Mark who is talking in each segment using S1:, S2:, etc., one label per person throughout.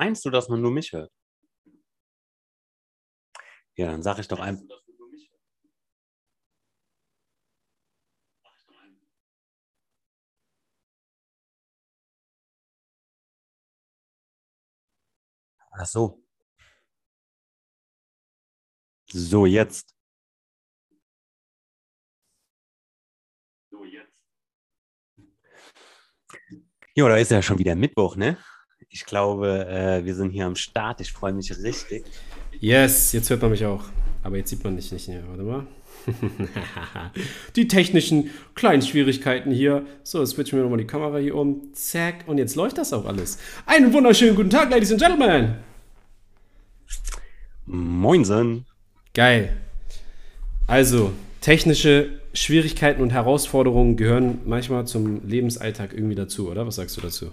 S1: Meinst du, dass man nur mich hört? Ja, dann sage ich doch einfach. Ach so. So, jetzt. So, jetzt. Jo, da ist ja schon wieder Mittwoch, ne? Ich glaube, äh, wir sind hier am Start. Ich freue mich richtig.
S2: Yes, jetzt hört man mich auch. Aber jetzt sieht man dich nicht mehr. Warte mal. die technischen kleinen Schwierigkeiten hier. So, jetzt switchen wir nochmal die Kamera hier um. Zack. Und jetzt läuft das auch alles. Einen wunderschönen guten Tag, Ladies and Gentlemen.
S1: Moinsen.
S2: Geil. Also, technische Schwierigkeiten und Herausforderungen gehören manchmal zum Lebensalltag irgendwie dazu, oder? Was sagst du dazu?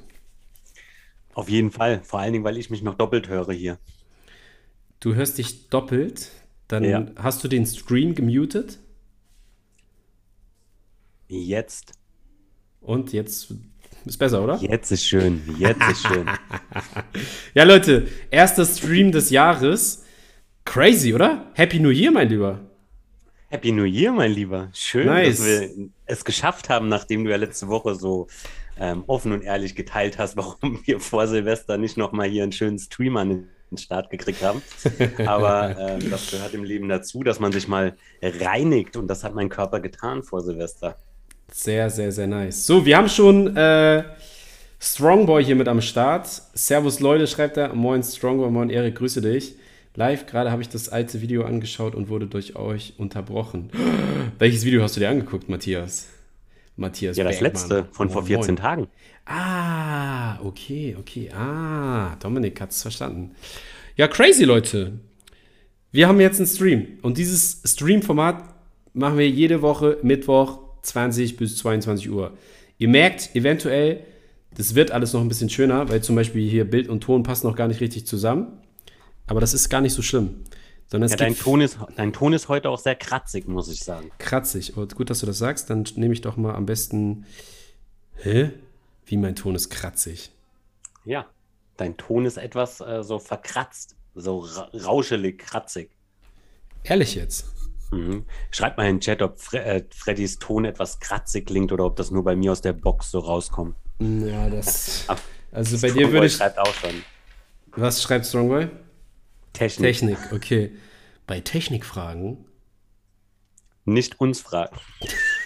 S1: Auf jeden Fall. Vor allen Dingen, weil ich mich noch doppelt höre hier.
S2: Du hörst dich doppelt. Dann ja. hast du den Stream gemutet.
S1: Jetzt.
S2: Und jetzt ist besser, oder?
S1: Jetzt ist schön. Jetzt ist schön.
S2: ja, Leute, erster Stream des Jahres. Crazy, oder? Happy New Year, mein Lieber.
S1: Happy New Year, mein Lieber. Schön, nice. dass wir es geschafft haben, nachdem du ja letzte Woche so ähm, offen und ehrlich geteilt hast, warum wir vor Silvester nicht nochmal hier einen schönen Stream an den Start gekriegt haben. Aber ähm, das gehört im Leben dazu, dass man sich mal reinigt und das hat mein Körper getan vor Silvester.
S2: Sehr, sehr, sehr nice. So, wir haben schon äh, Strongboy hier mit am Start. Servus Leute, schreibt er. Moin Strongboy, moin Erik, grüße dich. Live, gerade habe ich das alte Video angeschaut und wurde durch euch unterbrochen. Welches Video hast du dir angeguckt, Matthias?
S1: Matthias Ja, das Bergmann. letzte von vor 14 moin. Tagen.
S2: Ah, okay, okay. Ah, Dominik hat es verstanden. Ja, crazy, Leute. Wir haben jetzt einen Stream und dieses Stream-Format machen wir jede Woche Mittwoch 20 bis 22 Uhr. Ihr merkt eventuell, das wird alles noch ein bisschen schöner, weil zum Beispiel hier Bild und Ton passen noch gar nicht richtig zusammen. Aber das ist gar nicht so schlimm.
S1: Sondern ja, dein, Ton ist, dein Ton ist heute auch sehr kratzig, muss ich sagen.
S2: Kratzig. Und gut, dass du das sagst. Dann nehme ich doch mal am besten. Hä? Wie mein Ton ist kratzig.
S1: Ja, dein Ton ist etwas äh, so verkratzt, so ra rauschelig, kratzig.
S2: Ehrlich jetzt?
S1: Mhm. Schreibt mal in den Chat, ob Fre äh, Freddys Ton etwas kratzig klingt oder ob das nur bei mir aus der Box so rauskommt.
S2: Ja, das. also bei dir würde ich.
S1: schreibt auch schon.
S2: Was schreibt Strongboy?
S1: Technik.
S2: Technik, okay. Bei Technikfragen.
S1: Nicht uns fragen.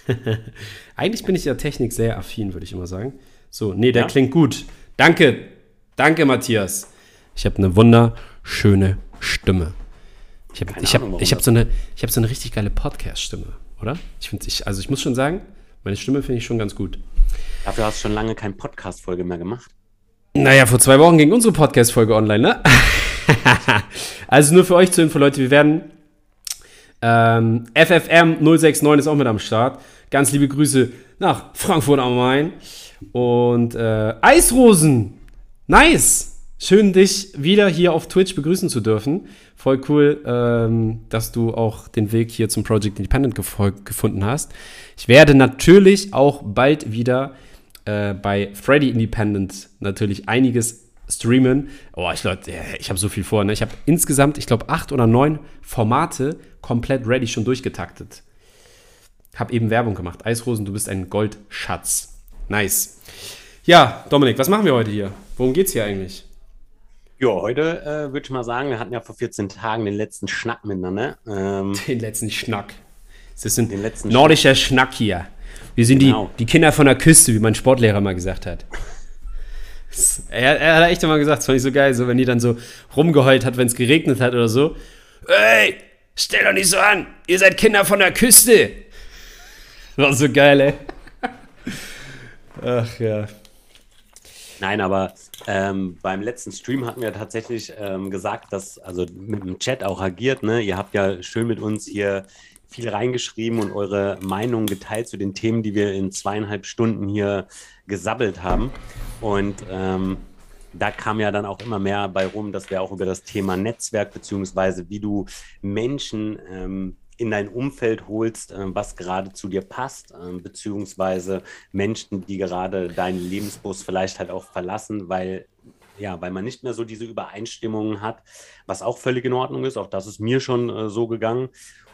S2: Eigentlich bin ich ja Technik sehr affin, würde ich immer sagen. So, nee, der ja? klingt gut. Danke. Danke, Matthias. Ich habe eine wunderschöne Stimme. Ich habe ich hab, ich hab so, eine, hab so eine richtig geile Podcast-Stimme, oder? Ich find, ich, also ich muss schon sagen, meine Stimme finde ich schon ganz gut.
S1: Dafür hast du schon lange keine Podcast-Folge mehr gemacht.
S2: Naja, vor zwei Wochen ging unsere Podcast-Folge online, ne? also nur für euch zur Info, Leute, wir werden ähm, FFM 069 ist auch mit am Start. Ganz liebe Grüße nach Frankfurt am Main. Und äh, Eisrosen, nice. Schön, dich wieder hier auf Twitch begrüßen zu dürfen. Voll cool, ähm, dass du auch den Weg hier zum Project Independent gefunden hast. Ich werde natürlich auch bald wieder äh, bei Freddy Independent natürlich einiges streamen. Oh, ich, Leute, ich habe so viel vor. Ne? Ich habe insgesamt, ich glaube, acht oder neun Formate komplett ready schon durchgetaktet. Hab eben Werbung gemacht. Eisrosen, du bist ein Goldschatz. Nice. Ja, Dominik, was machen wir heute hier? Worum geht's hier eigentlich?
S1: Ja, heute äh, würde ich mal sagen, wir hatten ja vor 14 Tagen den letzten Schnack miteinander.
S2: Ähm, den letzten Schnack. Das ist ein nordischer Schnack. Schnack hier. Wir sind genau. die, die Kinder von der Küste, wie mein Sportlehrer mal gesagt hat. Er, er, hat echt immer gesagt, das fand ich so geil, so wenn die dann so rumgeheult hat, wenn es geregnet hat oder so. Ey, stell doch nicht so an, ihr seid Kinder von der Küste. War so geil, ey. Ach ja.
S1: Nein, aber ähm, beim letzten Stream hatten wir tatsächlich ähm, gesagt, dass, also mit dem Chat auch agiert, ne? Ihr habt ja schön mit uns hier viel reingeschrieben und eure Meinung geteilt zu den Themen, die wir in zweieinhalb Stunden hier gesabbelt haben. Und ähm, da kam ja dann auch immer mehr bei rum, dass wir auch über das Thema Netzwerk beziehungsweise wie du Menschen ähm, in dein Umfeld holst, äh, was gerade zu dir passt, äh, beziehungsweise Menschen, die gerade deinen Lebensbus vielleicht halt auch verlassen, weil ja, weil man nicht mehr so diese Übereinstimmungen hat, was auch völlig in Ordnung ist. Auch das ist mir schon äh, so gegangen.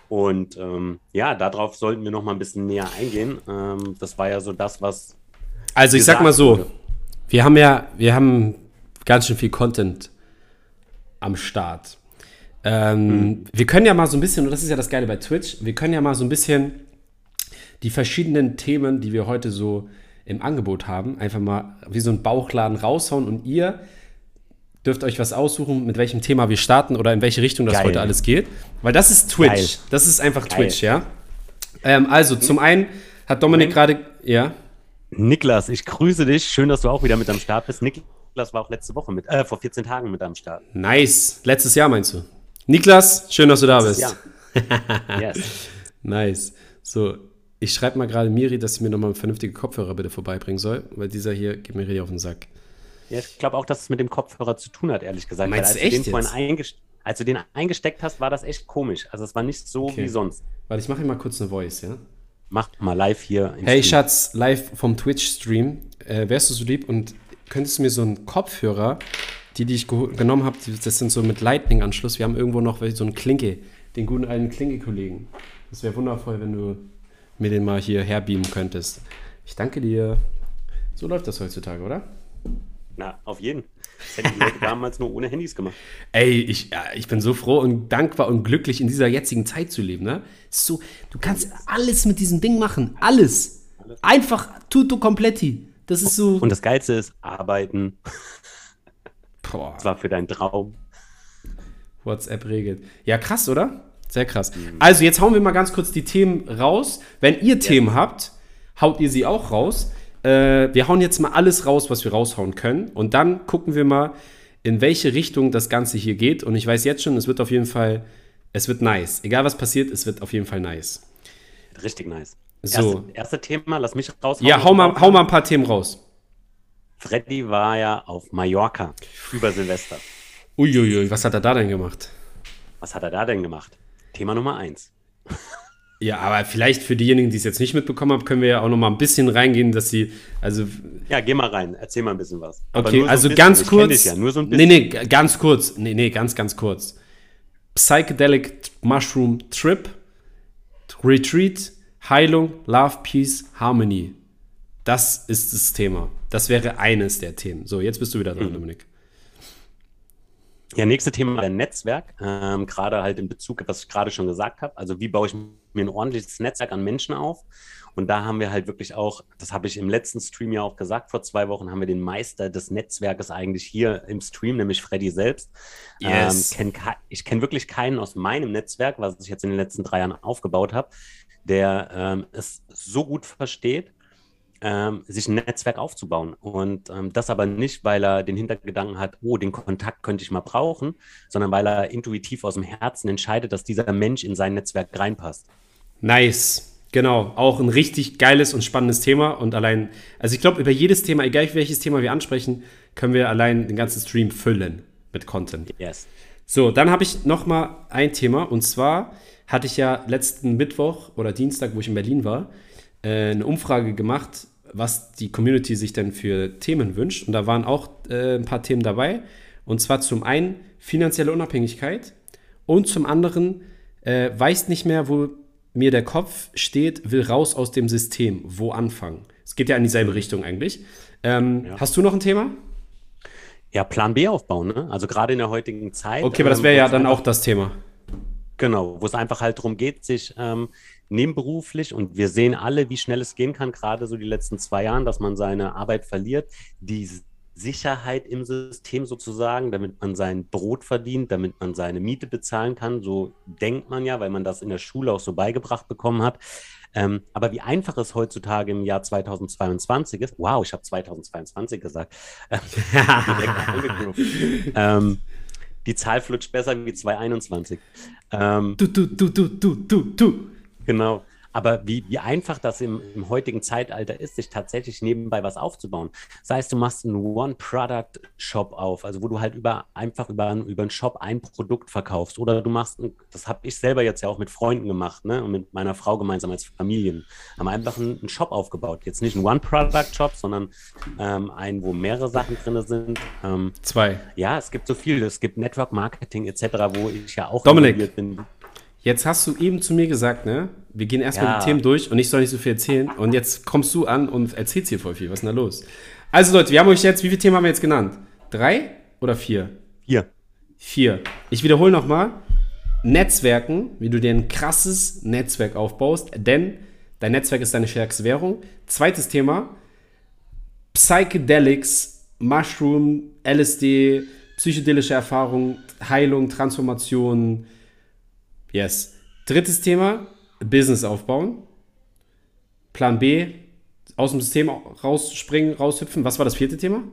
S1: Und ähm, ja, darauf sollten wir noch mal ein bisschen näher eingehen. Ähm, das war ja so das, was.
S2: Also ich sag mal so, wurde. wir haben ja, wir haben ganz schön viel Content am Start. Ähm, mhm. Wir können ja mal so ein bisschen, und das ist ja das Geile bei Twitch, wir können ja mal so ein bisschen die verschiedenen Themen, die wir heute so im Angebot haben, einfach mal wie so ein Bauchladen raushauen und ihr dürft euch was aussuchen, mit welchem Thema wir starten oder in welche Richtung das Geil. heute alles geht. Weil das ist Twitch. Geil. Das ist einfach Geil. Twitch, ja. Ähm, also, zum einen hat Dominik gerade, ja.
S1: Niklas, ich grüße dich. Schön, dass du auch wieder mit am Start bist. Niklas war auch letzte Woche mit, äh, vor 14 Tagen mit am Start.
S2: Nice. Letztes Jahr meinst du? Niklas, schön, dass du da bist. Ja. yes. Nice. So, ich schreibe mal gerade Miri, dass sie mir nochmal vernünftige Kopfhörer bitte vorbeibringen soll, weil dieser hier geht mir richtig auf den Sack.
S1: Ja, ich glaube auch, dass es mit dem Kopfhörer zu tun hat, ehrlich gesagt. Meinst du echt du als du den eingesteckt hast, war das echt komisch. Also es war nicht so okay. wie sonst.
S2: Warte, ich mache mal kurz eine Voice, ja?
S1: Mach mal live hier.
S2: Hey Stream. Schatz, live vom Twitch-Stream. Äh, wärst du so lieb und könntest du mir so einen Kopfhörer, die, die ich genommen habe, das sind so mit Lightning-Anschluss. Wir haben irgendwo noch so einen Klinke, den guten alten Klinke-Kollegen. Das wäre wundervoll, wenn du mir den mal hier herbeamen könntest. Ich danke dir. So läuft das heutzutage, oder?
S1: Na, auf jeden. Das hätten die Leute damals nur ohne Handys gemacht.
S2: Ey, ich, ich bin so froh und dankbar und glücklich, in dieser jetzigen Zeit zu leben. Ne? So, du kannst alles mit diesem Ding machen. Alles. Einfach tutto completi. Das ist so.
S1: Und das Geilste ist arbeiten. Boah. Das war für deinen Traum.
S2: WhatsApp regelt. Ja, krass, oder? Sehr krass. Mhm. Also, jetzt hauen wir mal ganz kurz die Themen raus. Wenn ihr Themen habt, haut ihr sie auch raus. Äh, wir hauen jetzt mal alles raus, was wir raushauen können. Und dann gucken wir mal, in welche Richtung das Ganze hier geht. Und ich weiß jetzt schon, es wird auf jeden Fall, es wird nice. Egal was passiert, es wird auf jeden Fall nice.
S1: Richtig nice.
S2: So. Erste,
S1: erste Thema, lass mich raus.
S2: Ja, hau mal, hau mal ein paar Themen raus.
S1: Freddy war ja auf Mallorca über Silvester.
S2: Uiuiui, was hat er da denn gemacht?
S1: Was hat er da denn gemacht? Thema Nummer eins.
S2: Ja, aber vielleicht für diejenigen, die es jetzt nicht mitbekommen haben, können wir ja auch noch mal ein bisschen reingehen, dass sie, also.
S1: Ja, geh mal rein, erzähl mal ein bisschen was.
S2: Okay, so also ganz ich kurz. Ja, nur so ein bisschen. Nee, nee, ganz kurz. Nee, nee, ganz, ganz kurz. Psychedelic Mushroom Trip, Retreat, Heilung, Love, Peace, Harmony. Das ist das Thema. Das wäre eines der Themen. So, jetzt bist du wieder dran, mhm. Dominik.
S1: Ja, nächste Thema ein Netzwerk, ähm, gerade halt in Bezug, was ich gerade schon gesagt habe. Also wie baue ich mir ein ordentliches Netzwerk an Menschen auf? Und da haben wir halt wirklich auch, das habe ich im letzten Stream ja auch gesagt, vor zwei Wochen haben wir den Meister des Netzwerkes eigentlich hier im Stream, nämlich Freddy selbst. Yes. Ähm, kenn, ich kenne wirklich keinen aus meinem Netzwerk, was ich jetzt in den letzten drei Jahren aufgebaut habe, der ähm, es so gut versteht ähm, sich ein Netzwerk aufzubauen. Und ähm, das aber nicht, weil er den Hintergedanken hat, oh, den Kontakt könnte ich mal brauchen, sondern weil er intuitiv aus dem Herzen entscheidet, dass dieser Mensch in sein Netzwerk reinpasst.
S2: Nice. Genau, auch ein richtig geiles und spannendes Thema. Und allein, also ich glaube, über jedes Thema, egal welches Thema wir ansprechen, können wir allein den ganzen Stream füllen mit Content.
S1: Yes.
S2: So, dann habe ich noch mal ein Thema. Und zwar hatte ich ja letzten Mittwoch oder Dienstag, wo ich in Berlin war, äh, eine Umfrage gemacht, was die Community sich denn für Themen wünscht. Und da waren auch äh, ein paar Themen dabei. Und zwar zum einen finanzielle Unabhängigkeit und zum anderen äh, weiß nicht mehr, wo mir der Kopf steht, will raus aus dem System. Wo anfangen? Es geht ja in dieselbe Richtung eigentlich. Ähm, ja. Hast du noch ein Thema?
S1: Ja, Plan B aufbauen, ne? Also gerade in der heutigen Zeit.
S2: Okay, aber das wäre ähm, ja dann auch das Thema.
S1: Genau, wo es einfach halt darum geht, sich ähm, nebenberuflich und wir sehen alle, wie schnell es gehen kann, gerade so die letzten zwei Jahren, dass man seine Arbeit verliert, die Sicherheit im System sozusagen, damit man sein Brot verdient, damit man seine Miete bezahlen kann. So denkt man ja, weil man das in der Schule auch so beigebracht bekommen hat. Ähm, aber wie einfach es heutzutage im Jahr 2022 ist, wow, ich habe 2022 gesagt, ähm, die Zahl flutscht besser wie 2021.
S2: Ähm, du, du, du, du, du, du, du.
S1: Genau. Aber wie, wie einfach das im, im heutigen Zeitalter ist, sich tatsächlich nebenbei was aufzubauen. Sei es, du machst einen One-Product-Shop auf, also wo du halt über, einfach über, über einen Shop ein Produkt verkaufst. Oder du machst, das habe ich selber jetzt ja auch mit Freunden gemacht, ne? Und mit meiner Frau gemeinsam als Familien. Haben einfach einen, einen Shop aufgebaut. Jetzt nicht einen One-Product-Shop, sondern ähm, einen, wo mehrere Sachen drin sind. Ähm,
S2: Zwei.
S1: Ja, es gibt so viel. Es gibt Network Marketing etc., wo ich ja auch
S2: Dominik, bin. Jetzt hast du eben zu mir gesagt, ne? Wir gehen erstmal ja. die Themen durch und ich soll nicht so viel erzählen. Und jetzt kommst du an und erzählst hier voll viel. Was ist denn da los? Also Leute, wir haben euch jetzt, wie viele Themen haben wir jetzt genannt? Drei oder vier?
S1: Vier.
S2: Vier. Ich wiederhole nochmal. Netzwerken, wie du dir ein krasses Netzwerk aufbaust, denn dein Netzwerk ist deine stärkste Währung. Zweites Thema, Psychedelics, Mushroom, LSD, psychedelische Erfahrung, Heilung, Transformation. Yes. Drittes Thema, Business aufbauen. Plan B, aus dem System rausspringen, raushüpfen. Was war das vierte Thema?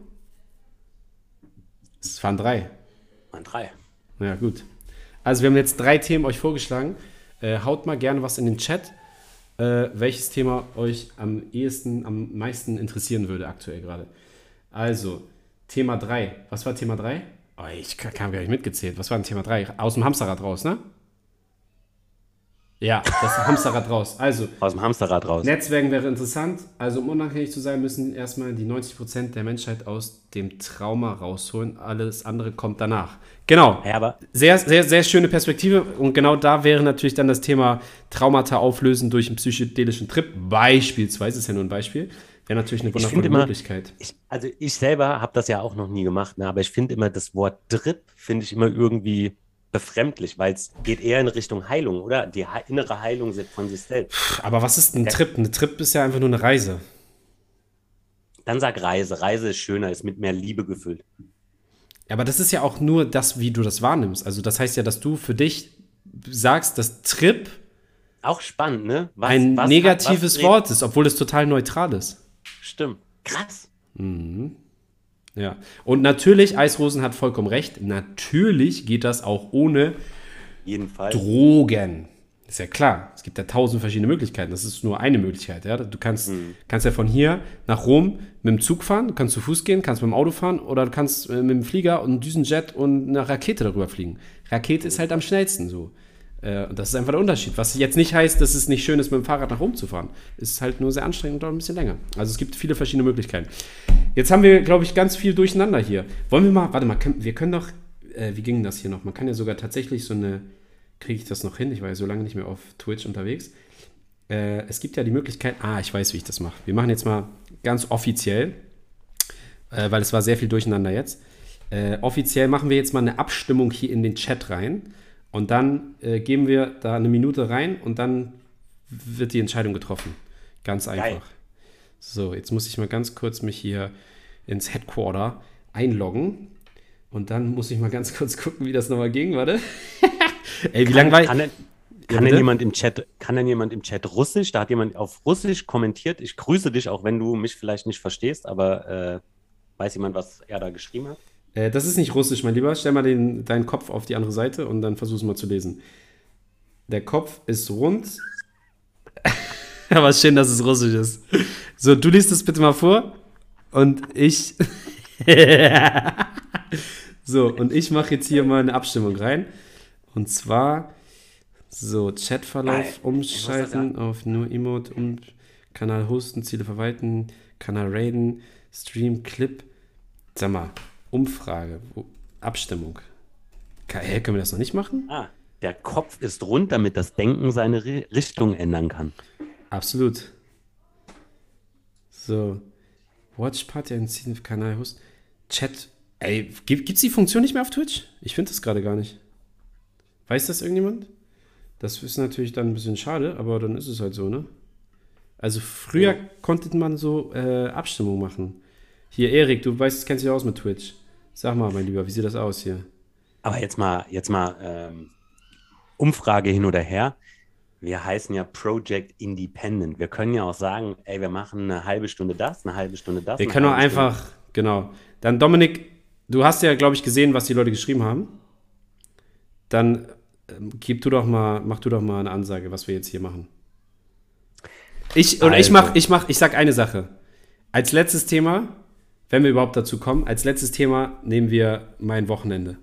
S2: Es waren drei.
S1: Waren drei.
S2: Ja, gut. Also wir haben jetzt drei Themen euch vorgeschlagen. Äh, haut mal gerne was in den Chat, äh, welches Thema euch am ehesten, am meisten interessieren würde aktuell gerade. Also, Thema 3. Was war Thema 3? Oh, ich habe gar nicht mitgezählt. Was war denn Thema 3? Aus dem Hamsterrad raus, ne? Ja, das Hamsterrad raus. Also.
S1: Aus dem Hamsterrad raus.
S2: Netzwerken wäre interessant. Also, um unabhängig zu sein, müssen erstmal die 90% der Menschheit aus dem Trauma rausholen. Alles andere kommt danach. Genau.
S1: Ja, aber
S2: sehr, sehr, sehr schöne Perspektive. Und genau da wäre natürlich dann das Thema Traumata auflösen durch einen psychedelischen Trip. Beispielsweise, ist ja nur ein Beispiel. Wäre natürlich eine wundervolle immer, Möglichkeit.
S1: Ich, also, ich selber habe das ja auch noch nie gemacht, ne, aber ich finde immer das Wort Trip, finde ich immer irgendwie befremdlich, weil es geht eher in Richtung Heilung, oder? Die innere Heilung von sich selbst.
S2: Aber was ist ein Trip? Ein Trip ist ja einfach nur eine Reise.
S1: Dann sag Reise. Reise ist schöner, ist mit mehr Liebe gefüllt.
S2: Aber das ist ja auch nur das, wie du das wahrnimmst. Also das heißt ja, dass du für dich sagst, dass Trip
S1: auch spannend, ne?
S2: Was, ein was, negatives was Wort ist, obwohl es total neutral ist.
S1: Stimmt. Krass.
S2: Mhm. Ja. Und natürlich, Eisrosen hat vollkommen recht. Natürlich geht das auch ohne
S1: Jeden Fall.
S2: Drogen. Ist ja klar. Es gibt ja tausend verschiedene Möglichkeiten. Das ist nur eine Möglichkeit. Ja? Du kannst, mhm. kannst ja von hier nach Rom mit dem Zug fahren, du kannst zu Fuß gehen, kannst mit dem Auto fahren oder du kannst äh, mit dem Flieger und einem Düsenjet und einer Rakete darüber fliegen. Rakete ist halt am schnellsten so. Äh, das ist einfach der Unterschied. Was jetzt nicht heißt, dass es nicht schön ist, mit dem Fahrrad nach Rom zu fahren. Es ist halt nur sehr anstrengend und dauert ein bisschen länger. Also es gibt viele verschiedene Möglichkeiten. Jetzt haben wir, glaube ich, ganz viel durcheinander hier. Wollen wir mal, warte mal, können, wir können doch, äh, wie ging das hier noch? Man kann ja sogar tatsächlich so eine, kriege ich das noch hin? Ich war ja so lange nicht mehr auf Twitch unterwegs. Äh, es gibt ja die Möglichkeit, ah, ich weiß, wie ich das mache. Wir machen jetzt mal ganz offiziell, äh, weil es war sehr viel durcheinander jetzt. Äh, offiziell machen wir jetzt mal eine Abstimmung hier in den Chat rein. Und dann äh, geben wir da eine Minute rein und dann wird die Entscheidung getroffen. Ganz einfach. Geil. So, jetzt muss ich mal ganz kurz mich hier ins Headquarter einloggen. Und dann muss ich mal ganz kurz gucken, wie das nochmal ging. Warte.
S1: Ey, wie lange war ich? Kann, denn, kann denn jemand im Chat, kann denn jemand im Chat Russisch? Da hat jemand auf Russisch kommentiert. Ich grüße dich, auch wenn du mich vielleicht nicht verstehst, aber äh, weiß jemand, was er da geschrieben hat?
S2: Äh, das ist nicht Russisch, mein Lieber. Stell mal den, deinen Kopf auf die andere Seite und dann versuch es mal zu lesen. Der Kopf ist rund. Aber schön, dass es Russisch ist. So, du liest es bitte mal vor. Und ich. so, und ich mache jetzt hier mal eine Abstimmung rein. Und zwar. So, Chatverlauf umschalten auf nur Emote, um Kanal hosten, Ziele verwalten, Kanal raiden, Stream, Clip. Sag mal, Umfrage, Abstimmung. Hä, können wir das noch nicht machen?
S1: Ah, der Kopf ist rund, damit das Denken seine Richtung ändern kann.
S2: Absolut. So. Watch Party ein Kanal Host. Chat. Ey, gibt es die Funktion nicht mehr auf Twitch? Ich finde das gerade gar nicht. Weiß das irgendjemand? Das ist natürlich dann ein bisschen schade, aber dann ist es halt so, ne? Also früher ja. konnte man so äh, Abstimmung machen. Hier, Erik, du weißt, kennst dich aus mit Twitch. Sag mal, mein Lieber, wie sieht das aus hier?
S1: Aber jetzt mal, jetzt mal ähm, Umfrage hin oder her. Wir heißen ja Project Independent. Wir können ja auch sagen, ey, wir machen eine halbe Stunde das, eine halbe Stunde das.
S2: Wir können auch einfach, Stunde. genau. Dann Dominik, du hast ja, glaube ich, gesehen, was die Leute geschrieben haben. Dann ähm, gib du doch mal, mach du doch mal eine Ansage, was wir jetzt hier machen. Ich, und ich mach, ich mach, ich sag eine Sache. Als letztes Thema, wenn wir überhaupt dazu kommen, als letztes Thema nehmen wir mein Wochenende.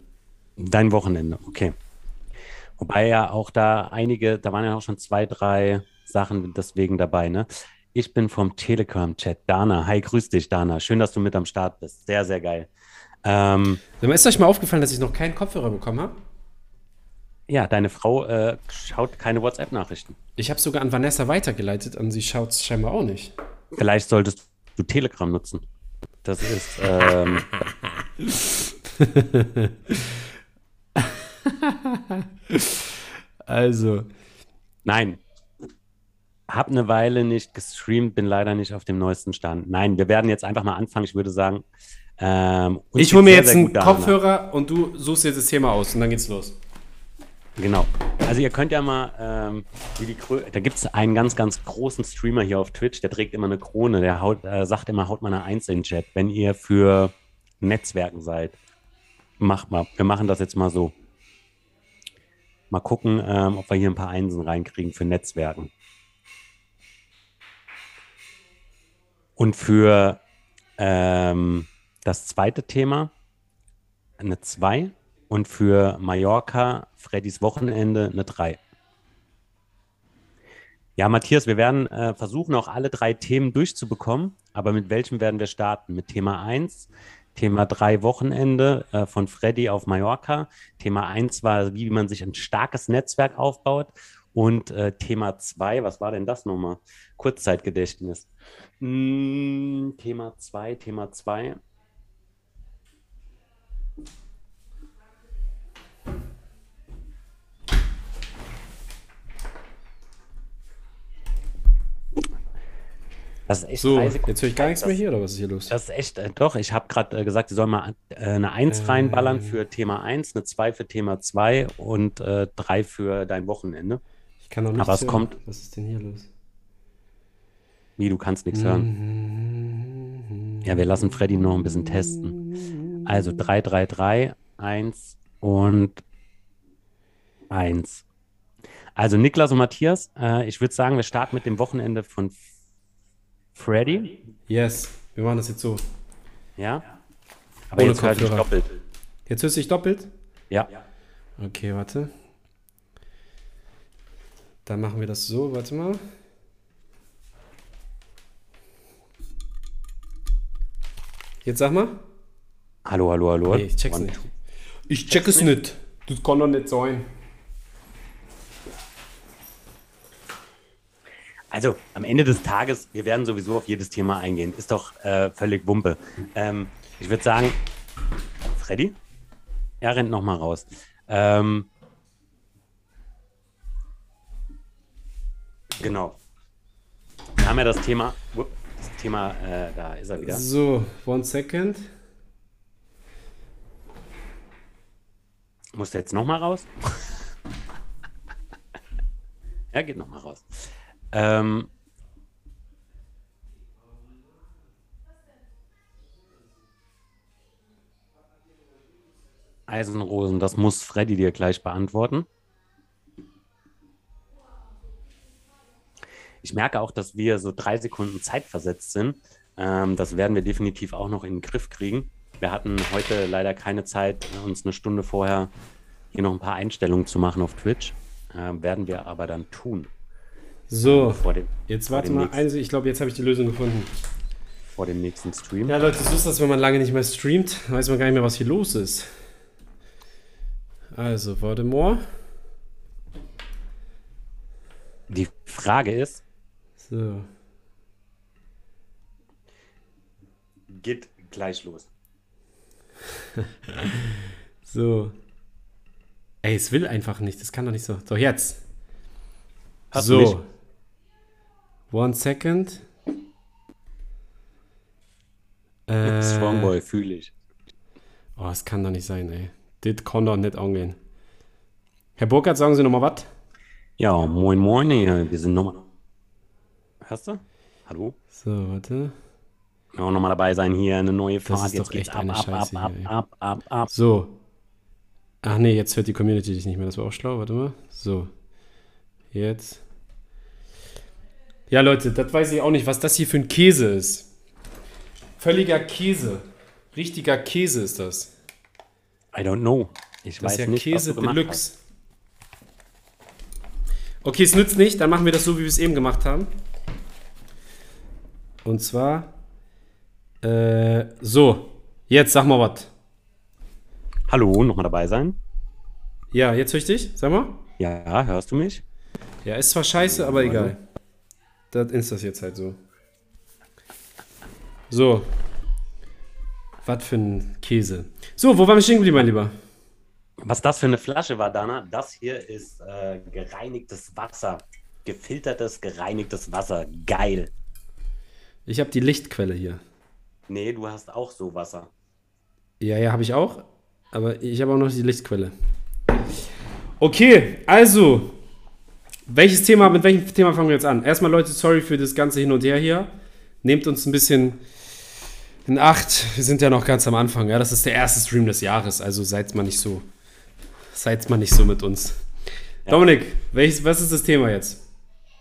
S1: Dein Wochenende, okay. Wobei ja auch da einige, da waren ja auch schon zwei, drei Sachen deswegen dabei, ne? Ich bin vom Telegram-Chat. Dana, hi, grüß dich, Dana. Schön, dass du mit am Start bist. Sehr, sehr geil.
S2: Ähm, ist euch mal aufgefallen, dass ich noch keinen Kopfhörer bekommen habe?
S1: Ja, deine Frau äh, schaut keine WhatsApp-Nachrichten.
S2: Ich habe sogar an Vanessa weitergeleitet und sie schaut es scheinbar auch nicht.
S1: Vielleicht solltest du Telegram nutzen. Das ist. Ähm,
S2: also.
S1: Nein. Hab eine Weile nicht gestreamt, bin leider nicht auf dem neuesten Stand. Nein, wir werden jetzt einfach mal anfangen. Ich würde sagen.
S2: Ähm, ich hole mir jetzt einen Kopfhörer und du suchst jetzt das Thema aus und dann geht's los.
S1: Genau. Also ihr könnt ja mal, ähm, da gibt es einen ganz, ganz großen Streamer hier auf Twitch, der trägt immer eine Krone, der haut, äh, sagt immer, haut mal eine Eins in den Chat, wenn ihr für Netzwerken seid. Macht mal, wir machen das jetzt mal so. Mal gucken, ähm, ob wir hier ein paar Einsen reinkriegen für Netzwerken. Und für ähm, das zweite Thema eine 2 und für Mallorca Freddys Wochenende eine 3. Ja, Matthias, wir werden äh, versuchen, auch alle drei Themen durchzubekommen. Aber mit welchem werden wir starten? Mit Thema 1, Thema 3 Wochenende äh, von Freddy auf Mallorca. Thema 1 war, wie man sich ein starkes Netzwerk aufbaut. Und äh, Thema 2, was war denn das nochmal? Kurzzeitgedächtnis. Hm, Thema 2, Thema 2.
S2: Das ist echt so, jetzt höre ich gar nichts das, mehr hier, oder was ist hier los?
S1: Das ist echt, äh, doch, ich habe gerade äh, gesagt, sie sollen mal äh, eine 1 äh, reinballern für Thema 1, eine 2 für Thema 2 und 3 äh, für dein Wochenende.
S2: Ich kann noch nicht
S1: Aber es kommt.
S2: Was ist denn hier los?
S1: Wie, du kannst nichts hören. Ja, wir lassen Freddy noch ein bisschen testen. Also 3, 3, 3, 1 und 1. Also Niklas und Matthias, äh, ich würde sagen, wir starten mit dem Wochenende von Freddy?
S2: Yes, wir machen das jetzt so.
S1: Ja?
S2: Aber Ohne jetzt hört dich doppelt. Jetzt hörst du dich doppelt?
S1: Ja.
S2: Okay, warte. Dann machen wir das so, warte mal. Jetzt sag mal.
S1: Hallo, hallo, hallo.
S2: Nee, ich check's One, nicht. Ich check es nicht. Das kann doch nicht sein.
S1: Also am Ende des Tages, wir werden sowieso auf jedes Thema eingehen. Ist doch äh, völlig Wumpe. Ähm, ich würde sagen, Freddy? Er rennt nochmal raus. Ähm, genau. Wir haben ja das Thema, das Thema, äh, da ist er wieder.
S2: So, one second.
S1: Muss der jetzt nochmal raus? er geht nochmal raus. Ähm, Eisenrosen, das muss Freddy dir gleich beantworten. Ich merke auch, dass wir so drei Sekunden Zeit versetzt sind. Ähm, das werden wir definitiv auch noch in den Griff kriegen. Wir hatten heute leider keine Zeit, uns eine Stunde vorher hier noch ein paar Einstellungen zu machen auf Twitch. Ähm, werden wir aber dann tun.
S2: So, dem, jetzt warte mal. Nächsten, ich glaube, jetzt habe ich die Lösung gefunden.
S1: Vor dem nächsten Stream.
S2: Ja, Leute, so ist das, wenn man lange nicht mehr streamt. Weiß man gar nicht mehr, was hier los ist. Also, Voldemort.
S1: Die Frage ist.
S2: So.
S1: Geht gleich los.
S2: so. Ey, es will einfach nicht. Das kann doch nicht so. So, jetzt.
S1: Hast so.
S2: One second.
S1: Äh, Strongboy, fühle ich.
S2: Oh, das kann doch nicht sein, ey. Das kann doch nicht angehen. Herr Burkhardt, sagen Sie nochmal was?
S1: Ja, moin moin, wir sind nochmal. Hörst du? Hallo?
S2: So, warte.
S1: Ja, auch nochmal dabei sein hier, eine neue Fahrt. Das ist jetzt geht's ab, ab,
S2: Scheiße
S1: ab,
S2: hier,
S1: ab, ab, ab, ab.
S2: So. Ach nee, jetzt hört die Community dich nicht mehr. Das war auch schlau. Warte mal. So. Jetzt. Ja, Leute, das weiß ich auch nicht, was das hier für ein Käse ist. Völliger Käse. Richtiger Käse ist das.
S1: I don't know. Ich
S2: Das
S1: weiß
S2: ist ja
S1: nicht,
S2: Käse Deluxe. Okay, es nützt nicht, dann machen wir das so, wie wir es eben gemacht haben. Und zwar, äh, so, jetzt sag mal was.
S1: Hallo, nochmal dabei sein?
S2: Ja, jetzt höre ich dich, sag mal.
S1: Ja, hörst du mich?
S2: Ja, ist zwar scheiße, aber egal. Das ist das jetzt halt so. So. Was für ein Käse. So, wo waren wir stehen geblieben, mein Lieber?
S1: Was das für eine Flasche war, Dana? Das hier ist äh, gereinigtes Wasser. Gefiltertes, gereinigtes Wasser. Geil.
S2: Ich habe die Lichtquelle hier.
S1: Nee, du hast auch so Wasser.
S2: Ja, ja, habe ich auch. Aber ich habe auch noch die Lichtquelle. Okay, also. Welches Thema, mit welchem Thema fangen wir jetzt an? Erstmal, Leute, sorry für das ganze Hin und Her hier. Nehmt uns ein bisschen in Acht. Wir sind ja noch ganz am Anfang. Ja, das ist der erste Stream des Jahres. Also seid mal nicht so. Seid mal nicht so mit uns. Dominik, welches, was ist das Thema jetzt?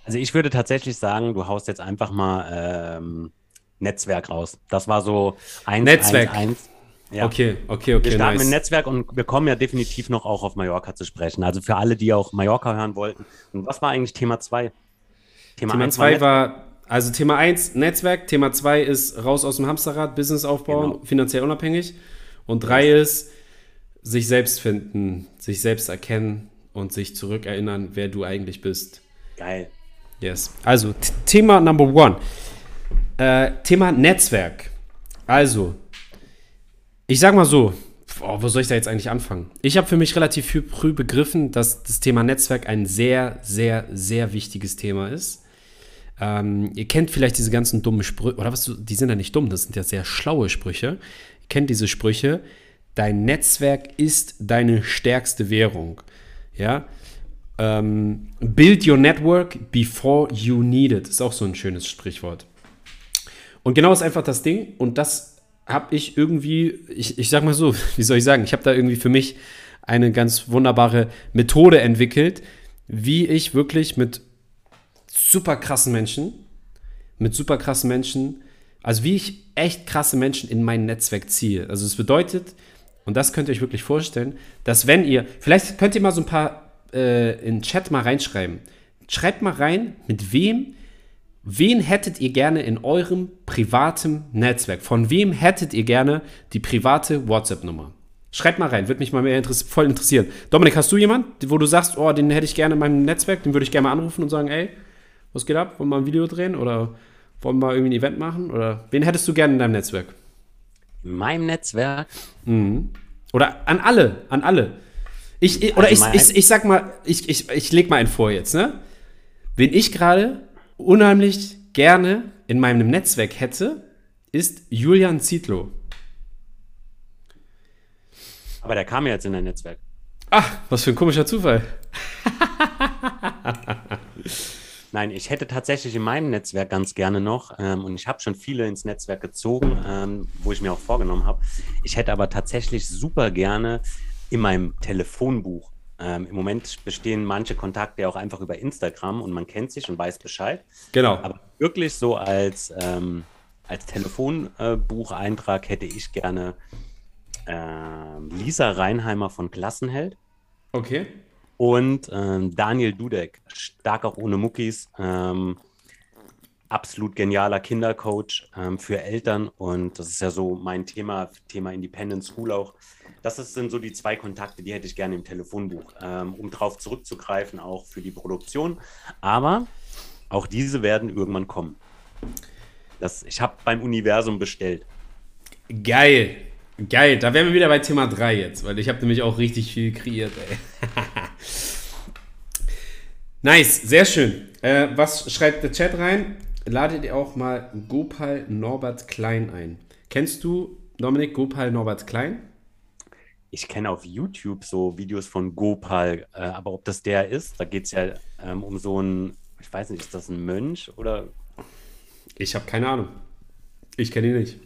S1: Also ich würde tatsächlich sagen, du haust jetzt einfach mal ähm, Netzwerk raus. Das war so eins,
S2: Netzwerk.
S1: eins, eins. Ja.
S2: Okay, okay,
S1: Wir
S2: okay,
S1: starten
S2: nice.
S1: mit Netzwerk und wir kommen ja definitiv noch auch auf Mallorca zu sprechen. Also für alle, die auch Mallorca hören wollten. Und was war eigentlich Thema 2?
S2: Thema
S1: eins
S2: 2
S1: Netzwerk.
S2: war, also Thema 1 Netzwerk, Thema 2 ist raus aus dem Hamsterrad, Business aufbauen,
S1: Genau.
S2: finanziell unabhängig. Und 3 ist sich selbst finden, sich selbst erkennen und sich zurückerinnern, wer du eigentlich bist.
S1: Geil.
S2: Yes. Also, Thema Number One. Äh, Thema Netzwerk. Also, ich sag mal so, boah, wo soll ich da jetzt eigentlich anfangen? Ich habe für mich relativ früh- begriffen, dass das Thema Netzwerk ein sehr, sehr, sehr wichtiges Thema ist. Ähm, ihr kennt vielleicht diese ganzen dummen Sprüche, oder was, die sind ja nicht dumm, das sind ja sehr schlaue Sprüche. Ihr kennt diese Sprüche, dein Netzwerk ist deine stärkste Währung. Ja, ähm, build your network before you need it. Ist auch so ein schönes Sprichwort. Und genau ist einfach das Ding. Und das habe ich irgendwie, ich, ich sag mal so, wie soll ich sagen, ich habe da irgendwie für mich eine ganz wunderbare Methode entwickelt, wie ich wirklich mit super krassen Menschen, mit super krassen Menschen, also wie ich echt krasse Menschen in mein Netzwerk ziehe. Also es bedeutet, und das könnt ihr euch wirklich vorstellen, dass wenn ihr, vielleicht könnt ihr mal so ein paar äh, in den Chat mal reinschreiben. Schreibt mal rein, mit wem, wen hättet ihr gerne in eurem privaten Netzwerk? Von wem hättet ihr gerne die private WhatsApp-Nummer? Schreibt mal rein, würde mich mal mehr interess voll interessieren. Dominik, hast du jemanden, wo du sagst, oh, den hätte ich gerne in meinem Netzwerk, den würde ich gerne mal anrufen und sagen, ey, was geht ab? Wollen wir mal ein Video drehen oder wollen wir mal irgendwie ein Event machen? Oder wen hättest du gerne in deinem Netzwerk?
S1: In meinem Netzwerk,
S2: Oder an alle, an alle. Ich, ich, oder
S1: Also
S2: ich, ich, ich sag mal, ich, ich, ich leg mal einen vor jetzt, ne? Wen ich gerade unheimlich gerne in meinem Netzwerk hätte, ist Julian Zietlow.
S1: aber der kam ja jetzt in dein Netzwerk.
S2: Ach, was für ein komischer Zufall.
S1: Nein, ich hätte tatsächlich in meinem Netzwerk ganz gerne noch, ähm, und ich habe schon viele ins Netzwerk gezogen, ähm, wo ich mir auch vorgenommen habe. Ich hätte aber tatsächlich super gerne in meinem Telefonbuch. Ähm, Im Moment bestehen manche Kontakte auch einfach über Instagram und man kennt sich und weiß Bescheid.
S2: Genau.
S1: Aber wirklich so als, ähm, als Telefonbucheintrag hätte ich gerne ähm, Lisa Reinheimer von Klassenheld
S2: Okay.
S1: und ähm, Daniel Dudek, stark auch ohne Muckis, ähm, absolut genialer Kindercoach ähm, für Eltern und das ist ja so mein Thema, Thema Independent School auch. Das sind so die zwei Kontakte, die hätte ich gerne im Telefonbuch, ähm, um drauf zurückzugreifen, auch für die Produktion. Aber auch diese werden irgendwann kommen. Das, ich habe beim Universum bestellt.
S2: Geil. Geil. Da wären wir wieder bei Thema 3 jetzt, weil ich habe nämlich auch richtig viel kreiert, nice, sehr schön. Äh, was schreibt der Chat rein? Ladet ihr auch mal Gopal Norbert Klein ein. Kennst du Dominik Gopal Norbert Klein?
S1: Ich kenne auf YouTube so Videos von Gopal, äh, aber ob das der ist, da geht es ja ähm, um so einen, ich weiß nicht, ist das ein Mönch oder
S2: Ich habe keine Ahnung. Ich kenne ihn nicht.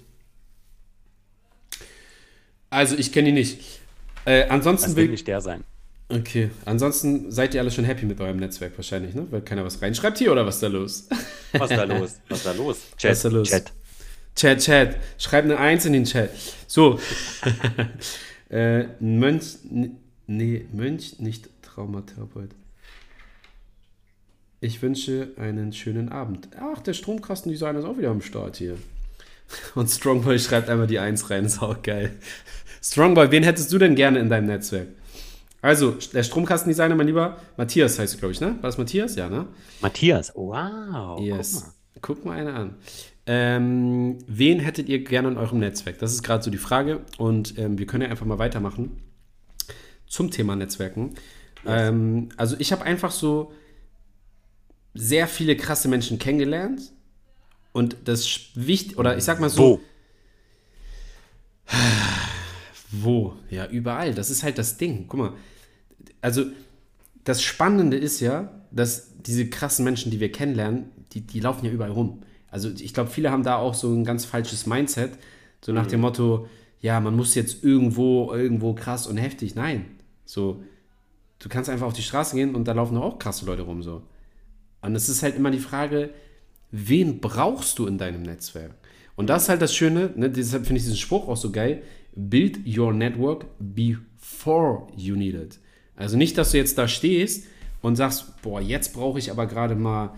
S2: Also, ich kenne ihn nicht. Äh, ansonsten
S1: das
S2: will,
S1: nicht der sein.
S2: Okay, ansonsten seid ihr alle schon happy mit eurem Netzwerk wahrscheinlich, ne? Weil keiner was reinschreibt hier oder was ist da los?
S1: Was ist da los? Was ist da los?
S2: Chat, was da los? Chat. Chat, Chat. Schreib eine Eins in den Chat. So. äh, Mönch, nee, Mönch, nicht Traumatherapeut. Ich wünsche einen schönen Abend. Ach, der Stromkastendesigner ist auch wieder am Start hier. Und Strongboy schreibt einmal die Eins rein, ist auch geil. Strongboy, wen hättest du denn gerne in deinem Netzwerk? Also, der Stromkastendesigner, mein Lieber, Matthias heißt du, glaube ich, ne? War das Matthias? Ja, ne?
S1: Matthias, wow.
S2: Yes. Guck mal, Guck mal einer an. Ähm, wen hättet ihr gerne in eurem Netzwerk? Das ist gerade so die Frage. Und ähm, wir können ja einfach mal weitermachen zum Thema Netzwerken. Yes. Ähm, also, ich habe einfach so sehr viele krasse Menschen kennengelernt. Und das wichtig, oder ich sag mal so. Wo? Wo? Ja, überall. Das ist halt das Ding. Guck mal. Also, das Spannende ist ja, dass diese krassen Menschen, die wir kennenlernen, die, die laufen ja überall rum. Also, ich glaube, viele haben da auch so ein ganz falsches Mindset. So nach mhm. dem Motto, ja, man muss jetzt irgendwo, irgendwo krass und heftig. Nein. So, du kannst einfach auf die Straße gehen und da laufen auch krasse Leute rum. So. Und es ist halt immer die Frage, wen brauchst du in deinem Netzwerk? Und das ist halt das Schöne, ne, deshalb finde ich diesen Spruch auch so geil. Build your network before you need it. Also nicht, dass du jetzt da stehst und sagst, boah, jetzt brauche ich aber gerade mal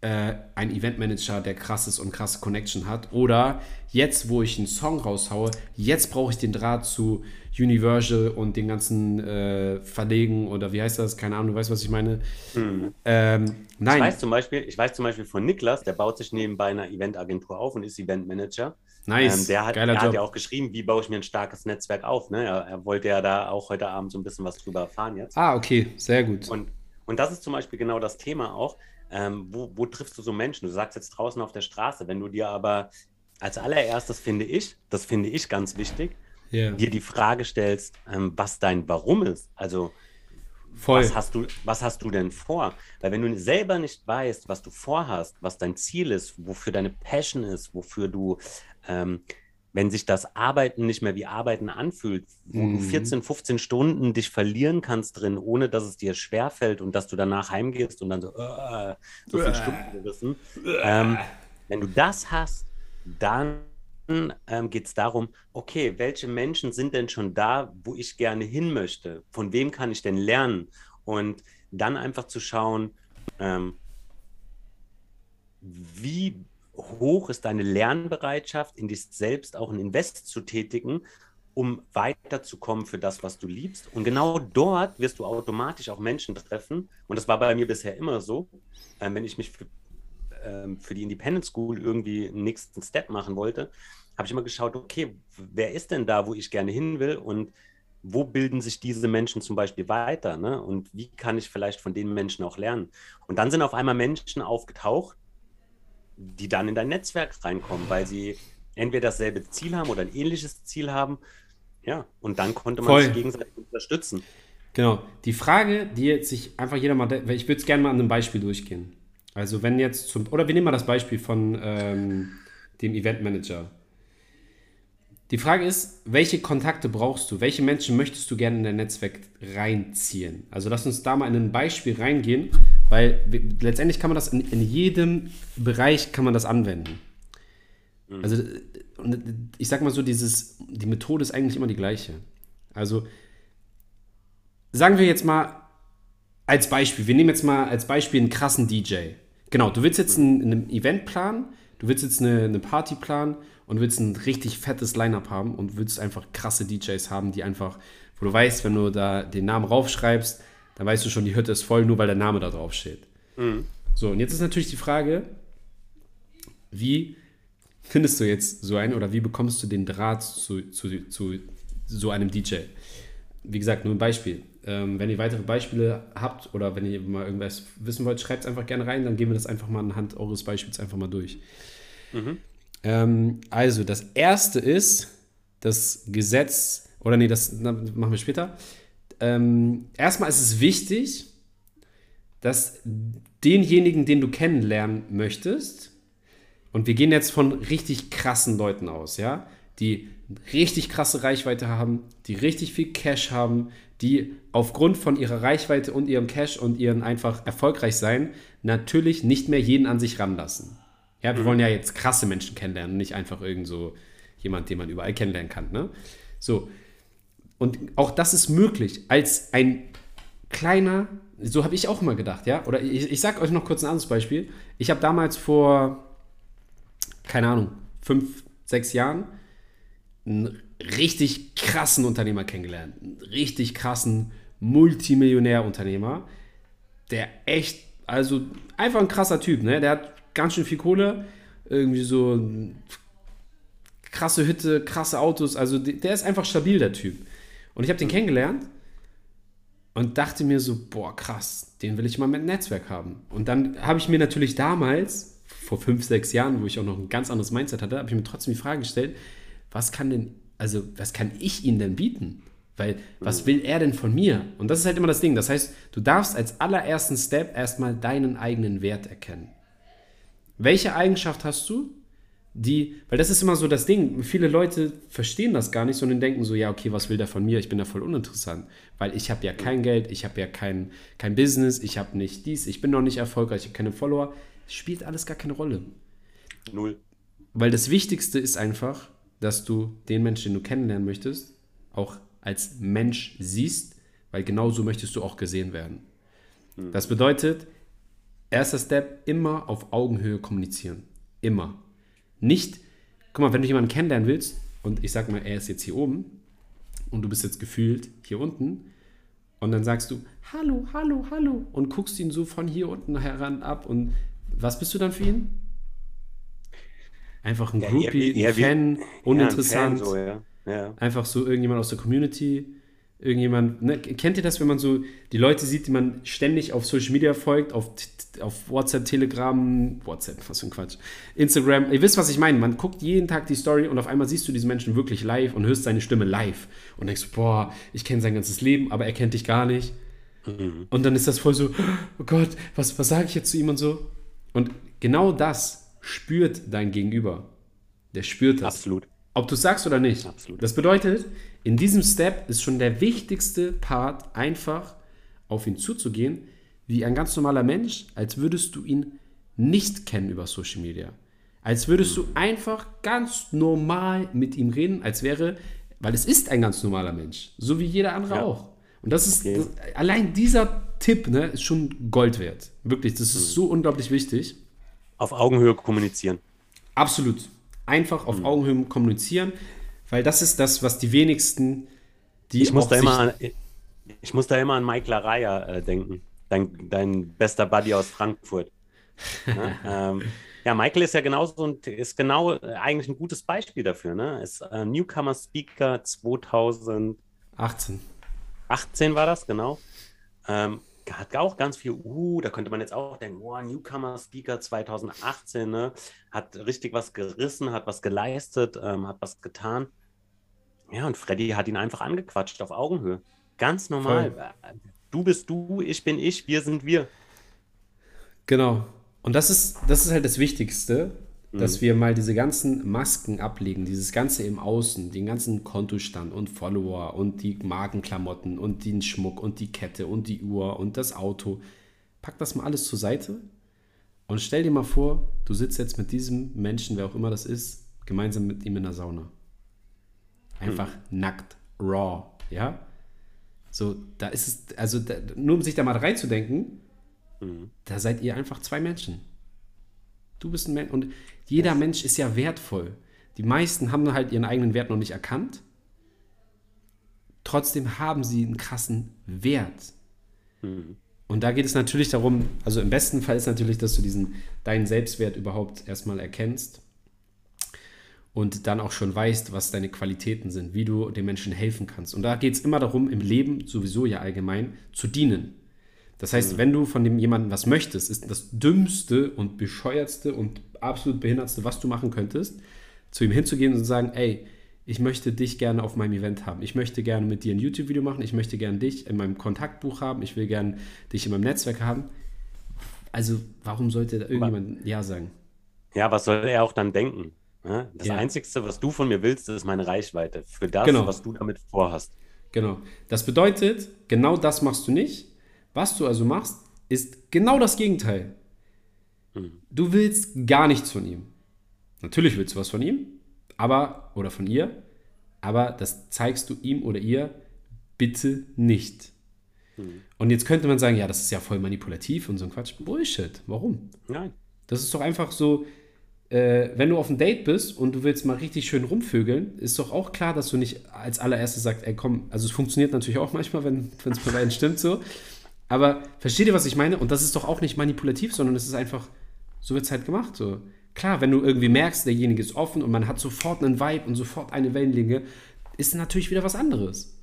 S2: äh, einen Eventmanager, der krasses und krasse Connection hat. Oder jetzt, wo ich einen Song raushaue, jetzt brauche ich den Draht zu Universal und den ganzen äh, Verlegen oder wie heißt das? Keine Ahnung, du weißt, was ich meine.
S1: Hm. Ähm, nein. Ich weiß, zum Beispiel, ich weiß zum Beispiel von Niklas, der baut sich nebenbei einer Eventagentur auf und ist Eventmanager.
S2: Nice.
S1: Ähm, der hat, der hat ja auch geschrieben, wie baue ich mir ein starkes Netzwerk auf. Ne? Er, er, wollte ja da auch heute Abend so ein bisschen was drüber erfahren jetzt.
S2: Ah, okay, sehr gut.
S1: Und, und das ist zum Beispiel genau das Thema auch. Ähm, wo, wo triffst du so Menschen? Du sagst jetzt draußen auf der Straße, wenn du dir aber als allererstes finde ich, das finde ich ganz wichtig, yeah. dir die Frage stellst, ähm, was dein Warum ist. Also Voll. Was hast, du, was hast du denn vor? Weil wenn du selber nicht weißt, was du vorhast, was dein Ziel ist, wofür deine Passion ist, wofür du, ähm, wenn sich das Arbeiten nicht mehr wie Arbeiten anfühlt, wo mhm. du 14, 15 Stunden dich verlieren kannst drin, ohne dass es dir schwerfällt und dass du danach heimgehst und dann so, uh, so viele Stunden gerissen. Ähm, wenn du das hast, dann ähm, geht es darum, okay, welche Menschen sind denn schon da, wo ich gerne hin möchte? Von wem kann ich denn lernen? Und dann einfach zu schauen, ähm, wie hoch ist deine Lernbereitschaft, in dich selbst auch ein Invest zu tätigen, um weiterzukommen für das, was du liebst. Und genau dort wirst du automatisch auch Menschen treffen. Und das war bei mir bisher immer so. Ähm, wenn ich mich für ähm, für die Independent School irgendwie einen nächsten Step machen wollte, habe ich immer geschaut, okay, wer ist denn da, wo ich gerne hin will und wo bilden sich diese Menschen zum Beispiel weiter ne? und wie kann ich vielleicht von den Menschen auch lernen. Und dann sind auf einmal Menschen aufgetaucht, die dann in dein Netzwerk reinkommen, weil sie entweder dasselbe Ziel haben oder ein ähnliches Ziel haben. Ja, und dann konnte man Voll. sich gegenseitig unterstützen.
S2: Genau. Die Frage, die jetzt sich einfach jeder mal, ich würde es gerne mal an einem Beispiel durchgehen. Also wenn jetzt zum, oder wir nehmen mal das Beispiel von ähm, dem Eventmanager. Die Frage ist, welche Kontakte brauchst du? Welche Menschen möchtest du gerne in dein Netzwerk reinziehen? Also lass uns da mal in ein Beispiel reingehen, weil letztendlich kann man das in, in jedem Bereich kann man das anwenden. Mhm. Also ich sag mal so, dieses, die Methode ist eigentlich immer die gleiche. Also sagen wir jetzt mal als Beispiel, wir nehmen jetzt mal als Beispiel einen krassen DJ. Genau, du willst jetzt ein, ein Event planen, du willst jetzt eine, eine Party planen und willst ein richtig fettes Line-Up haben und willst einfach krasse DJs haben, die einfach, wo du weißt, wenn du da den Namen raufschreibst, dann weißt du schon, die Hütte ist voll, nur weil der Name da drauf steht. Mhm. So, und jetzt ist natürlich die Frage, wie findest du jetzt so einen oder wie bekommst du den Draht zu, zu, zu so einem DJ? Wie gesagt, nur ein Beispiel. Ähm, wenn ihr weitere Beispiele habt oder wenn ihr mal irgendwas wissen wollt, schreibt es einfach gerne rein, dann gehen wir das einfach mal anhand eures Beispiels einfach mal durch. Mhm. Ähm, also, das erste ist das Gesetz, oder nee, das machen wir später. Ähm, erstmal ist es wichtig, dass denjenigen, den du kennenlernen möchtest, und wir gehen jetzt von richtig krassen Leuten aus, ja, die richtig krasse Reichweite haben, die richtig viel Cash haben, die aufgrund von ihrer Reichweite und ihrem Cash und ihren einfach erfolgreich sein, natürlich nicht mehr jeden an sich ranlassen. Ja, wir mhm. wollen ja jetzt krasse Menschen kennenlernen, nicht einfach irgend so jemand, den man überall kennenlernen kann. Ne? So. Und auch das ist möglich, als ein kleiner, so habe ich auch immer gedacht, ja. Oder ich, ich sage euch noch kurz ein anderes Beispiel. Ich habe damals vor, keine Ahnung, fünf, sechs Jahren einen richtig krassen Unternehmer kennengelernt. Einen richtig krassen Multimillionärunternehmer, der echt, also einfach ein krasser Typ, ne? Der hat ganz schön viel Kohle, irgendwie so krasse Hütte, krasse Autos, also der ist einfach stabil, der Typ. Und ich habe den kennengelernt und dachte mir so, boah, krass, den will ich mal mit Netzwerk haben. Und dann habe ich mir natürlich damals, vor fünf, sechs Jahren, wo ich auch noch ein ganz anderes Mindset hatte, habe ich mir trotzdem die Frage gestellt, was kann denn, also was kann ich ihm denn bieten? Weil, was will er denn von mir? Und das ist halt immer das Ding. Das heißt, du darfst als allerersten Step erstmal deinen eigenen Wert erkennen. Welche Eigenschaft hast du, die, weil das ist immer so das Ding, viele Leute verstehen das gar nicht, sondern denken so, ja, okay, was will der von mir? Ich bin da voll uninteressant, weil ich habe ja kein Geld, ich habe ja kein, kein Business, ich habe nicht dies, ich bin noch nicht erfolgreich, ich habe keine Follower. Es spielt alles gar keine Rolle.
S1: Null.
S2: Weil das Wichtigste ist einfach, dass du den Menschen, den du kennenlernen möchtest, auch als Mensch siehst, weil genau so möchtest du auch gesehen werden. Hm. Das bedeutet, erster Step, immer auf Augenhöhe kommunizieren. Immer. Nicht, guck mal, wenn du jemanden kennenlernen willst und ich sag mal, er ist jetzt hier oben und du bist jetzt gefühlt hier unten und dann sagst du, hallo, hallo, hallo und guckst ihn so von hier unten heran ab und was bist du dann für ihn? Einfach ein ja, Groupie, eher, eher Fan, uninteressant. Ja, ein Fan so, ja. Einfach so irgendjemand aus der Community irgendjemand, ne, kennt ihr das, wenn man so die Leute sieht, die man ständig auf Social Media folgt, auf, auf WhatsApp, Telegram, WhatsApp, was für ein Quatsch, Instagram, ihr wisst, was ich meine, man guckt jeden Tag die Story und auf einmal siehst du diesen Menschen wirklich live und hörst seine Stimme live und denkst, boah, ich kenne sein ganzes Leben, aber er kennt dich gar nicht. Mhm. Und dann ist das voll so, oh Gott, was, was sage ich jetzt zu ihm und so? Und genau das spürt dein Gegenüber. Der spürt das.
S1: Absolut.
S2: Ob du es sagst oder nicht. Absolut. Das bedeutet, in diesem Step ist schon der wichtigste Part, einfach auf ihn zuzugehen, wie ein ganz normaler Mensch, als würdest du ihn nicht kennen über Social Media. Als würdest du einfach ganz normal mit ihm reden, als wäre, weil es ist ein ganz normaler Mensch, so wie jeder andere ja. auch. Und das ist, okay. das, allein dieser Tipp ne, ist schon Gold wert. Wirklich, das ist mhm. so unglaublich wichtig.
S1: Auf Augenhöhe kommunizieren.
S2: Absolut einfach auf mhm. Augenhöhe kommunizieren, weil das ist das, was die wenigsten, die
S1: ich muss da immer an, ich muss da immer an Mike Laraya äh, denken, dein, dein bester Buddy aus Frankfurt. ne? ähm, ja, Michael ist ja genauso und ist genau äh, eigentlich ein gutes Beispiel dafür. Ne? Ist äh, Newcomer Speaker 2018. 18 war das, genau. Ähm, hat auch ganz viel, uh, da könnte man jetzt auch denken, oh, Newcomer Speaker 2018, ne? Hat richtig was gerissen, hat was geleistet, ähm, hat was getan. Ja, und Freddy hat ihn einfach angequatscht auf Augenhöhe. Ganz normal. Voll. Du bist du, ich bin ich, wir sind wir.
S2: Genau. Und das ist, das ist halt das Wichtigste, dass mhm. wir mal diese ganzen Masken ablegen, dieses Ganze im Außen, den ganzen Kontostand und Follower und die Markenklamotten und den Schmuck und die Kette und die Uhr und das Auto. Pack das mal alles zur Seite und stell dir mal vor, du sitzt jetzt mit diesem Menschen, wer auch immer das ist, gemeinsam mit ihm in der Sauna. Einfach hm. nackt, raw, ja? So, da ist es, also da, nur um sich da mal reinzudenken, hm. da seid ihr einfach zwei Menschen. Du bist ein Mensch und jeder das Mensch ist ja wertvoll. Die meisten haben halt ihren eigenen Wert noch nicht erkannt. Trotzdem haben sie einen krassen Wert. Mhm. Und da geht es natürlich darum, also im besten Fall ist natürlich, dass du diesen deinen Selbstwert überhaupt erstmal erkennst und dann auch schon weißt, was deine Qualitäten sind, wie du den Menschen helfen kannst. Und da geht es immer darum, im Leben sowieso ja allgemein zu dienen. Das heißt, mhm. wenn du von dem jemanden was möchtest, ist das dümmste und bescheuertste und absolut behindertste, was du machen könntest, zu ihm hinzugehen und zu sagen, ey, ich möchte dich gerne auf meinem Event haben. Ich möchte gerne mit dir ein YouTube-Video machen. Ich möchte gerne dich in meinem Kontaktbuch haben. Ich will gerne dich in meinem Netzwerk haben. Also, warum sollte da irgendjemand Ja sagen?
S1: Ja, was soll er auch dann denken? Ja? Das
S2: Ja.
S1: Einzige, was du von mir willst, ist meine Reichweite für das,
S2: Genau.
S1: was du damit vorhast.
S2: Genau. Das bedeutet, genau das machst du nicht. Was du also machst, ist genau das Gegenteil. Du willst gar nichts von ihm. Natürlich willst du was von ihm, aber, oder von ihr, aber das zeigst du ihm oder ihr bitte nicht. Und jetzt könnte man sagen, ja, das ist ja voll manipulativ und so ein Quatsch. Bullshit. Warum?
S1: Nein.
S2: Das ist doch einfach so, äh, wenn du auf einem Date bist und du willst mal richtig schön rumvögeln, ist doch auch klar, dass du nicht als allererstes sagst, ey komm, also es funktioniert natürlich auch manchmal, wenn es bei beiden stimmt so. Aber versteht ihr, was ich meine? Und das ist doch auch nicht manipulativ, sondern es ist einfach, so wird es halt gemacht. So. Klar, wenn du irgendwie merkst, derjenige ist offen und man hat sofort einen Vibe und sofort eine Wellenlänge, ist natürlich wieder was anderes.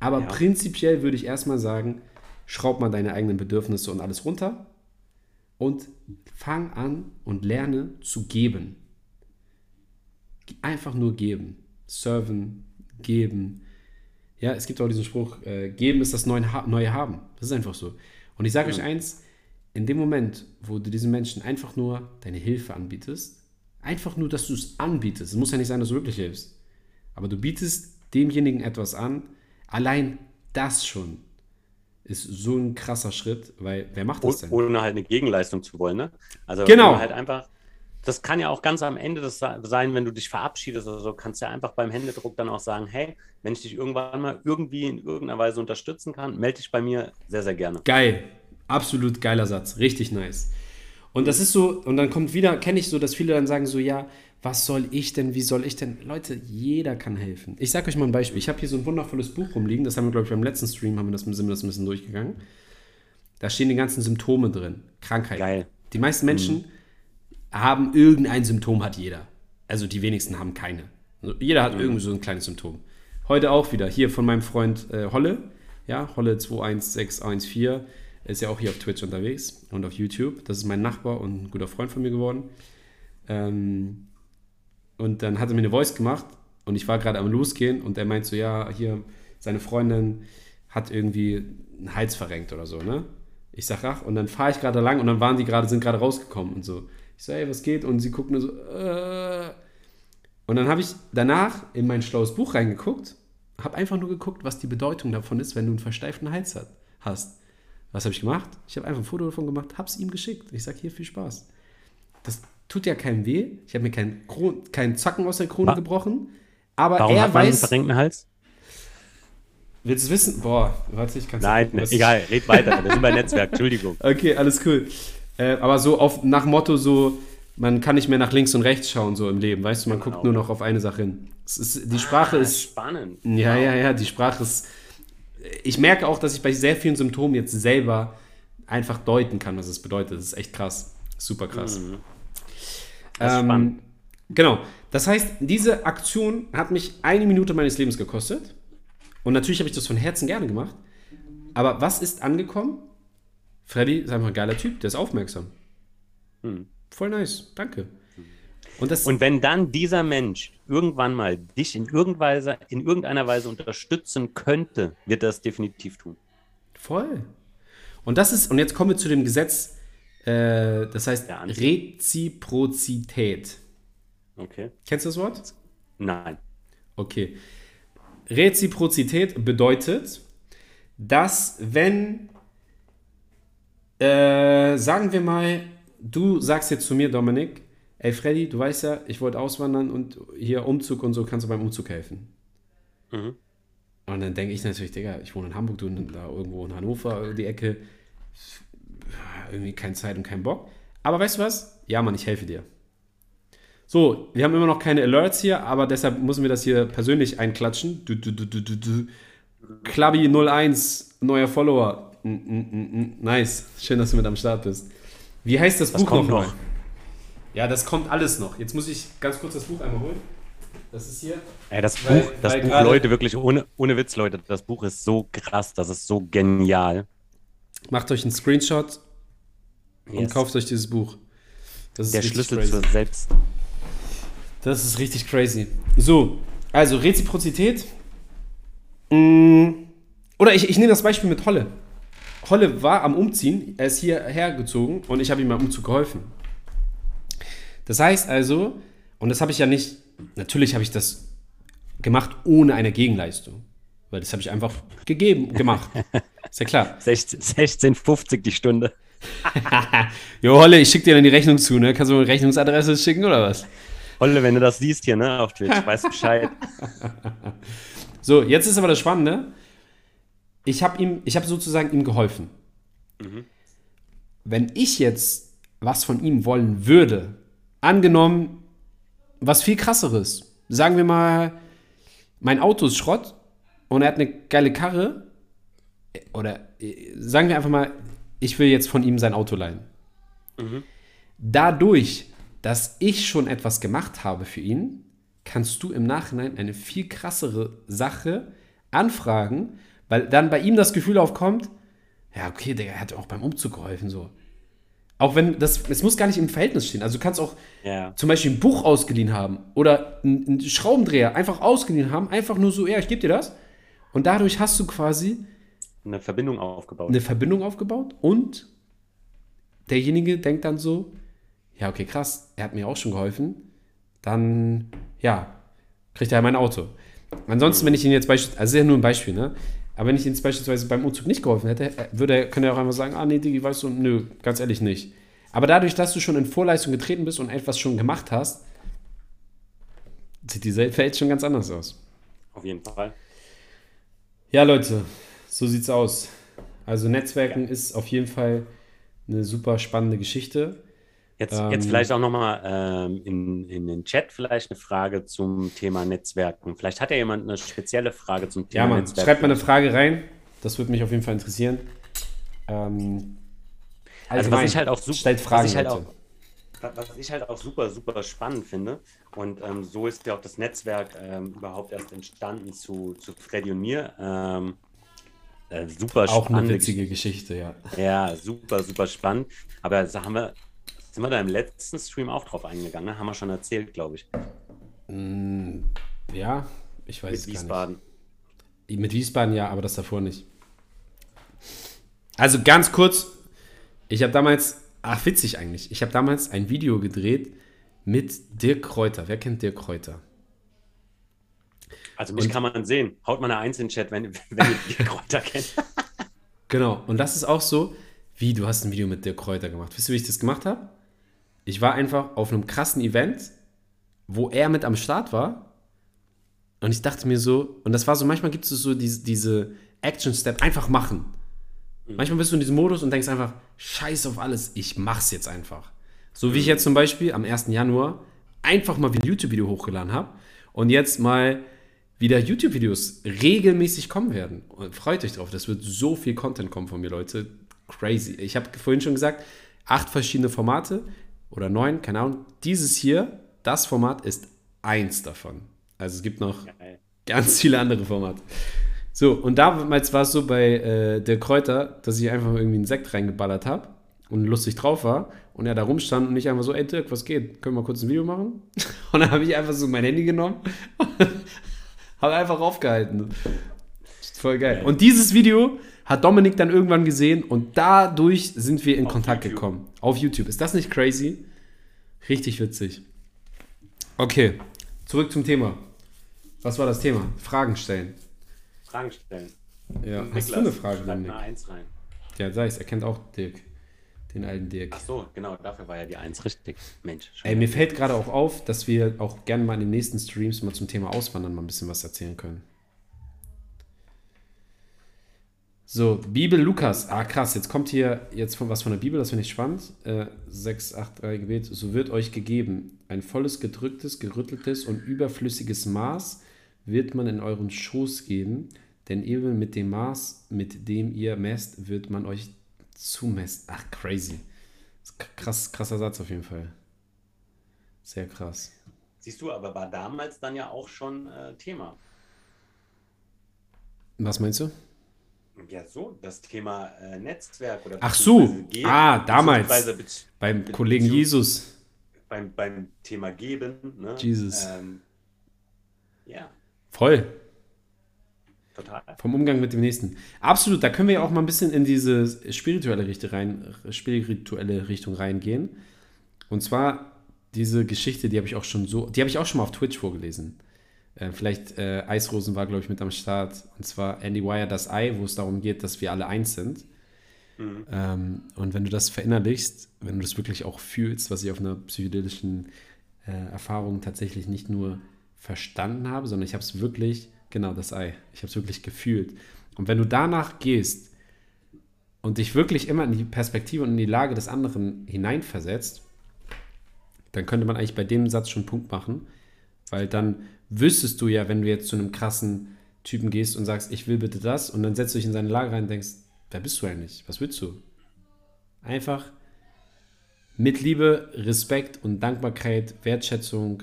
S2: Aber
S1: Ja.
S2: prinzipiell würde ich erstmal sagen, schraub mal deine eigenen Bedürfnisse und alles runter und fang an und lerne zu geben. Einfach nur geben. Serven, geben. Ja, es gibt auch diesen Spruch, äh, geben ist das neue, ha neue Haben. Das ist einfach so. Und ich sage euch eins, in dem Moment, wo du diesen Menschen einfach nur deine Hilfe anbietest, einfach nur, dass du es anbietest, es muss ja nicht sein, dass du wirklich hilfst, aber du bietest demjenigen etwas an, allein das schon ist so ein krasser Schritt, weil wer macht das
S1: Oh-
S2: denn?
S1: Ohne halt eine Gegenleistung zu wollen, ne? Also
S2: Genau.
S1: halt einfach, das kann ja auch ganz am Ende das se- sein, wenn du dich verabschiedest oder so, kannst du ja einfach beim Händedruck dann auch sagen, hey, wenn ich dich irgendwann mal irgendwie in irgendeiner Weise unterstützen kann, melde dich bei mir sehr, sehr gerne.
S2: Geil. Absolut geiler Satz. Richtig nice. Und das ist so, und dann kommt wieder, kenne ich so, dass viele dann sagen so, ja, was soll ich denn, wie soll ich denn? Leute, jeder kann helfen. Ich sage euch mal ein Beispiel. Ich habe hier so ein wundervolles Buch rumliegen, das haben wir, glaube ich, beim letzten Stream, haben wir das, sind wir das ein bisschen durchgegangen. Da stehen die ganzen Symptome drin. Krankheiten.
S1: Geil.
S2: Die meisten Menschen haben irgendein Symptom, hat jeder. Also die wenigsten haben keine. Also jeder hat irgendwie so ein kleines Symptom. Heute auch wieder, hier von meinem Freund äh, Holle, ja, Holle 21614, ist ja auch hier auf Twitch unterwegs und auf YouTube. Das ist mein Nachbar und ein guter Freund von mir geworden. Ähm, und dann hat er mir eine Voice gemacht und ich war gerade am Losgehen und er meint so, ja, hier, seine Freundin hat irgendwie einen Hals verrenkt oder so, ne? Ich sag, ach, und dann fahre ich gerade lang und dann waren die gerade, sind gerade rausgekommen und so. Ich so, ey, was geht? Und sie guckt nur so, äh. Und dann habe ich danach in mein schlaues Buch reingeguckt, habe einfach nur geguckt, was die Bedeutung davon ist, wenn du einen versteiften Hals hat, hast. Was habe ich gemacht? Ich habe einfach ein Foto davon gemacht, habe es ihm geschickt. Ich sage, hier, viel Spaß. Das tut ja keinem weh. Ich habe mir keinen Kron keinen Zacken aus der Krone
S1: Wa-
S2: gebrochen. Aber
S1: Warum
S2: er
S1: hat man einen
S2: weiß.
S1: verrenkten Hals?
S2: Willst du es wissen? Boah, warte, ich kann
S1: Nein, ne, egal, red weiter. Wir sind bei Netzwerk, Entschuldigung.
S2: Okay, alles cool. Äh, aber so auf, nach Motto so, man kann nicht mehr nach links und rechts schauen so im Leben, weißt du, man
S1: Genau.
S2: guckt nur noch auf eine Sache hin. Ist, die Sprache
S1: Ah,
S2: ist,
S1: spannend.
S2: ja, ja, ja, die Sprache ist, ich merke auch, dass ich bei sehr vielen Symptomen jetzt selber einfach deuten kann, was es bedeutet. Das ist echt krass. Super krass.
S1: Mhm. Das ist
S2: Ähm,
S1: spannend.
S2: Genau. Das heißt, diese Aktion hat mich eine Minute meines Lebens gekostet. Und natürlich habe ich das von Herzen gerne gemacht. Aber was ist angekommen? Freddy ist einfach ein geiler Typ, der ist aufmerksam. Voll nice, danke. Und das
S1: Und wenn dann dieser Mensch irgendwann mal dich in, in irgendeiner Weise unterstützen könnte, wird er es definitiv tun.
S2: voll. Und das ist, und jetzt kommen wir zu dem Gesetz, äh, das heißt Reziprozität.
S1: Okay?
S2: Kennst du das Wort?
S1: Nein.
S2: Okay. Reziprozität bedeutet, dass wenn, äh, sagen wir mal, du sagst jetzt zu mir, Dominik, ey Freddy, du weißt ja, ich wollte auswandern und hier Umzug und so, kannst du beim Umzug helfen?
S1: Mhm.
S2: Und dann denke ich natürlich, Digga, ich wohne in Hamburg, du da irgendwo in Hannover, die Ecke, irgendwie keine Zeit und keinen Bock. Aber weißt du was? Ja, Mann, ich helfe dir. So, wir haben immer noch keine Alerts hier, aber deshalb müssen wir das hier persönlich einklatschen. Du, du, du, du, du, du. Klabby01, neuer Follower. Nice. Schön, dass du mit am Start bist. Wie heißt das,
S1: Das
S2: Buch
S1: kommt
S2: nochmal?
S1: noch.
S2: Ja, das kommt alles noch. Jetzt muss ich ganz kurz das Buch einmal holen. Das ist hier.
S1: Ey, das
S2: Weil-
S1: Buch, das Buch, Leute, wirklich, ohne, ohne Witz, Leute, das Buch ist so krass, das ist so genial.
S2: Macht euch einen Screenshot und
S1: Yes.
S2: kauft euch dieses Buch. Das ist
S1: Der Schlüssel
S2: crazy.
S1: zur Selbst.
S2: Das ist richtig crazy. So, also Reziprozität. Mm, Oder ich, ich nehme das Beispiel mit Holle. Holle war am Umziehen, er ist hierher gezogen und ich habe ihm beim Umzug geholfen. Das heißt also, Und das habe ich ja nicht, natürlich habe ich das gemacht ohne eine Gegenleistung. Weil das habe ich einfach gegeben, gemacht. Ist ja klar.
S1: 16,50 die Stunde.
S2: jo, Holle, ich schicke dir dann die Rechnung zu, ne? Kannst du mir eine Rechnungsadresse schicken oder was?
S1: Holle, wenn du das siehst hier, ne, auf Twitch, weißt Bescheid.
S2: so, jetzt ist aber das Spannende. Ich habe ihm, ich habe sozusagen ihm geholfen. Mhm. Wenn ich jetzt was von ihm wollen würde, angenommen, was viel krasseres, sagen wir mal, mein Auto ist Schrott und er hat eine geile Karre, oder sagen wir einfach mal, ich will jetzt von ihm sein Auto leihen. Mhm. Dadurch, dass ich schon etwas gemacht habe für ihn, kannst du im Nachhinein eine viel krassere Sache anfragen, weil dann bei ihm das Gefühl aufkommt, ja, okay, der hat auch beim Umzug geholfen, so. Auch wenn das, es muss gar nicht im Verhältnis stehen. Also du kannst auch ja. zum Beispiel ein Buch ausgeliehen haben oder einen Schraubendreher einfach ausgeliehen haben, einfach nur so, ja, ich gebe dir das. Und dadurch hast du quasi
S1: eine Verbindung aufgebaut.
S2: Eine Verbindung aufgebaut und derjenige denkt dann so, ja, okay, krass, er hat mir auch schon geholfen, dann, ja, kriegt er mein Auto. Ansonsten, mhm. wenn ich ihn jetzt beispielsweise, also ist ja nur ein Beispiel, ne? Aber wenn ich ihm beispielsweise beim Umzug nicht geholfen hätte, würde er, könnte er auch einfach sagen, ah nee, Digi, weißt du, nö, ganz ehrlich nicht. Aber dadurch, dass du schon in Vorleistung getreten bist und etwas schon gemacht hast, sieht die Welt schon ganz anders aus.
S1: Auf jeden Fall.
S2: Ja, Leute, so sieht's aus. Also Netzwerken ja. ist auf jeden Fall eine super spannende Geschichte.
S1: Jetzt, ähm, jetzt vielleicht auch nochmal ähm, in, in den Chat vielleicht eine Frage zum Thema Netzwerken. Vielleicht hat ja jemand eine spezielle Frage zum Thema
S2: ja, Mann, Netzwerken. Schreibt mal eine Frage rein. Das würde mich auf jeden Fall interessieren. Ähm,
S1: also was ich halt auch super, stellt Fragen, was ich halt auch, was ich halt auch super, super spannend finde. Und ähm, so ist ja auch das Netzwerk ähm, überhaupt erst entstanden zu, zu Freddy und mir. Ähm, äh, super
S2: auch spannend. Auch eine witzige Geschichte, ja.
S1: Ja, super, super spannend. Aber da haben wir sind wir da im letzten Stream auch drauf eingegangen? Ne? Haben wir schon erzählt, glaube ich.
S2: Mm, ja, ich weiß
S1: Mit Wiesbaden.
S2: Nicht. Mit Wiesbaden ja, aber das davor nicht. Also ganz kurz, ich habe damals, ach witzig eigentlich, ich habe damals ein Video gedreht mit Dirk Kräuter. Wer kennt Dirk Kräuter?
S1: Also mich und, kann man sehen. Haut mal eine Eins in den Chat, wenn, wenn ihr Dirk Kräuter kennt.
S2: genau, und das ist auch so, wie du hast ein Video mit Dirk Kräuter gemacht. Wisst ihr, wie ich das gemacht habe? Ich war einfach auf einem krassen Event, wo er mit am Start war. Und ich dachte mir so, und das war so, manchmal gibt es so diese, diese Action-Step, einfach machen. Mhm. Manchmal bist du in diesem Modus und denkst einfach, scheiß auf alles, ich mach's jetzt einfach. So wie ich jetzt zum Beispiel am 1. Januar einfach mal ein YouTube-Video hochgeladen habe und jetzt mal wieder YouTube-Videos regelmäßig kommen werden. Und freut euch drauf, das wird so viel Content kommen von mir, Leute. Crazy. Ich habe vorhin schon gesagt, acht verschiedene Formate oder neun, keine Ahnung. Dieses hier, das Format ist eins davon. Also es gibt noch Geil. ganz viele andere Formate. So, und damals war es so bei äh, der Kräuter, dass ich einfach irgendwie einen Sekt reingeballert habe und lustig drauf war und er da rumstand und ich einfach so, ey Dirk, was geht? Können wir mal kurz ein Video machen? Und dann habe ich einfach so mein Handy genommen und habe einfach aufgehalten. Voll geil. Und dieses Video hat Dominik dann irgendwann gesehen und dadurch sind wir in Auf Kontakt YouTube. gekommen. Auf YouTube. Ist das nicht crazy? Richtig witzig. Okay, zurück zum Thema. Was war das Thema? Fragen stellen.
S1: Fragen stellen.
S2: Ja, Niklas, hast du eine Frage,
S1: Dominik? Eine Eins rein.
S2: Ja, sag ich, er kennt auch Dirk. Den alten Dirk.
S1: Ach so, genau, dafür war ja die Eins richtig. Mensch.
S2: Ey, mir fällt gerade auch auf, dass wir auch gerne mal in den nächsten Streams mal zum Thema Auswandern mal ein bisschen was erzählen können. So, Bibel Lukas. Ah, krass. Jetzt kommt hier jetzt von was von der Bibel, das finde ich spannend. Äh, 6, 8, 3 Gebet. So wird euch gegeben. Ein volles, gedrücktes, gerütteltes und überflüssiges Maß wird man in euren Schoß geben. Denn eben mit dem Maß, mit dem ihr messt, wird man euch zumessen. Ach, crazy. Krass, krasser Satz auf jeden Fall. Sehr krass.
S1: Siehst du, aber war damals dann ja auch schon äh, Thema.
S2: Was meinst du?
S1: Ja, so, das Thema äh, Netzwerk oder
S2: Ach so, geben, ah, damals beim Kollegen Jesus.
S1: Beim, beim Thema Geben, ne?
S2: Jesus.
S1: Ähm, ja.
S2: Voll.
S1: Total.
S2: Vom Umgang mit dem Nächsten. Absolut, da können wir ja auch mal ein bisschen in diese spirituelle Richtung, rein, spirituelle Richtung reingehen. Und zwar diese Geschichte, die habe ich auch schon so, die habe ich auch schon mal auf Twitch vorgelesen. Äh, vielleicht äh, Eisrosen war, glaube ich, mit am Start. Und zwar Andy Wire, das Ei, wo es darum geht, dass wir alle eins sind. Mhm. Ähm, und wenn du das verinnerlichst, wenn du das wirklich auch fühlst, was ich auf einer psychedelischen äh, Erfahrung tatsächlich nicht nur verstanden habe, sondern ich habe es wirklich, genau das Ei, ich habe es wirklich gefühlt. Und wenn du danach gehst und dich wirklich immer in die Perspektive und in die Lage des anderen hineinversetzt, dann könnte man eigentlich bei dem Satz schon Punkt machen, weil dann wüsstest du ja, wenn du jetzt zu einem krassen Typen gehst und sagst, ich will bitte das, und dann setzt du dich in seine Lage rein und denkst, wer bist du eigentlich? Was willst du? Einfach mit Liebe, Respekt und Dankbarkeit, Wertschätzung.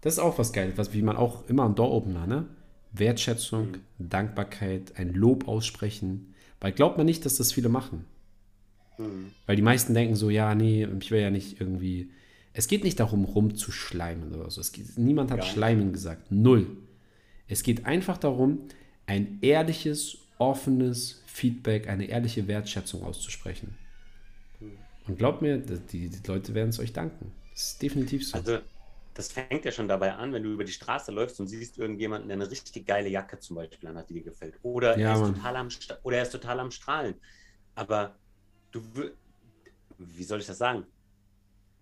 S2: Das ist auch was Geiles, was, wie man auch immer am Door-Opener, ne? Wertschätzung, mhm. Dankbarkeit, ein Lob aussprechen. Weil glaubt man nicht, dass das viele machen. Mhm. Weil die meisten denken so, ja, nee, ich will ja nicht irgendwie es geht nicht darum, rumzuschleimen oder so. Geht, niemand hat ja. Schleimen gesagt. Null. Es geht einfach darum, ein ehrliches, offenes Feedback, eine ehrliche Wertschätzung auszusprechen. Hm. Und glaubt mir, die, die Leute werden es euch danken. Das ist definitiv so.
S1: Also, das fängt ja schon dabei an, wenn du über die Straße läufst und siehst irgendjemanden, der eine richtig geile Jacke zum Beispiel anhat, die dir gefällt. Oder, ja, er, ist total am, oder er ist total am Strahlen. Aber du, wie soll ich das sagen?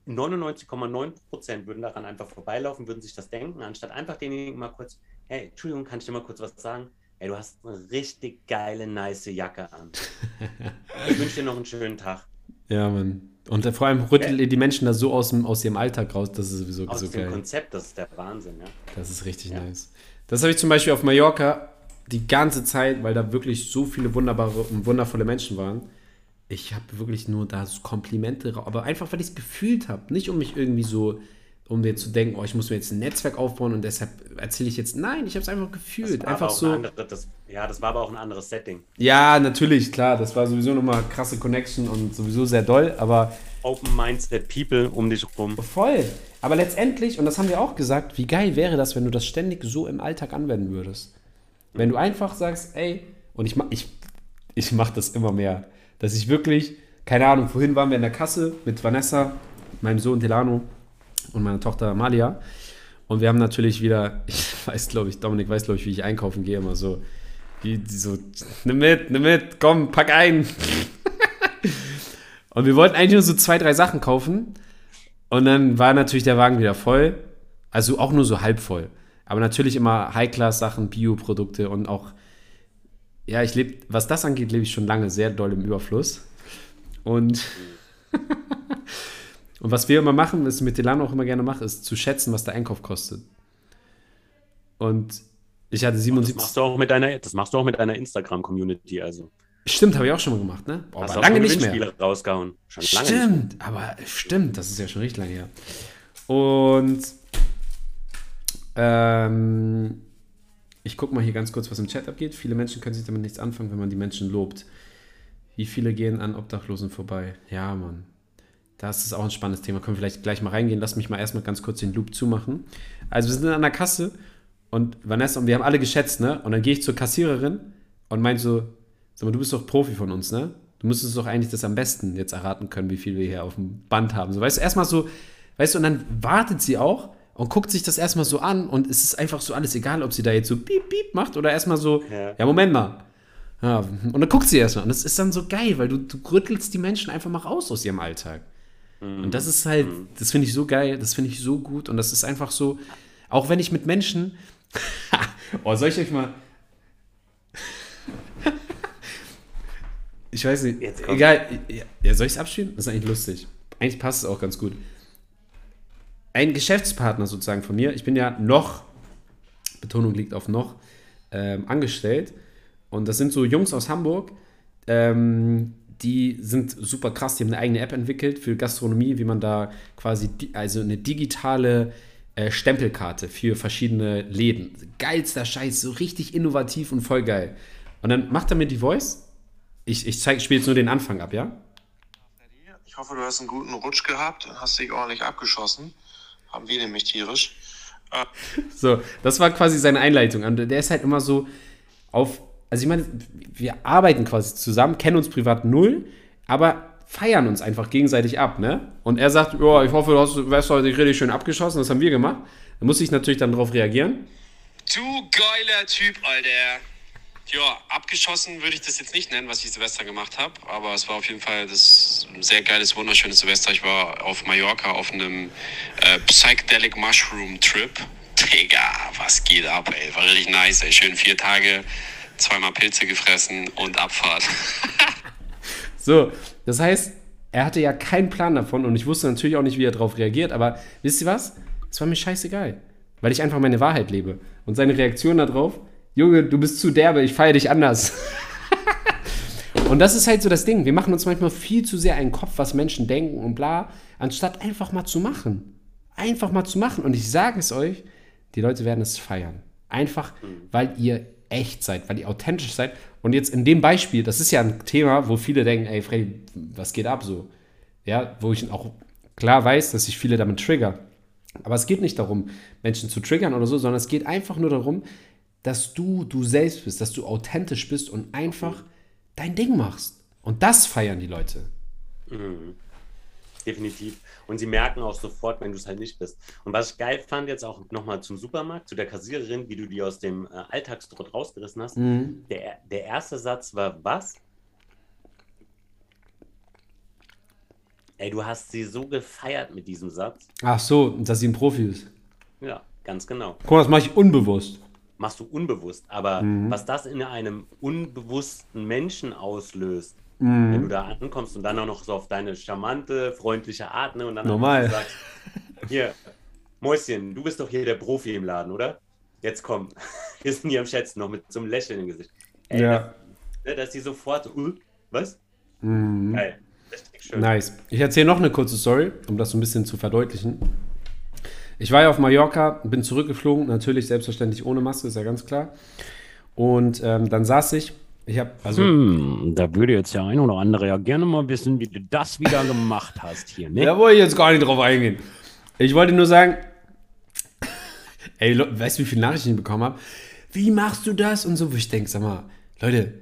S1: 99,9 Prozent würden daran einfach vorbeilaufen, würden sich das denken, anstatt einfach denjenigen mal kurz, hey, Entschuldigung, kann ich dir mal kurz was sagen? Hey, du hast eine richtig geile, nice Jacke an. ich wünsche dir noch einen schönen Tag.
S2: Ja, Mann. Und vor allem rüttelt ihr die Menschen da so aus, dem, aus ihrem Alltag raus, das ist sowieso aus so geil. Aus dem
S1: Konzept, das ist der Wahnsinn, ja.
S2: Das ist richtig ja. nice. Das habe ich zum Beispiel auf Mallorca die ganze Zeit, weil da wirklich so viele wunderbare und wundervolle Menschen waren ich habe wirklich nur da so Komplimente, aber einfach, weil ich es gefühlt habe. Nicht um mich irgendwie so, um mir zu denken, oh, ich muss mir jetzt ein Netzwerk aufbauen und deshalb erzähle ich jetzt. Nein, ich habe es einfach gefühlt. Einfach so.
S1: Andere, das, ja, das war aber auch ein anderes Setting.
S2: Ja, natürlich, klar. Das war sowieso nochmal krasse Connection und sowieso sehr doll, aber.
S1: Open Mindset People um dich rum.
S2: Voll. Aber letztendlich, und das haben wir auch gesagt, wie geil wäre das, wenn du das ständig so im Alltag anwenden würdest. Wenn du einfach sagst, ey, und ich, ich, ich mache das immer mehr dass ich wirklich, keine Ahnung, vorhin waren wir in der Kasse mit Vanessa, meinem Sohn Delano und meiner Tochter Malia. Und wir haben natürlich wieder, ich weiß, glaube ich, Dominik weiß, glaube ich, wie ich einkaufen gehe, immer so, wie so, nimm mit, nimm mit, komm, pack ein. und wir wollten eigentlich nur so zwei, drei Sachen kaufen. Und dann war natürlich der Wagen wieder voll. Also auch nur so halb voll. Aber natürlich immer High-Class-Sachen, Bioprodukte und auch ja, ich lebe, was das angeht, lebe ich schon lange sehr doll im Überfluss. Und, und was wir immer machen, was ich mit Delano auch immer gerne mache, ist zu schätzen, was der Einkauf kostet. Und ich hatte 77.
S1: Das machst du auch mit deiner, das machst du auch mit deiner Instagram-Community, also.
S2: Stimmt, habe ich auch schon mal gemacht, ne?
S1: Boah, aber lange nicht mehr. rausgehauen.
S2: Schon lange stimmt, aber stimmt, das ist ja schon richtig lange her. Und ähm, ich gucke mal hier ganz kurz, was im Chat abgeht. Viele Menschen können sich damit nichts anfangen, wenn man die Menschen lobt. Wie viele gehen an Obdachlosen vorbei? Ja, Mann. Das ist auch ein spannendes Thema. Können wir vielleicht gleich mal reingehen. Lass mich mal erstmal ganz kurz den Loop zumachen. Also, wir sind an der Kasse und Vanessa und wir haben alle geschätzt, ne? Und dann gehe ich zur Kassiererin und meinte so: Sag mal, du bist doch Profi von uns, ne? Du müsstest doch eigentlich das am besten jetzt erraten können, wie viel wir hier auf dem Band haben. So, weißt du, erstmal so, weißt du, und dann wartet sie auch und guckt sich das erstmal so an und es ist einfach so alles egal, ob sie da jetzt so piep, piep macht oder erstmal so, ja, ja Moment mal. Ja, und dann guckt sie erstmal und das ist dann so geil, weil du, du rüttelst die Menschen einfach mal raus aus ihrem Alltag. Mhm. Und das ist halt, mhm. das finde ich so geil, das finde ich so gut und das ist einfach so, auch wenn ich mit Menschen, oh, soll ich euch mal, ich weiß nicht, egal, ja, soll ich es abspielen? Das ist eigentlich lustig. Eigentlich passt es auch ganz gut ein Geschäftspartner sozusagen von mir, ich bin ja noch, Betonung liegt auf noch, ähm, angestellt. Und das sind so Jungs aus Hamburg, ähm, die sind super krass, die haben eine eigene App entwickelt für Gastronomie, wie man da quasi, also eine digitale äh, Stempelkarte für verschiedene Läden. Geilster Scheiß, so richtig innovativ und voll geil. Und dann macht er mir die Voice. Ich, ich zeige, spiele jetzt nur den Anfang ab, ja?
S3: Ich hoffe, du hast einen guten Rutsch gehabt und hast dich ordentlich abgeschossen. Haben wir nämlich tierisch.
S2: Äh. So, das war quasi seine Einleitung. Und der ist halt immer so auf. Also, ich meine, wir arbeiten quasi zusammen, kennen uns privat null, aber feiern uns einfach gegenseitig ab, ne? Und er sagt, ja, ich hoffe, du hast, wärst heute richtig schön abgeschossen, das haben wir gemacht. Da muss ich natürlich dann darauf reagieren.
S4: Du geiler Typ, Alter. Ja, abgeschossen würde ich das jetzt nicht nennen, was ich Silvester gemacht habe, aber es war auf jeden Fall das sehr geiles, wunderschönes Silvester. Ich war auf Mallorca auf einem äh, Psychedelic Mushroom Trip. Digga, was geht ab, ey? War richtig nice, ey. Schön vier Tage, zweimal Pilze gefressen und Abfahrt.
S2: So, das heißt, er hatte ja keinen Plan davon und ich wusste natürlich auch nicht, wie er darauf reagiert, aber wisst ihr was? Es war mir scheißegal, weil ich einfach meine Wahrheit lebe. Und seine Reaktion darauf, Junge, du bist zu derbe, ich feiere dich anders. und das ist halt so das Ding. Wir machen uns manchmal viel zu sehr einen Kopf, was Menschen denken und bla, anstatt einfach mal zu machen. Einfach mal zu machen. Und ich sage es euch, die Leute werden es feiern. Einfach, weil ihr echt seid, weil ihr authentisch seid. Und jetzt in dem Beispiel, das ist ja ein Thema, wo viele denken, ey, Freddy, was geht ab so? Ja, wo ich auch klar weiß, dass ich viele damit trigger. Aber es geht nicht darum, Menschen zu triggern oder so, sondern es geht einfach nur darum, dass du du selbst bist, dass du authentisch bist und einfach dein Ding machst. Und das feiern die Leute.
S1: Definitiv. Und sie merken auch sofort, wenn du es halt nicht bist. Und was ich geil fand, jetzt auch nochmal zum Supermarkt, zu der Kassiererin, wie du die aus dem äh, Alltagstrott rausgerissen hast. Der, der erste Satz war, was? Ey, du hast sie so gefeiert mit diesem Satz.
S2: Ach so, dass sie ein Profi ist.
S1: Ja, ganz genau.
S2: Guck mal, das mache ich unbewusst.
S1: Machst du unbewusst. Aber was das in einem unbewussten Menschen auslöst, wenn du da ankommst und dann auch noch so auf deine charmante, freundliche Art, ne? Und dann
S2: Normal.
S1: sagst, hier, Mäuschen, du bist doch hier der Profi im Laden, oder? Jetzt komm, wir sind hier am Schätzen, noch mit so einem Lächeln im Gesicht. Ey,
S2: Ja.
S1: ne, dass die sofort, so, uh, was? Geil. Richtig schön.
S2: Nice. Ich erzähle noch eine kurze Story, um das so ein bisschen zu verdeutlichen. Ich war ja auf Mallorca, bin zurückgeflogen, natürlich selbstverständlich ohne Maske, ist ja ganz klar. Und ähm, dann saß ich, ich habe, also,
S1: Hm, da würde jetzt der ein oder andere ja gerne mal wissen, wie du das wieder gemacht hast hier, ne?
S2: da wollte ich jetzt gar nicht drauf eingehen. Ich wollte nur sagen, ey, weißt du, wie viele Nachrichten ich bekommen habe? Wie machst du das? Und so, wo ich denke, sag mal, Leute,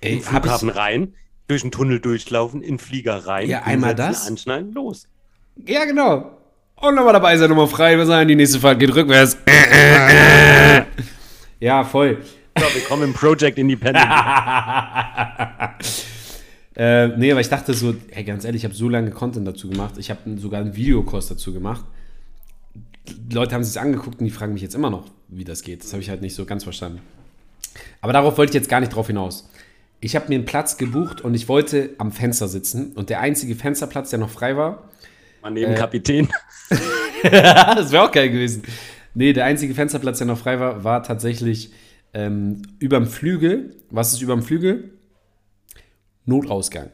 S2: ey, hab ich,
S1: rein, durch den Tunnel durchlaufen, in den Flieger rein,
S2: Ja, einmal das.
S1: anschneiden, los.
S2: Ja, genau. Und nochmal dabei sein, nochmal frei sein. Die nächste Fahrt geht rückwärts. ja, voll.
S1: So, willkommen im Project Independent.
S2: Äh, nee, aber ich dachte so, ey, ganz ehrlich, ich habe so lange Content dazu gemacht. Ich habe sogar einen Videokurs dazu gemacht. Die Leute haben sich angeguckt und die fragen mich jetzt immer noch, wie das geht. Das habe ich halt nicht so ganz verstanden. Aber darauf wollte ich jetzt gar nicht drauf hinaus. Ich habe mir einen Platz gebucht und ich wollte am Fenster sitzen. Und der einzige Fensterplatz, der noch frei war,
S1: Mal neben Kapitän.
S2: das wäre auch geil gewesen. Nee, der einzige Fensterplatz, der noch frei war, war tatsächlich ähm, überm Flügel. Was ist überm Flügel? Notausgang.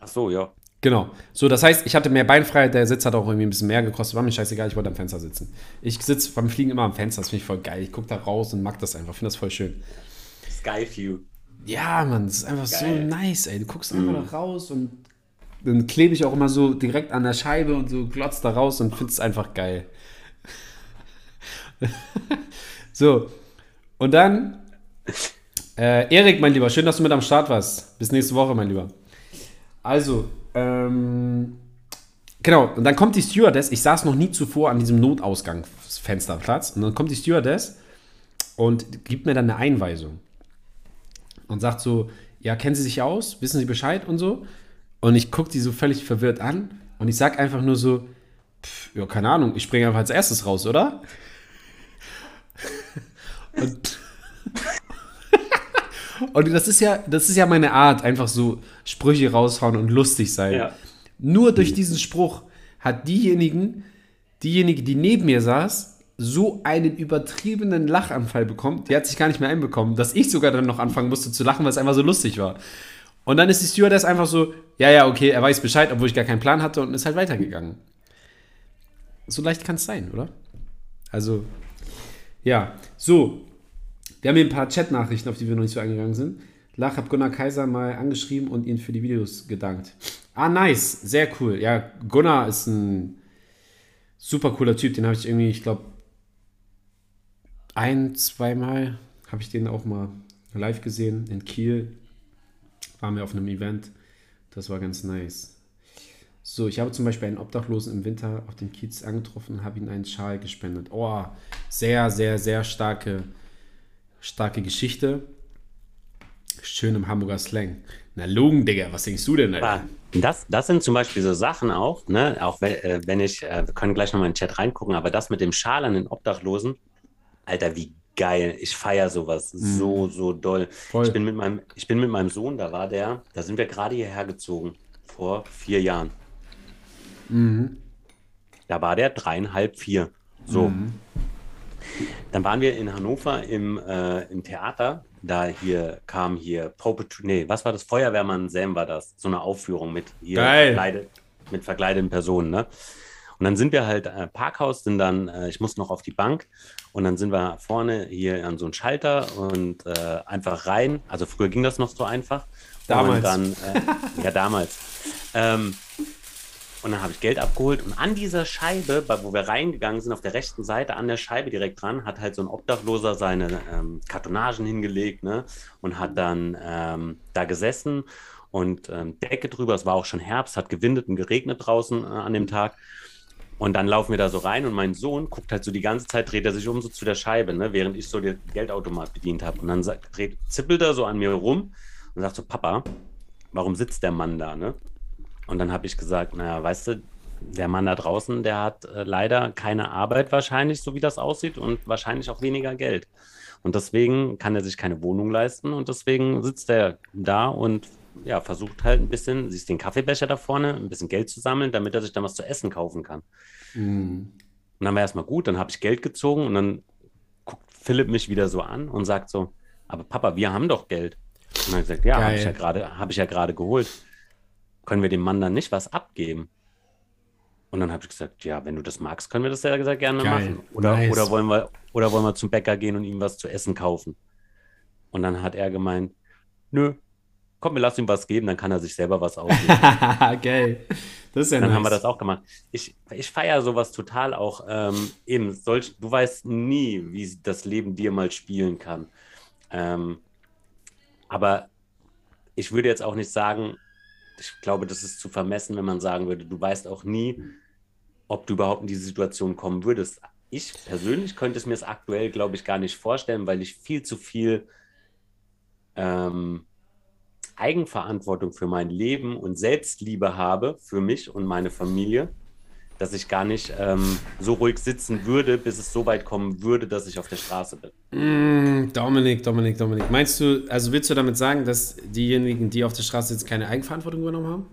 S1: Ach so, ja.
S2: Genau. So, das heißt, ich hatte mehr Beinfreiheit, der Sitz hat auch irgendwie ein bisschen mehr gekostet, war mir scheißegal, ich wollte am Fenster sitzen. Ich sitze beim Fliegen immer am Fenster, das finde ich voll geil. Ich gucke da raus und mag das einfach, finde das voll schön.
S1: Skyview.
S2: Ja, Mann, das ist einfach
S1: Geil.
S2: so nice, ey. Du guckst einfach da raus und dann klebe ich auch immer so direkt an der Scheibe und so glotzt da raus und finde es einfach geil. so, und dann, äh, Erik, mein Lieber, schön, dass du mit am Start warst. Bis nächste Woche, mein Lieber. Also, ähm, genau, und dann kommt die Stewardess, ich saß noch nie zuvor an diesem Notausgangsfensterplatz, und dann kommt die Stewardess und gibt mir dann eine Einweisung und sagt so, ja, kennen Sie sich aus? Wissen Sie Bescheid und so? Und ich gucke die so völlig verwirrt an und ich sag einfach nur so, pff, ja, keine Ahnung, ich springe einfach als erstes raus, oder? Und, und das ist ja, das ist ja meine Art, einfach so Sprüche raushauen und lustig sein.
S1: Ja.
S2: Nur durch diesen Spruch hat diejenigen, diejenige, die neben mir saß, so einen übertriebenen Lachanfall bekommen, die hat sich gar nicht mehr einbekommen, dass ich sogar dann noch anfangen musste zu lachen, weil es einfach so lustig war. Und dann ist die Stewardess einfach so, ja, ja, okay, er weiß Bescheid, obwohl ich gar keinen Plan hatte und ist halt weitergegangen. So leicht kann es sein, oder? Also, ja. So, wir haben hier ein paar Chat-Nachrichten, auf die wir noch nicht so eingegangen sind. Lach, hab Gunnar Kaiser mal angeschrieben und ihn für die Videos gedankt. Ah, nice. Sehr cool. Ja, Gunnar ist ein super cooler Typ. Den habe ich irgendwie, ich glaube, ein, zweimal habe ich den auch mal live gesehen in Kiel. Waren wir auf einem Event. Das war ganz nice. So, ich habe zum Beispiel einen Obdachlosen im Winter auf dem Kiez angetroffen und habe ihm einen Schal gespendet. Oh, sehr, sehr, sehr starke, starke Geschichte. Schön im Hamburger Slang. Na, Logen, Digga, was denkst du denn? Alter?
S1: Aber das, das sind zum Beispiel so Sachen auch, ne? Auch wenn, äh, wenn ich, äh, wir können gleich nochmal in den Chat reingucken, aber das mit dem Schal an den Obdachlosen, Alter, wie geil. Ich feiere sowas so, so doll.
S2: Voll.
S1: Ich bin, mit meinem, ich bin mit meinem Sohn, da war der, da sind wir gerade hierher gezogen, vor vier Jahren. Da war der dreieinhalb, vier. So. Dann waren wir in Hannover im, äh, im Theater. Da hier kam hier Puppetry, nee, was war das? Feuerwehrmann Sam war das. So eine Aufführung mit hier verkleidet, mit verkleideten Personen, ne? Und dann sind wir halt äh, Parkhaus, sind dann, äh, ich musste noch auf die Bank und dann sind wir vorne hier an so einen Schalter und äh, einfach rein. Also früher ging das noch so einfach.
S2: Damals.
S1: Und dann, äh, ja, damals. Ähm, und dann habe ich Geld abgeholt und an dieser Scheibe, bei- wo wir reingegangen sind, auf der rechten Seite, an der Scheibe direkt dran, hat halt so ein Obdachloser seine ähm, Kartonagen hingelegt ne? und hat dann ähm, da gesessen und ähm, Decke drüber. Es war auch schon Herbst, hat gewindet und geregnet draußen äh, an dem Tag. Und dann laufen wir da so rein und mein Sohn guckt halt so die ganze Zeit, dreht er sich um so zu der Scheibe, ne, während ich so den Geldautomat bedient habe. Und dann dreht, zippelt er so an mir rum und sagt so, Papa, warum sitzt der Mann da, ne? Und dann habe ich gesagt, naja, weißt du, der Mann da draußen, der hat äh, leider keine Arbeit wahrscheinlich, so wie das aussieht, und wahrscheinlich auch weniger Geld. Und deswegen kann er sich keine Wohnung leisten und deswegen sitzt er da und ja, versucht halt ein bisschen, siehst den Kaffeebecher da vorne, ein bisschen Geld zu sammeln, damit er sich dann was zu essen kaufen kann. Und dann war erstmal gut, dann habe ich Geld gezogen und dann guckt Philipp mich wieder so an und sagt so, aber Papa, wir haben doch Geld. Und dann gesagt, ja, habe ich ja gerade, habe ich ja gerade geholt. Können wir dem Mann dann nicht was abgeben? Und dann habe ich gesagt, ja, wenn du das magst, können wir das ja gerne
S2: Geil.
S1: machen. Oder,
S2: Nice.
S1: oder, wollen wir, oder wollen wir zum Bäcker gehen und ihm was zu essen kaufen? Und dann hat er gemeint, nö, komm, wir lassen ihm was geben, dann kann er sich selber was aussuchen.
S2: Geil. Das ist ja
S1: Dann
S2: nice.
S1: haben wir das auch gemacht. Ich, ich feiere sowas total auch. Ähm, eben, solch, du weißt nie, wie das Leben dir mal spielen kann. Ähm, aber ich würde jetzt auch nicht sagen, ich glaube, das ist zu vermessen, wenn man sagen würde, du weißt auch nie, ob du überhaupt in diese Situation kommen würdest. Ich persönlich könnte es mir es aktuell, glaube ich, gar nicht vorstellen, weil ich viel zu viel ähm, Eigenverantwortung für mein Leben und Selbstliebe habe für mich und meine Familie, dass ich gar nicht ähm, so ruhig sitzen würde, bis es so weit kommen würde, dass ich auf der Straße bin.
S2: Mm, Dominik, Dominik, Dominik. Meinst du, also willst du damit sagen, dass diejenigen, die auf der Straße jetzt keine Eigenverantwortung übernommen haben?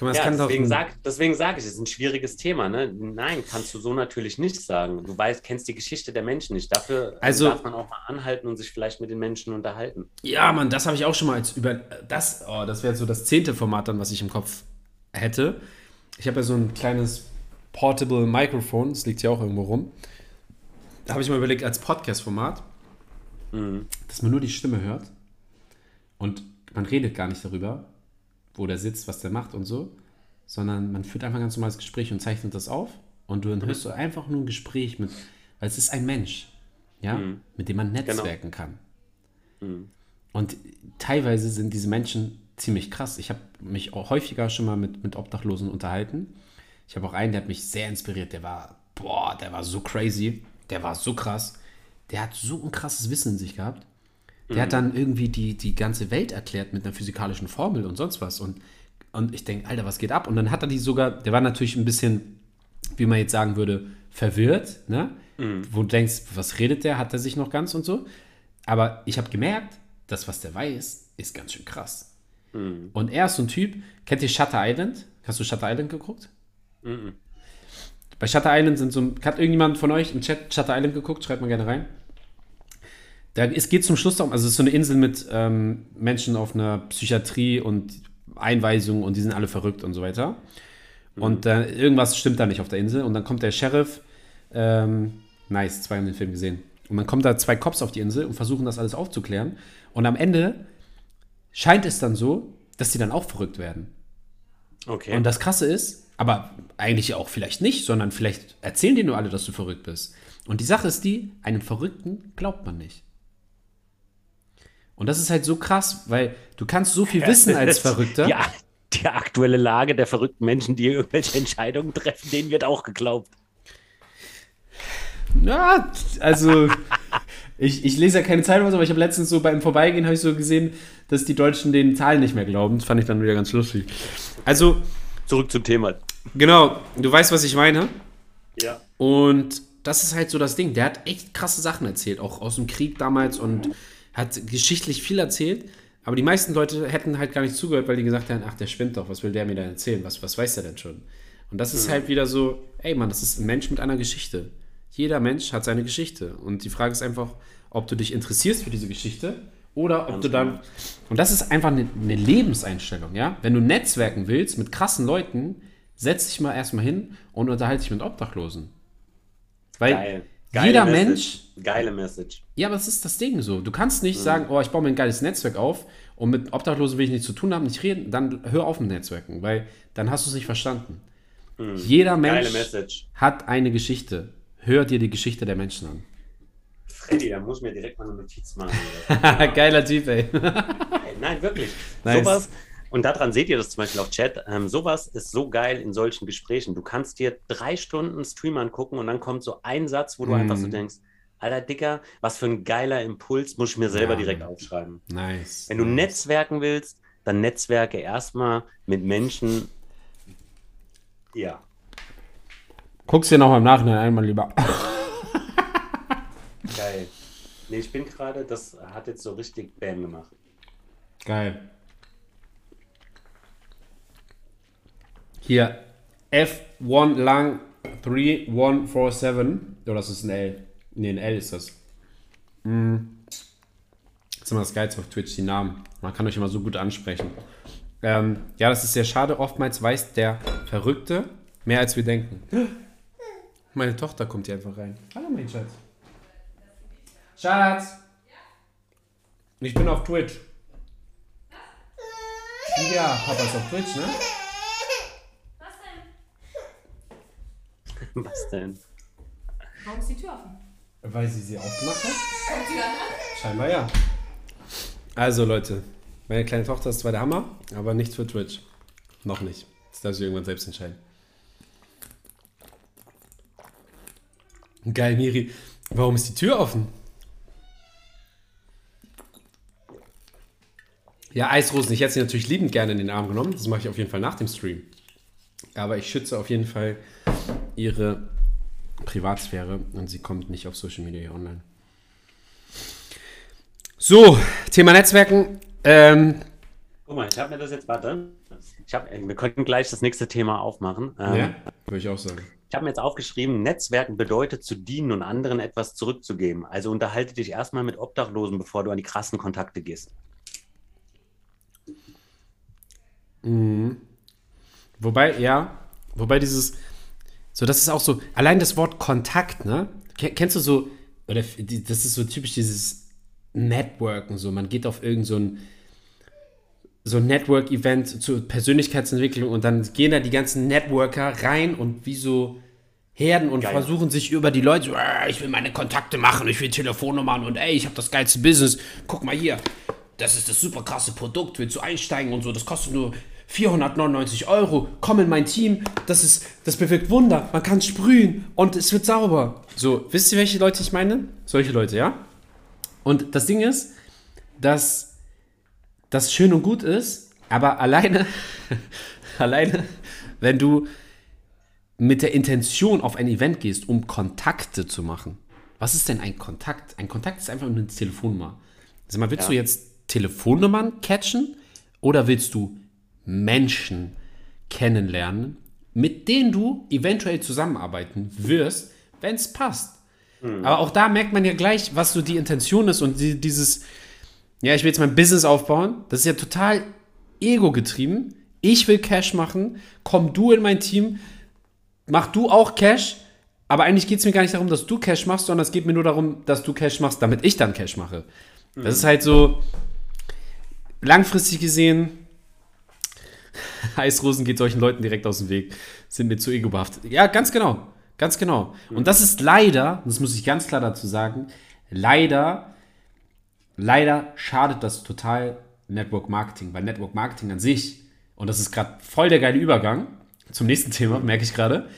S2: Mal,
S1: Ja, deswegen sage sag ich, es ist ein schwieriges Thema. Ne? Nein, kannst du so natürlich nicht sagen. Du weißt, kennst die Geschichte der Menschen nicht. Dafür
S2: Also-
S1: darf man auch mal anhalten und sich vielleicht mit den Menschen unterhalten.
S2: Ja, Mann, das habe ich auch schon mal als über. Das, oh, das wäre so das zehnte Format dann, was ich im Kopf hätte. Ich habe ja so ein kleines Portable Mikrofon, das liegt ja auch irgendwo rum. Da habe ich mal überlegt, als Podcast-Format, dass man nur die Stimme hört und man redet gar nicht darüber, wo der sitzt, was der macht und so, sondern man führt einfach ein ganz normales Gespräch und zeichnet das auf und du dann hörst du einfach nur ein Gespräch mit, weil es ist ein Mensch, ja, mit dem man netzwerken kann. Und teilweise sind diese Menschen ziemlich krass. Ich habe mich auch häufiger schon mal mit, mit Obdachlosen unterhalten. Ich habe auch einen, der hat mich sehr inspiriert. Der war, boah, der war so crazy. Der war so krass. Der hat so ein krasses Wissen in sich gehabt. Der hat dann irgendwie die, die ganze Welt erklärt mit einer physikalischen Formel und sonst was. Und, und ich denke, Alter, was geht ab? Und dann hat er die sogar, der war natürlich ein bisschen, wie man jetzt sagen würde, verwirrt, ne? Wo du denkst, was redet der? Hat er sich noch ganz und so? Aber ich habe gemerkt, das, was der weiß, ist ganz schön krass. Und er ist so ein Typ, kennt ihr Shutter Island? Hast du Shutter Island geguckt? Bei Shutter Island sind so, hat irgendjemand von euch im Chat Shutter Island geguckt? Schreibt mal gerne rein. Da, es geht zum Schluss darum, also es ist so eine Insel mit ähm, Menschen auf einer Psychiatrie und Einweisungen und die sind alle verrückt und so weiter. Und äh, irgendwas stimmt da nicht auf der Insel. Und dann kommt der Sheriff, ähm, nice, zwei haben den Film gesehen. Und dann kommen da zwei Cops auf die Insel und versuchen das alles aufzuklären. Und am Ende scheint es dann so, dass die dann auch verrückt werden.
S1: Okay.
S2: Und das Krasse ist, aber eigentlich auch vielleicht nicht, sondern vielleicht erzählen dir nur alle, dass du verrückt bist. Und die Sache ist die, einem Verrückten glaubt man nicht. Und das ist halt so krass, weil du kannst so viel wissen als Verrückter.
S1: Ja, die aktuelle Lage der verrückten Menschen, die irgendwelche Entscheidungen treffen, denen wird auch geglaubt.
S2: Ja, also ich, ich lese ja keine Zeitung, aber ich habe letztens so beim Vorbeigehen habe ich so gesehen, dass die Deutschen den Zahlen nicht mehr glauben. Das fand ich dann wieder ganz lustig. Also
S1: Zurück zum Thema.
S2: genau, du weißt, was ich meine.
S1: Ja.
S2: Und das ist halt so das Ding. Der hat echt krasse Sachen erzählt, auch aus dem Krieg damals und hat geschichtlich viel erzählt. Aber die meisten Leute hätten halt gar nicht zugehört, weil die gesagt haben, ach, der spinnt doch, was will der mir denn erzählen? Was, was weiß der denn schon? Und das ist halt wieder so, ey Mann, das ist ein Mensch mit einer Geschichte. Jeder Mensch hat seine Geschichte. Und die Frage ist einfach, ob du dich interessierst für diese Geschichte oder ob du dann. Und das ist einfach eine, eine Lebenseinstellung, ja? Wenn du netzwerken willst mit krassen Leuten, setz dich mal erstmal hin und unterhalte dich mit Obdachlosen. Weil
S1: Geil. Geile
S2: jeder
S1: Message.
S2: Mensch
S1: Geile Message.
S2: ja, aber das ist das Ding so. Du kannst nicht sagen, oh, ich baue mir ein geiles Netzwerk auf und mit Obdachlosen will ich nichts zu tun haben, nicht reden. Dann hör auf mit Netzwerken, weil dann hast du es nicht verstanden. Jeder
S1: Geile
S2: Mensch hat eine Geschichte. Hör dir die Geschichte der Menschen an.
S1: Freddy, da muss ich mir direkt mal eine Notiz machen.
S2: Geiler Typ, ey.
S1: Ey, Nein, wirklich.
S2: Nice.
S1: Sowas, und daran seht ihr das zum Beispiel auf Chat, ähm, sowas ist so geil in solchen Gesprächen. Du kannst dir drei Stunden Stream angucken und dann kommt so ein Satz, wo du
S2: Mhm.
S1: einfach so denkst, Alter Dicker, was für ein geiler Impuls, muss ich mir selber
S2: Ja.
S1: direkt aufschreiben.
S2: Nice.
S1: Wenn du
S2: nice.
S1: netzwerken willst, dann netzwerke erstmal mit Menschen. Ja.
S2: Guck's dir nochmal im Nachhinein einmal lieber.
S1: Geil. Nee, ich bin gerade, das hat jetzt so richtig Bam gemacht.
S2: Geil. Hier, F1 lang 3147. Oh, das ist ein L. Ne, ein L ist das. Mm. Das ist immer das Geilste auf Twitch, die Namen. Man kann euch immer so gut ansprechen. Ähm, ja, das ist sehr schade. Oftmals weiß der Verrückte mehr als wir denken. Meine Tochter kommt hier einfach rein. Hallo, mein Schatz. Schatz! Ich bin auf Twitch. Ja, Papa ist auf Twitch, ne?
S5: Was denn?
S1: Was denn?
S5: Warum ist die Tür offen?
S2: Weil sie sie aufgemacht hat?
S5: Kommt die dann an?
S2: Scheinbar ja. Also Leute, meine kleine Tochter ist zwar der Hammer, aber nicht für Twitch. Noch nicht. Das darf sie irgendwann selbst entscheiden. Geil, Miri. Warum ist die Tür offen? Ja, Eisrosen. Ich hätte sie natürlich liebend gerne in den Arm genommen. Das mache ich auf jeden Fall nach dem Stream. Aber ich schütze auf jeden Fall ihre Privatsphäre und sie kommt nicht auf Social Media online. So, Thema Netzwerken. Ähm,
S1: Guck mal, ich habe mir das jetzt, warte. Ich hab, wir könnten gleich das nächste Thema aufmachen. Ähm,
S2: ja, würde ich auch sagen.
S1: Ich habe mir jetzt aufgeschrieben, Netzwerken bedeutet zu dienen und anderen etwas zurückzugeben. Also unterhalte dich erstmal mit Obdachlosen, bevor du an die krassen Kontakte gehst.
S2: Wobei, ja, wobei dieses, so das ist auch so, allein das Wort Kontakt, ne? Ken- Kennst du so, oder das ist so typisch dieses Networken, so, man geht auf irgend so ein, so ein Network-Event zur Persönlichkeitsentwicklung und dann gehen da die ganzen Networker rein und wie so Herden und
S1: Geil.
S2: versuchen sich über die Leute, so, "Ah, ich will meine Kontakte machen, ich will Telefonnummern und ey, ich habe das geilste Business. Guck mal hier, das ist das super krasse Produkt, willst du einsteigen und so, das kostet nur 499 Euro, komm in mein Team, das ist, das bewirkt Wunder, man kann sprühen und es wird sauber. So, wisst ihr, welche Leute ich meine? Solche Leute, ja? Und das Ding ist, dass das schön und gut ist, aber alleine, alleine, wenn du mit der Intention auf ein Event gehst, um Kontakte zu machen. Was ist denn ein Kontakt? Ein Kontakt ist einfach nur eine Telefonnummer. Sag mal, willst
S1: Ja.
S2: du jetzt Telefonnummern catchen oder willst du Menschen kennenlernen, mit denen du eventuell zusammenarbeiten wirst, wenn es passt? Aber auch da merkt man ja gleich, was so die Intention ist und die, dieses, ja, ich will jetzt mein Business aufbauen. Das ist ja total ego-getrieben. Ich will Cash machen. Komm du in mein Team. Mach du auch Cash. Aber eigentlich geht es mir gar nicht darum, dass du Cash machst, sondern es geht mir nur darum, dass du Cash machst, damit ich dann Cash mache. Das ist halt so langfristig gesehen. Heißrosen geht solchen Leuten direkt aus dem Weg. Sind mir zu ego-behaftet. Ja, ganz genau. Ganz genau. Und das ist leider, das muss ich ganz klar dazu sagen, leider leider schadet das total Network Marketing, weil Network Marketing an sich, und das ist gerade voll der geile Übergang zum nächsten Thema, merke ich gerade,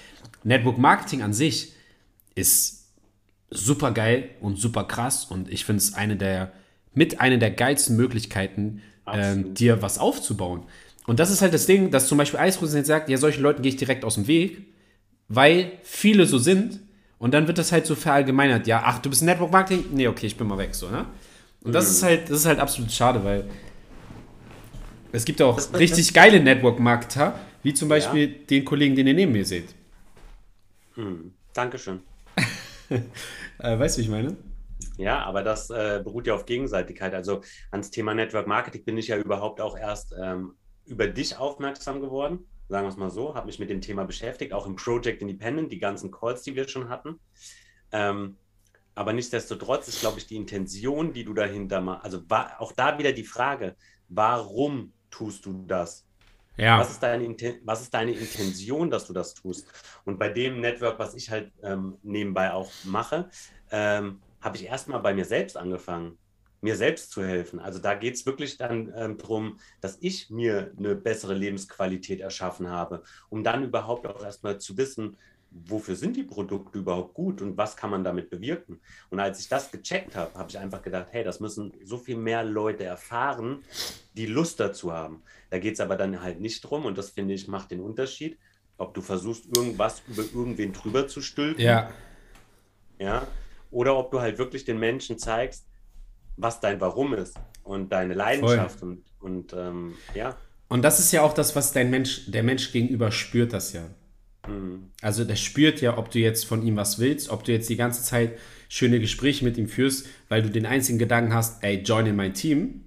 S2: Network Marketing an sich ist super geil und super krass und ich finde es eine der, mit einer der geilsten Möglichkeiten, ähm, dir was aufzubauen. Und das ist halt das Ding, dass zum Beispiel Eisrosen jetzt sagt, ja, solchen Leuten gehe ich direkt aus dem Weg, weil viele so sind und dann wird das halt so verallgemeinert. Ja, ach, du bist Network Marketing? Nee, okay, ich bin mal weg, so, ne? Und das ist halt, das ist halt absolut schade, weil es gibt auch richtig geile Network Marketer, wie zum Beispiel den Kollegen, den ihr neben mir seht.
S1: Dankeschön.
S2: Äh, weißt du, wie ich meine?
S1: Ja, aber das äh, beruht ja auf Gegenseitigkeit. Also ans Thema Network Marketing bin ich ja überhaupt auch erst ähm, über dich aufmerksam geworden, sagen wir es mal so, habe mich mit dem Thema beschäftigt, auch im Project Independent, die ganzen Calls, die wir schon hatten. Ähm, aber nichtsdestotrotz ist, glaube ich, die Intention, die du dahinter machst, also war auch da wieder die Frage, warum tust du das?
S2: Ja.
S1: Was ist, deine, was ist deine Intention, dass du das tust? Und bei dem Network, was ich halt ähm, nebenbei auch mache, ähm, habe ich erstmal bei mir selbst angefangen, mir selbst zu helfen. Also da geht es wirklich dann ähm, darum, dass ich mir eine bessere Lebensqualität erschaffen habe, um dann überhaupt auch erstmal zu wissen, wofür sind die Produkte überhaupt gut und was kann man damit bewirken. Und als ich das gecheckt habe, habe ich einfach gedacht, hey, das müssen so viel mehr Leute erfahren, die Lust dazu haben. Da geht es aber dann halt nicht drum und das finde ich macht den Unterschied, ob du versuchst, irgendwas über irgendwen drüber zu stülpen,
S2: Ja.
S1: ja, oder ob du halt wirklich den Menschen zeigst, was dein Warum ist und deine Leidenschaft und, und ähm, ja.
S2: Und das ist ja auch das, was dein Mensch, der Mensch gegenüber spürt das ja.
S1: Mhm.
S2: Also der spürt ja, ob du jetzt von ihm was willst, ob du jetzt die ganze Zeit schöne Gespräche mit ihm führst, weil du den einzigen Gedanken hast, ey, join in mein Team.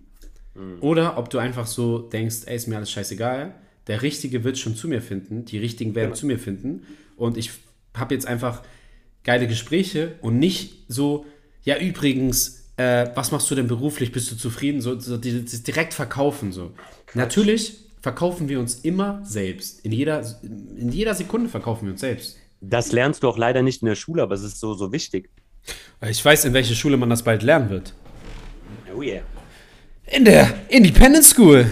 S2: Oder ob du einfach so denkst, ey, ist mir alles scheißegal. Der Richtige wird schon zu mir finden, die Richtigen werden zu mir finden. Und ich habe jetzt einfach geile Gespräche und nicht so, ja, übrigens, äh, was machst du denn beruflich? Bist du zufrieden? So, so die- die- direkt verkaufen. So. Natürlich verkaufen wir uns immer selbst. In jeder, in jeder Sekunde verkaufen wir uns selbst.
S1: Das lernst du auch leider nicht in der Schule, aber es ist so, so wichtig.
S2: Ich weiß, in welcher Schule man das bald lernen wird.
S1: Oh yeah.
S2: In der Independent School.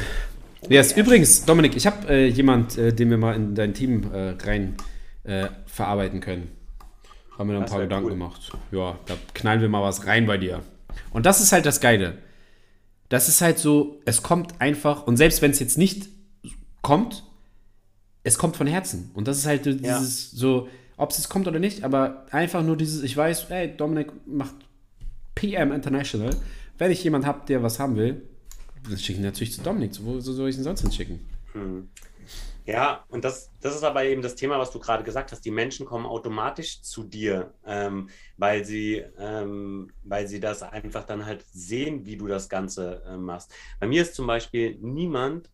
S2: Yes, übrigens, Dominik, ich habe äh, jemand, äh, den wir mal in dein Team äh, rein äh, verarbeiten können. Haben wir da ein
S1: Das
S2: paar Gedanken
S1: cool.
S2: gemacht. Ja, da knallen wir mal was rein bei dir. Und das ist halt das Geile. Das ist halt so, es kommt einfach, und selbst wenn es jetzt nicht kommt, es kommt von Herzen. Und das ist halt so
S1: Ja.
S2: dieses so, ob es jetzt kommt oder nicht, aber einfach nur dieses, ich weiß, ey, Dominik macht PM International. Wenn ich jemand habe, der was haben will, dann schicke ich ihn natürlich zu Dominik. Wo soll ich ihn sonst hinschicken?
S1: Ja, und das, das ist aber eben das Thema, was du gerade gesagt hast. Die Menschen kommen automatisch zu dir, ähm, weil, sie, ähm, weil sie das einfach dann halt sehen, wie du das Ganze äh, machst. Bei mir ist zum Beispiel niemand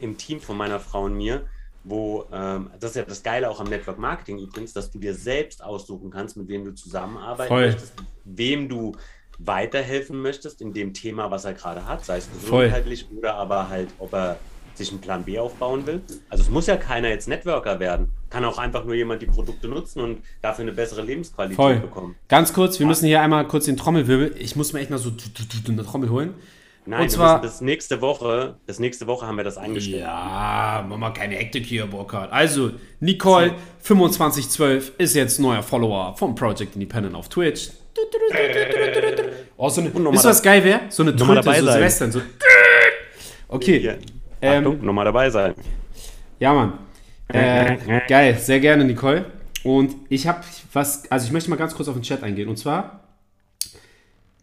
S1: im Team von meiner Frau und mir, wo, ähm, das ist ja das Geile auch am Network Marketing übrigens, dass du dir selbst aussuchen kannst, mit wem du zusammenarbeiten
S2: Voll.
S1: möchtest, wem du weiterhelfen möchtest in dem Thema, was er gerade hat, sei es
S2: Voll.
S1: gesundheitlich oder aber halt, ob er sich einen Plan B aufbauen will. Also es muss ja keiner jetzt Networker werden. Kann auch einfach nur jemand die Produkte nutzen und dafür eine bessere Lebensqualität
S2: Voll.
S1: bekommen.
S2: Ganz kurz, wir müssen hier einmal kurz den Trommelwirbel. Ich muss mir echt mal so eine Trommel holen.
S1: Nein,
S2: Und
S1: wir
S2: zwar-
S1: bis nächste Woche, bis nächste Woche haben wir das eingestellt.
S2: Ja, mach mal keine Hektik hier, Burkhard. Also, Nicole 2512 ist jetzt neuer Follower vom Project Independent auf Twitch. Oh, so eine, ihr, was geil wäre? So eine Tröte, so. Silvestern, so. Okay. Ähm,
S1: Achtung, nochmal dabei sein.
S2: Ja, Mann. Äh, geil, sehr gerne, Nicole. Und ich habe was, also ich möchte mal ganz kurz auf den Chat eingehen. Und zwar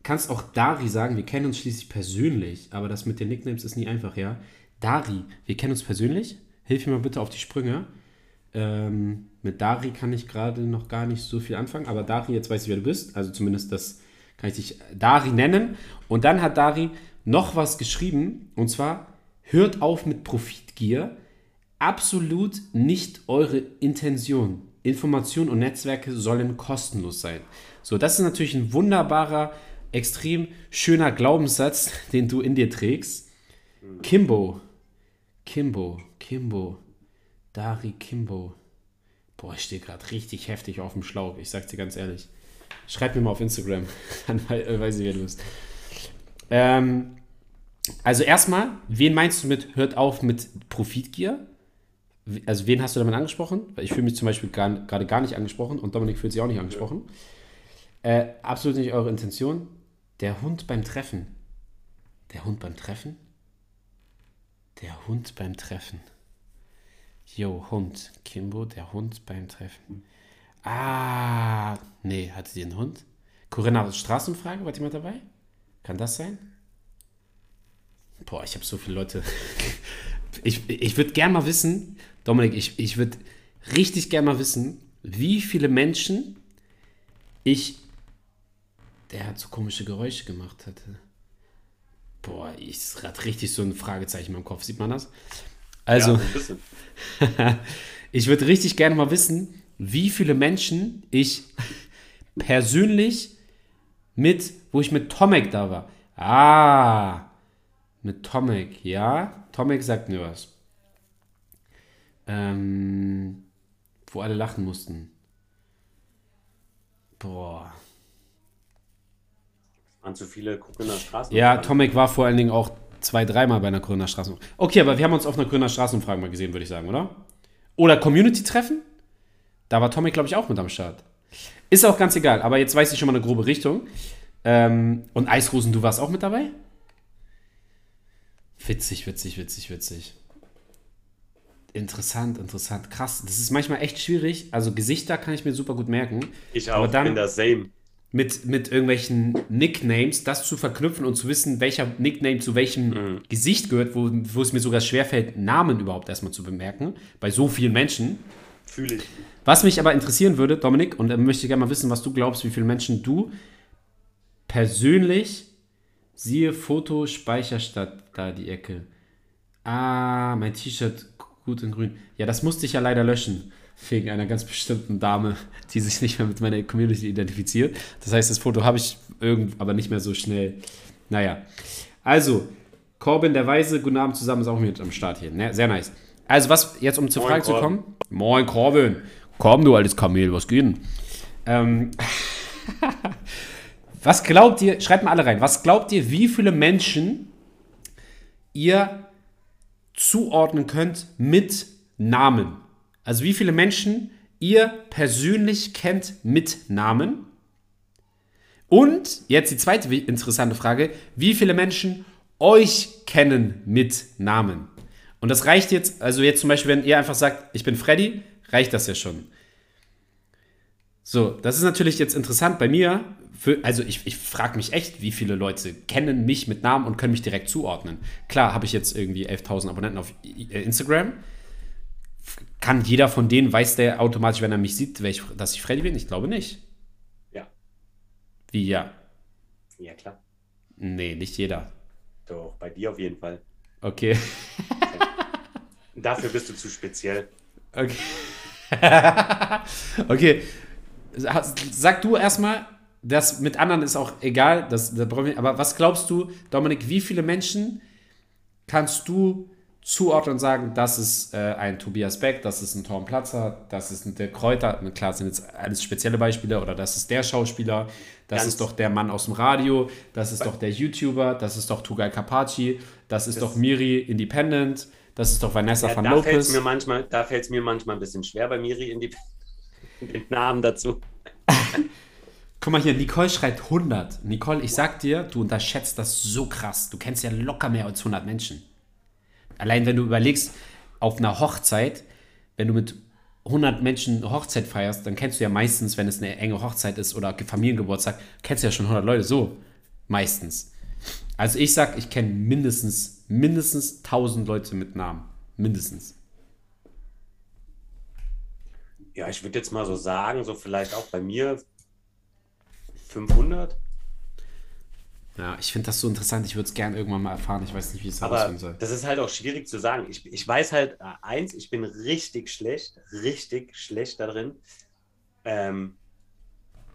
S2: kannst auch Dari sagen, wir kennen uns schließlich persönlich, aber das mit den Nicknames ist nie einfach, ja. Dari, wir kennen uns persönlich. Hilf mir mal bitte auf die Sprünge. Ähm, mit Dari kann ich gerade noch gar nicht so viel anfangen, aber Dari, jetzt weiß ich, wer du bist. Also zumindest das kann ich dich Dari nennen. Und dann hat Dari noch was geschrieben, und zwar, hört auf mit Profitgier. Absolut nicht eure Intention. Informationen und Netzwerke sollen kostenlos sein. So, das ist natürlich ein wunderbarer, extrem schöner Glaubenssatz, den du in dir trägst. Kimbo. Kimbo. Kimbo. Dari Kimbo. Boah, ich stehe gerade richtig heftig auf dem Schlauch. Ich sag's dir ganz ehrlich. Schreib mir mal auf Instagram. Dann äh, weiß ich, wer du bist. Ähm, also erstmal, wen meinst du mit hört auf mit Profitgier? Also wen hast du damit angesprochen? Weil ich fühle mich zum Beispiel gerade gar nicht angesprochen und Dominik fühlt sich auch nicht angesprochen. Äh, absolut nicht eure Intention. Der Hund beim Treffen. Der Hund beim Treffen? Der Hund beim Treffen. Jo, Hund. Kimbo, der Hund beim Treffen. Ah, nee, hattet ihr einen Hund? Corinna, Straßenfrage, war jemand dabei? Kann das sein? Boah, ich habe so viele Leute. Ich, ich würde gerne mal wissen, Dominik, ich, ich würde richtig gerne mal wissen, wie viele Menschen ich. Der hat so komische Geräusche gemacht hatte. Boah, ich hatte richtig so ein Fragezeichen in meinem Kopf. Sieht man das? Also.
S1: Ja.
S2: Ich würde richtig gerne mal wissen, wie viele Menschen ich persönlich mit, wo ich mit Tomek da war. Ah, mit Tomek, ja. Tomek sagt mir was. Ähm, wo alle lachen mussten. Boah.
S1: Waren zu viele Kuckener Straßen.
S2: Ja, Tomek war vor allen Dingen auch zwei, dreimal bei einer Grüner Straßenumfrage. Okay, aber wir haben uns auf einer Grüner Straßenumfrage mal gesehen, würde ich sagen, oder? Oder Community-Treffen? Da war Tomek, glaube ich, auch mit am Start. Ist auch ganz egal, aber jetzt weiß ich schon mal eine grobe Richtung. Ähm, und Eisrosen, du warst auch mit dabei? Witzig, witzig, witzig, witzig. Interessant, interessant, krass. Das ist manchmal echt schwierig. Also Gesichter kann ich mir super gut merken.
S1: Ich
S2: Aber
S1: auch,
S2: dann-
S1: bin das same.
S2: mit, mit irgendwelchen Nicknames, das zu verknüpfen und zu wissen, welcher Nickname zu welchem
S1: Mhm.
S2: Gesicht gehört, wo, wo es mir sogar schwerfällt, Namen überhaupt erstmal zu bemerken, bei so vielen Menschen.
S1: Fühle ich.
S2: Was mich aber interessieren würde, Dominik, und da möchte ich gerne mal wissen, was du glaubst, wie viele Menschen du persönlich, siehe Foto, Speicherstadt, da die Ecke. Ah, mein T-Shirt, gut in grün. Ja, das musste ich ja leider löschen, wegen einer ganz bestimmten Dame, die sich nicht mehr mit meiner Community identifiziert. Das heißt, das Foto habe ich irgend, aber nicht mehr so schnell. Naja, also, Corbin der Weise, guten Abend zusammen, ist auch mit am Start hier. Ne? Sehr nice. Also, was jetzt, um zur
S1: Moin,
S2: Frage zu
S1: Corbin.
S2: kommen. Moin, Corbin. Komm, du altes Kamel, was geht denn? Ähm, was glaubt ihr, schreibt mal alle rein, was glaubt ihr, wie viele Menschen ihr zuordnen könnt mit Namen? Also wie viele Menschen ihr persönlich kennt mit Namen? Und jetzt die zweite interessante Frage, wie viele Menschen euch kennen mit Namen? Und das reicht jetzt, also jetzt zum Beispiel, wenn ihr einfach sagt, ich bin Freddy, reicht das ja schon. So, das ist natürlich jetzt interessant bei mir. Für, also ich, ich frage mich echt, wie viele Leute kennen mich mit Namen und können mich direkt zuordnen. Klar, habe ich jetzt irgendwie 11.000 Abonnenten auf äh, Instagram. Kann jeder von denen, weiß der automatisch, wenn er mich sieht, ich, dass ich Freddy bin? Ich glaube nicht.
S1: Ja.
S2: Wie ja?
S1: Ja, klar.
S2: Nee, nicht jeder.
S1: Doch, bei dir auf jeden Fall.
S2: Okay.
S1: Dafür bist du zu speziell.
S2: Okay. okay. Sag du erstmal, das mit anderen ist auch egal, das, das wir, aber was glaubst du, Dominik, wie viele Menschen kannst du zuordnen und sagen, das ist äh, ein Tobias Beck, das ist ein Tom Platzer, das ist ein der Kräuter, klar das sind jetzt alles spezielle Beispiele, oder das ist der Schauspieler, das
S1: Ganz-
S2: ist doch der Mann aus dem Radio, das ist doch der YouTuber, das ist doch Tugai Kapachi, das ist doch Miri Independent, das ist doch Vanessa
S1: Ja,
S2: van
S1: da fällt es
S2: Lopez.
S1: mir manchmal, da fällt's mir manchmal ein bisschen schwer bei Miri in die den Namen dazu.
S2: Guck mal hier, Nicole schreibt 100. Nicole, ich sag dir, du unterschätzt das so krass. Du kennst ja locker mehr als 100 Menschen. Allein wenn du überlegst, auf einer Hochzeit, wenn du mit 100 Menschen eine Hochzeit feierst, dann kennst du ja meistens, wenn es eine enge Hochzeit ist oder Familiengeburtstag, kennst du ja schon 100 Leute. So, meistens. Also ich sag, ich kenne mindestens, mindestens 1000 Leute mit Namen. Mindestens.
S1: Ja, ich würde jetzt mal so sagen, so vielleicht auch bei mir 500.
S2: Ja, ich finde das so interessant. Ich würde es gerne irgendwann mal erfahren. Ich weiß nicht, wie es herausfinden soll.
S1: das ist halt auch schwierig zu sagen. Ich, ich weiß halt äh, eins, ich bin richtig schlecht, richtig schlecht darin, ähm,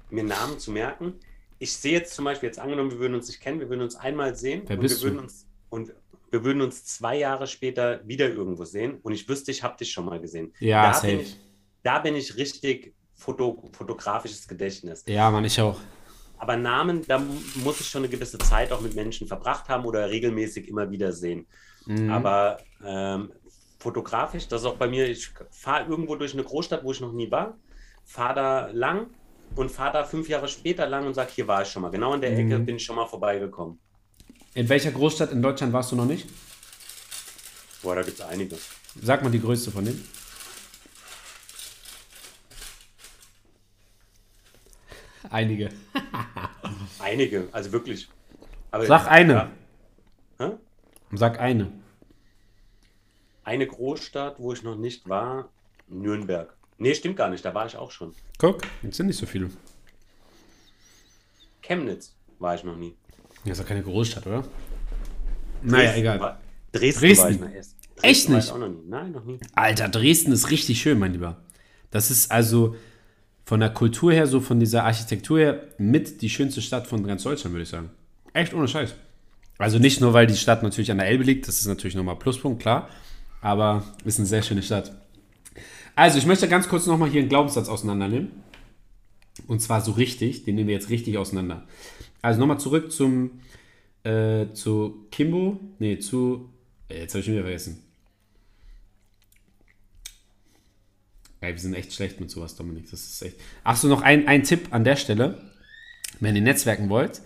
S1: mir Namen zu merken. Ich sehe jetzt zum Beispiel, jetzt angenommen, wir würden uns nicht kennen, wir würden uns einmal sehen
S2: Wer
S1: und wir
S2: du?
S1: würden uns und wir würden uns zwei Jahre später wieder irgendwo sehen und ich wüsste, ich habe dich schon mal gesehen.
S2: Ja,
S1: da, bin
S2: safe.
S1: ich, da bin ich richtig foto, fotografisches Gedächtnis.
S2: Ja, Mann, ich auch.
S1: Aber Namen, da muss ich schon eine gewisse Zeit auch mit Menschen verbracht haben oder regelmäßig immer wieder sehen.
S2: Mhm.
S1: Aber ähm, fotografisch, das ist auch bei mir, ich fahre irgendwo durch eine Großstadt, wo ich noch nie war, fahre da lang und fahre da fünf Jahre später lang und sage, hier war ich schon mal. Genau an der Ecke
S2: Mhm.
S1: bin ich schon mal vorbeigekommen.
S2: In welcher Großstadt in Deutschland warst du noch nicht?
S1: Boah, da gibt es einige.
S2: Sag mal die größte von denen. Einige.
S1: Einige, also wirklich. Aber,
S2: Sag eine.
S1: Ja. Hä?
S2: Sag eine.
S1: Eine Großstadt, wo ich noch nicht war, Nürnberg. Nee, stimmt gar nicht, da war ich auch schon.
S2: Guck, jetzt sind nicht so viele.
S1: Chemnitz war ich noch nie.
S2: Ja, ist doch keine Großstadt, oder? Naja,
S1: Dresden
S2: egal.
S1: War, Dresden,
S2: Dresden.
S1: war ich noch erst. Dresden
S2: Echt nicht?
S1: Noch. Nein, noch nie.
S2: Alter, Dresden ist richtig schön, mein Lieber. Das ist also von der Kultur her, so von dieser Architektur her, mit die schönste Stadt von ganz Deutschland, würde ich sagen. Echt ohne Scheiß. Also nicht nur, weil die Stadt natürlich an der Elbe liegt, das ist natürlich nochmal Pluspunkt, klar. Aber ist eine sehr schöne Stadt. Also, ich möchte ganz kurz nochmal hier einen Glaubenssatz auseinandernehmen. Und zwar so richtig, den nehmen wir jetzt richtig auseinander. Also nochmal zurück zum, äh, zu Kimbo, nee, zu, äh, jetzt habe ich schon wieder vergessen. Ey, wir sind echt schlecht mit sowas, Dominik. Das ist echt. Achso, noch ein, ein Tipp an der Stelle. Wenn ihr netzwerken wollt,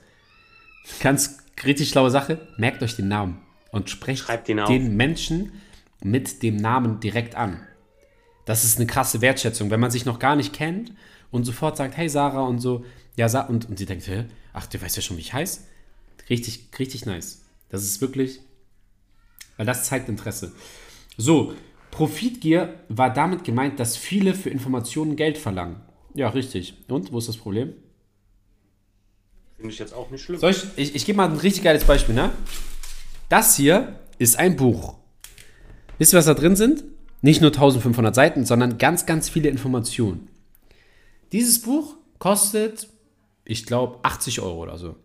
S2: ganz richtig schlaue Sache, merkt euch den Namen und sprecht
S1: auf.
S2: den Menschen mit dem Namen direkt an. Das ist eine krasse Wertschätzung, wenn man sich noch gar nicht kennt und sofort sagt, hey Sarah und so, ja, Sa und, und sie denkt, hä? ach, du weißt ja schon, wie ich heiße. Richtig, richtig nice. Das ist wirklich, weil das zeigt Interesse. So, Profitgier war damit gemeint, dass viele für Informationen Geld verlangen. Ja, richtig. Und, wo ist das Problem?
S1: Finde ich jetzt auch nicht schlimm.
S2: Soll ich, ich, ich gebe mal ein richtig geiles Beispiel, ne? Das hier ist ein Buch. Wisst ihr, was da drin sind? Nicht nur 1500 Seiten, sondern ganz, ganz viele Informationen. Dieses Buch kostet, ich glaube, 80 Euro oder so.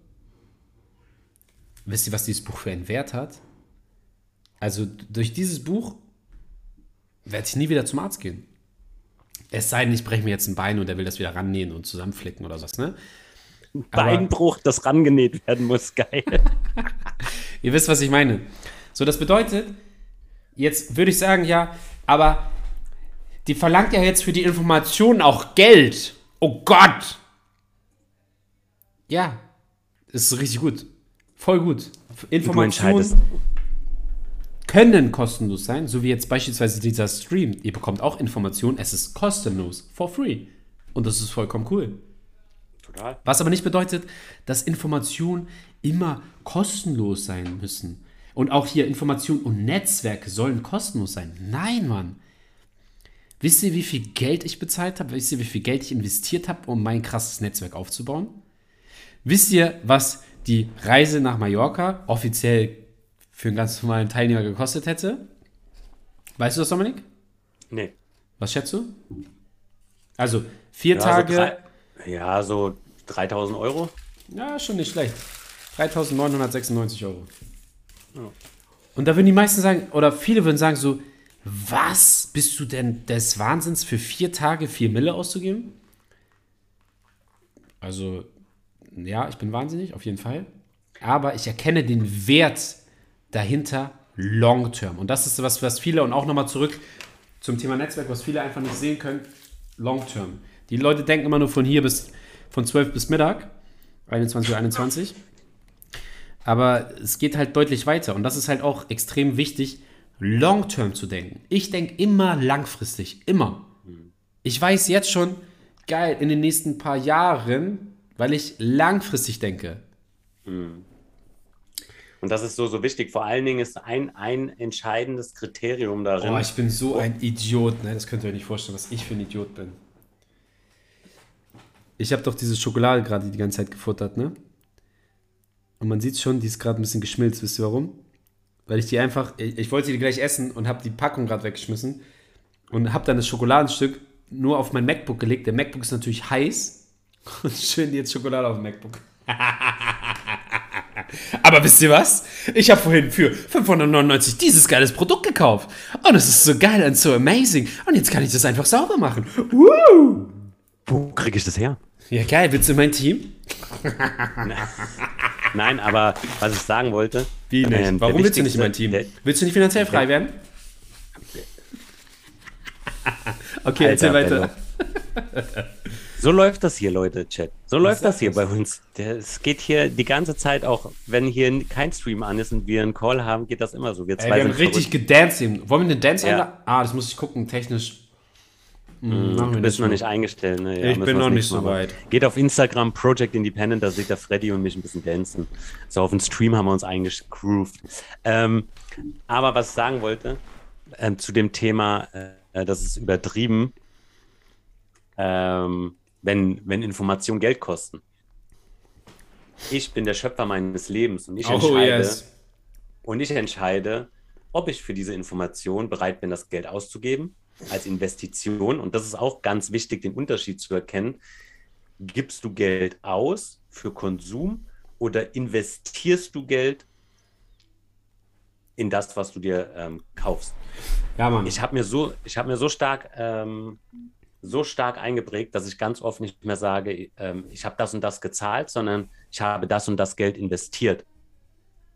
S2: Wisst ihr, was dieses Buch für einen Wert hat? Also durch dieses Buch werde ich nie wieder zum Arzt gehen. Es sei denn, ich breche mir jetzt ein Bein und er will das wieder rannähen und zusammenflicken oder was, ne?
S1: Beinbruch, das rangenäht werden muss, geil.
S2: Ihr wisst, was ich meine. So, das bedeutet, jetzt würde ich sagen, ja, aber die verlangt ja jetzt für die Informationen auch Geld. Oh Gott! Ja, ist richtig gut. Voll gut. Informationen. Können kostenlos sein, so wie jetzt beispielsweise dieser Stream. Ihr bekommt auch Informationen, es ist kostenlos, for free. Und das ist vollkommen cool.
S1: Total.
S2: Was aber nicht bedeutet, dass Informationen immer kostenlos sein müssen. Und auch hier Informationen und Netzwerke sollen kostenlos sein. Nein, Mann. Wisst ihr, wie viel Geld ich bezahlt habe? Wisst ihr, wie viel Geld ich investiert habe, um mein krasses Netzwerk aufzubauen? Wisst ihr, was die Reise nach Mallorca offiziell für einen ganz normalen Teilnehmer gekostet hätte? Weißt du das, Dominik?
S1: Nee.
S2: Was schätzt du? Also, vier
S1: Ja,
S2: Tage.
S1: So drei, ja, so 3000 Euro.
S2: Ja, schon nicht schlecht. 3.996 Euro. Und da würden die meisten sagen, oder viele würden sagen so, was bist du denn des Wahnsinns für vier Tage vier Mille auszugeben? Also, ja, ich bin wahnsinnig, auf jeden Fall. Aber ich erkenne den Wert dahinter long term. Und das ist was, was viele, und auch nochmal zurück zum Thema Netzwerk, was viele einfach nicht sehen können, long term. Die Leute denken immer nur von hier bis, von 12 bis Mittag, 21 Uhr 21. Aber es geht halt deutlich weiter. Und das ist halt auch extrem wichtig, long term zu denken. Ich denke immer langfristig, immer. Ich weiß jetzt schon, geil, in den nächsten paar Jahren, weil ich langfristig denke.
S1: Und das ist so, so wichtig. Vor allen Dingen ist ein, ein entscheidendes Kriterium darin.
S2: Oh, ich bin so ein Idiot. Ne? Das könnt ihr euch nicht vorstellen, was ich für ein Idiot bin. Ich habe doch diese Schokolade gerade die ganze Zeit gefuttert, ne? Und man sieht schon, die ist gerade ein bisschen geschmilzt. Wisst ihr warum? Weil ich die einfach, ich, ich wollte die gleich essen und habe die Packung gerade weggeschmissen und habe dann das Schokoladenstück nur auf mein MacBook gelegt. Der MacBook ist natürlich heiß und schön jetzt Schokolade auf dem MacBook. Aber wisst ihr was? Ich habe vorhin für 599 dieses geiles Produkt gekauft. Und es ist so geil und so amazing. Und jetzt kann ich das einfach sauber machen. Woo!
S1: Wo kriege ich das her?
S2: Ja, geil. Willst du in mein Team?
S1: Nein, aber was ich sagen wollte.
S2: Wie nicht?
S1: ähm,
S2: Warum willst du nicht in mein Team? willst du nicht finanziell frei werden? okay,
S1: Der,
S2: erzähl
S1: Alter,
S2: weiter.
S1: So läuft das hier, Leute, Chat. So läuft das hier bei uns. Es geht hier die ganze Zeit auch, wenn hier kein Stream an ist und wir einen Call haben, geht das immer so. Wir
S2: Ey,
S1: zwei
S2: wir haben richtig gedanced eben. Wollen wir eine Dance
S1: Ja.
S2: einladen? Ah, das muss ich gucken, technisch. Hm, machen wir
S1: Du bist noch nicht eingestellt, ne?
S2: Ich
S1: müssen
S2: bin noch nicht so weit.
S1: Geht auf Instagram, Project Independent, da seht ihr Freddy und mich ein bisschen dancen. So, auf den Stream haben wir uns eingegroovt. Ähm, aber was ich sagen wollte, ähm, zu dem Thema, äh, das ist übertrieben, ähm, wenn, wenn Informationen Geld kosten. Ich bin der Schöpfer meines Lebens und ich
S2: Oh,
S1: entscheide,
S2: yes.
S1: und ich entscheide, ob ich für diese Information bereit bin, das Geld auszugeben als Investition. Und das ist auch ganz wichtig, den Unterschied zu erkennen. Gibst du Geld aus für Konsum oder investierst du Geld in das, was du dir ähm, kaufst?
S2: Ja, Mann.
S1: Ich habe mir so, ich habe mir so stark, ähm, so stark eingeprägt, dass ich ganz oft nicht mehr sage, ähm, ich habe das und das gezahlt, sondern ich habe das und das Geld investiert,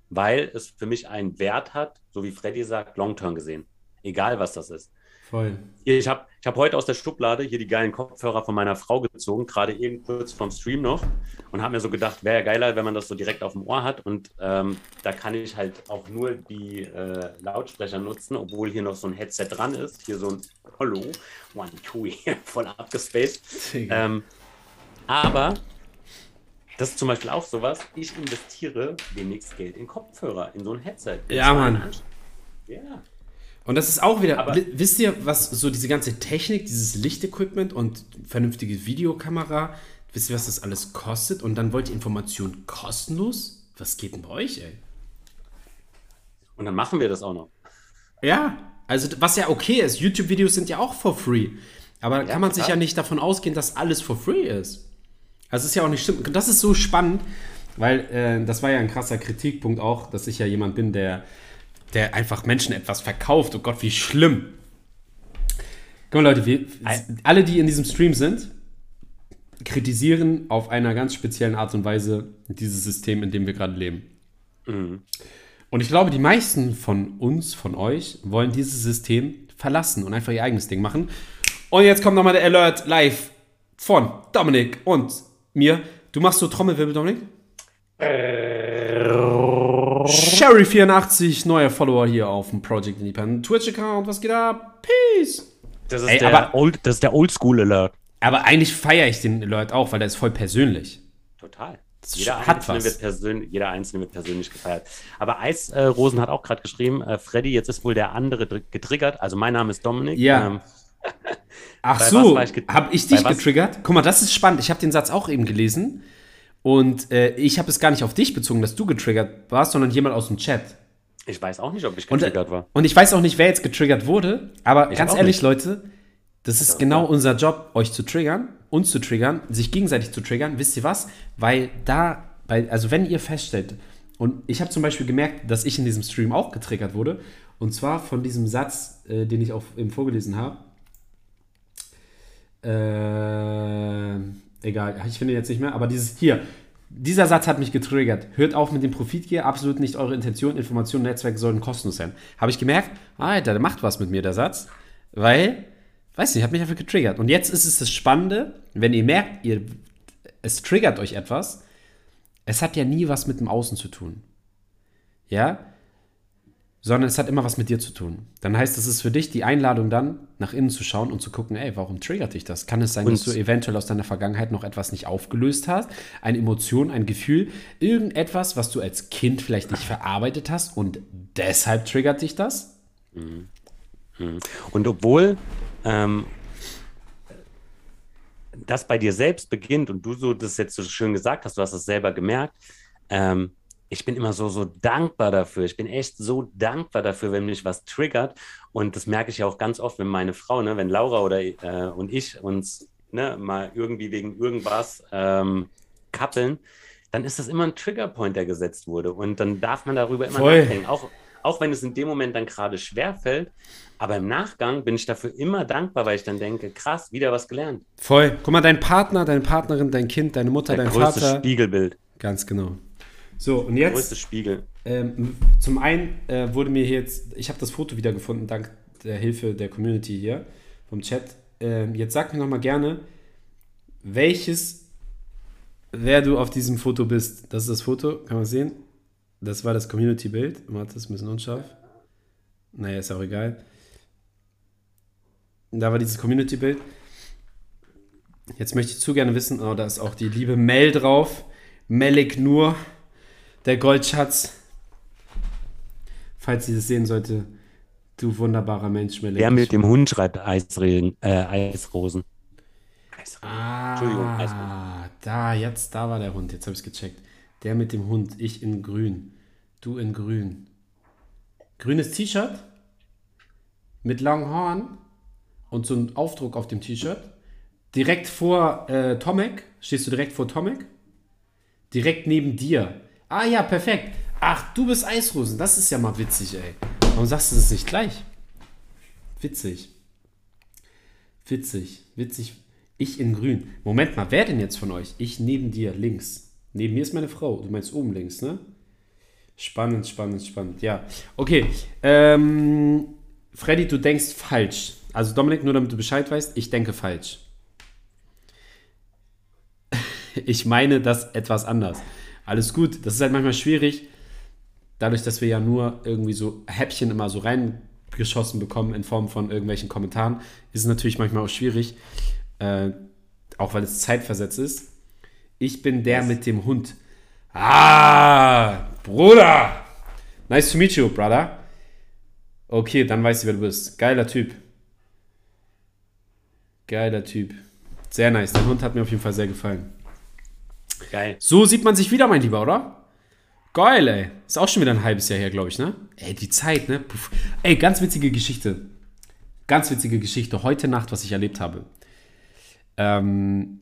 S1: weil es für mich einen Wert hat, so wie Freddy sagt, long-term gesehen, egal was das ist.
S2: Voll.
S1: Ich habe ich hab heute aus der Schublade hier die geilen Kopfhörer von meiner Frau gezogen, gerade eben kurz vom Stream noch. Und habe mir so gedacht, wäre ja geiler, wenn man das so direkt auf dem Ohr hat. Und ähm, da kann ich halt auch nur die äh, Lautsprecher nutzen, obwohl hier noch so ein Headset dran ist. Hier so ein Hallo, One, Two, voll abgespaced. Ähm, aber das ist zum Beispiel auch sowas. Ich investiere demnächst Geld in Kopfhörer, in so ein Headset.
S2: Ja, Mann.
S1: Ja.
S2: Und das ist auch wieder,
S1: Aber-
S2: wi- wisst ihr, was so diese ganze Technik, dieses Lichtequipment und vernünftige Videokamera, wisst ihr, was das alles kostet? Und dann wollt ihr Informationen kostenlos? Was geht denn bei euch, ey?
S1: Und dann machen wir das auch noch.
S2: Ja, also was ja okay ist, YouTube-Videos sind ja auch for free. Aber da
S1: Ja,
S2: kann man sich
S1: total.
S2: ja nicht davon ausgehen, dass alles for free ist. Also ist ja auch nicht stimmt. Und das ist so spannend, weil äh, das war ja ein krasser Kritikpunkt auch, dass ich ja jemand bin, der, der einfach Menschen etwas verkauft. Oh Gott, wie schlimm. Guck mal, Leute, wir, alle, die in diesem Stream sind, kritisieren auf einer ganz speziellen Art und Weise dieses System, in dem wir gerade leben. Und ich glaube, die meisten von uns, von euch, wollen dieses System verlassen und einfach ihr eigenes Ding machen. Und jetzt kommt nochmal der Alert live von Dominik und mir. Du machst so Trommelwirbel, Dominik? Sherry84, neuer Follower hier auf dem Project Independent Twitch-Account. Was geht ab? Peace!
S1: Das ist,
S2: Ey,
S1: der,
S2: aber-
S1: Old, das ist der Oldschool-Alert.
S2: Aber eigentlich feiere ich den Alert auch, weil der ist voll persönlich.
S1: Total.
S2: Das
S1: Jeder
S2: hat
S1: Einzelne,
S2: was.
S1: wird persönlich, jeder Einzelne wird persönlich gefeiert. Aber Eisrosen äh, Rosen hat auch gerade geschrieben, äh, Freddy, jetzt ist wohl der andere getriggert. Also mein Name ist Dominik.
S2: Ja.
S1: Ähm,
S2: Ach so,
S1: war ich
S2: habe dich getriggert? Guck mal, das ist spannend. Ich habe den Satz auch eben gelesen und äh, ich habe es gar nicht auf dich bezogen, dass du getriggert warst, sondern jemand aus dem Chat.
S1: ich weiß auch nicht, ob ich
S2: Und, äh,
S1: getriggert war.
S2: und ich weiß auch nicht, wer jetzt getriggert wurde, aber
S1: Ich
S2: ganz ehrlich,
S1: nicht.
S2: Leute, das ist genau unser Job, euch zu triggern, uns zu triggern, sich gegenseitig zu triggern. Wisst ihr was? Weil da, bei, also wenn ihr feststellt, und ich habe zum Beispiel gemerkt, dass ich in diesem Stream auch getriggert wurde, und zwar von diesem Satz, äh, den ich auch eben vorgelesen habe. Äh, egal, ich finde jetzt nicht mehr, aber dieses hier. Dieser Satz hat mich getriggert. Hört auf mit dem Profitgier, absolut nicht eure Intention. Informationen, Netzwerke sollen kostenlos sein. Habe ich gemerkt, Alter, der macht was mit mir, der Satz. Weil, weiß nicht, hat mich einfach getriggert. Und jetzt ist es das Spannende, wenn ihr merkt, ihr, es triggert euch etwas, es hat ja nie was mit dem Außen zu tun. Ja? Sondern es hat immer was mit dir zu tun. Dann heißt es ist für dich die Einladung dann, nach innen zu schauen und zu gucken, ey, warum triggert dich das? Kann es sein, dass
S1: Und-
S2: du eventuell aus deiner Vergangenheit noch etwas nicht aufgelöst hast? Eine Emotion, ein Gefühl, irgendetwas, was du als Kind vielleicht nicht verarbeitet hast und deshalb triggert dich das?
S1: Und obwohl ähm, das bei dir selbst beginnt und du so das jetzt so schön gesagt hast, du hast es selber gemerkt, ähm, ich bin immer so, so dankbar dafür. Ich bin echt so dankbar dafür, wenn mich was triggert. Und das merke ich ja auch ganz oft, wenn meine Frau, ne, wenn Laura oder äh, und ich uns ne, mal irgendwie wegen irgendwas ähm, kappeln, dann ist das immer ein Triggerpoint, der gesetzt wurde. Und dann darf man darüber immer
S2: Voll.
S1: nachdenken. Auch, auch wenn es in dem Moment dann gerade schwer fällt. Aber im Nachgang bin ich dafür immer dankbar, weil ich dann denke, krass, wieder was gelernt.
S2: Voll. Guck mal, dein Partner, deine Partnerin, dein Kind, deine Mutter,
S1: Der
S2: dein
S1: größte
S2: Vater.
S1: Spiegelbild.
S2: Ganz genau. So, und
S1: Der größte
S2: jetzt,
S1: Spiegel.
S2: ähm, zum einen äh, wurde mir hier jetzt, ich habe das Foto wiedergefunden, dank der Hilfe der Community hier vom Chat. Ähm, jetzt sag mir nochmal gerne, welches, wer du auf diesem Foto bist. Das ist das Foto, kann man sehen. Das war das Community-Bild. Warte, das ist ein bisschen unscharf. Naja, ist auch egal. Da war dieses Community-Bild. Jetzt möchte ich zu gerne wissen, oh, da ist auch die liebe Mel drauf. Melik Nur, der Goldschatz. Falls sie das sehen sollte, du wunderbarer Mensch, Melik.
S1: Der mit dem Hund schreibt Eisregen, äh, Eisrosen. Eisrosen. Entschuldigung, Eisrosen.
S2: Ah, da, jetzt, da war der Hund. Jetzt habe ich es gecheckt. Der mit dem Hund, ich in grün. Du in grün. Grünes T-Shirt mit langen Haaren und so ein Aufdruck auf dem T-Shirt. Direkt vor äh, Tomek. Stehst du direkt vor Tomek? Direkt neben dir. Ah ja, perfekt. Ach, du bist Eisrosen. Das ist ja mal witzig, ey. Warum sagst du das nicht gleich? Witzig. Witzig. Witzig. Ich in grün. Moment mal, wer denn jetzt von euch? Ich neben dir links. Neben mir ist meine Frau. Du meinst oben links, ne? Spannend, spannend, spannend. Ja. Okay. Ähm, Freddy, du denkst falsch. Also Dominik, nur damit du Bescheid weißt, ich denke falsch. Ich meine das etwas anders. Alles gut. Das ist halt manchmal schwierig, dadurch, dass wir ja nur irgendwie so Häppchen immer so reingeschossen bekommen in Form von irgendwelchen Kommentaren, ist es natürlich manchmal auch schwierig, äh, auch weil es zeitversetzt ist. Ich bin der mit dem Hund. Ah, Bruder! Nice to meet you, brother. Okay, dann weiß ich, wer du bist. Geiler Typ. Geiler Typ. Sehr nice. Dein Hund hat mir auf jeden Fall sehr gefallen.
S1: Geil.
S2: So sieht man sich wieder, mein Lieber, oder? Geil, ey. Ist auch schon wieder ein halbes Jahr her, glaube ich, ne? Ey, die Zeit, ne? Puff. Ey, ganz witzige Geschichte. Ganz witzige Geschichte. Heute Nacht, was ich erlebt habe. Ähm,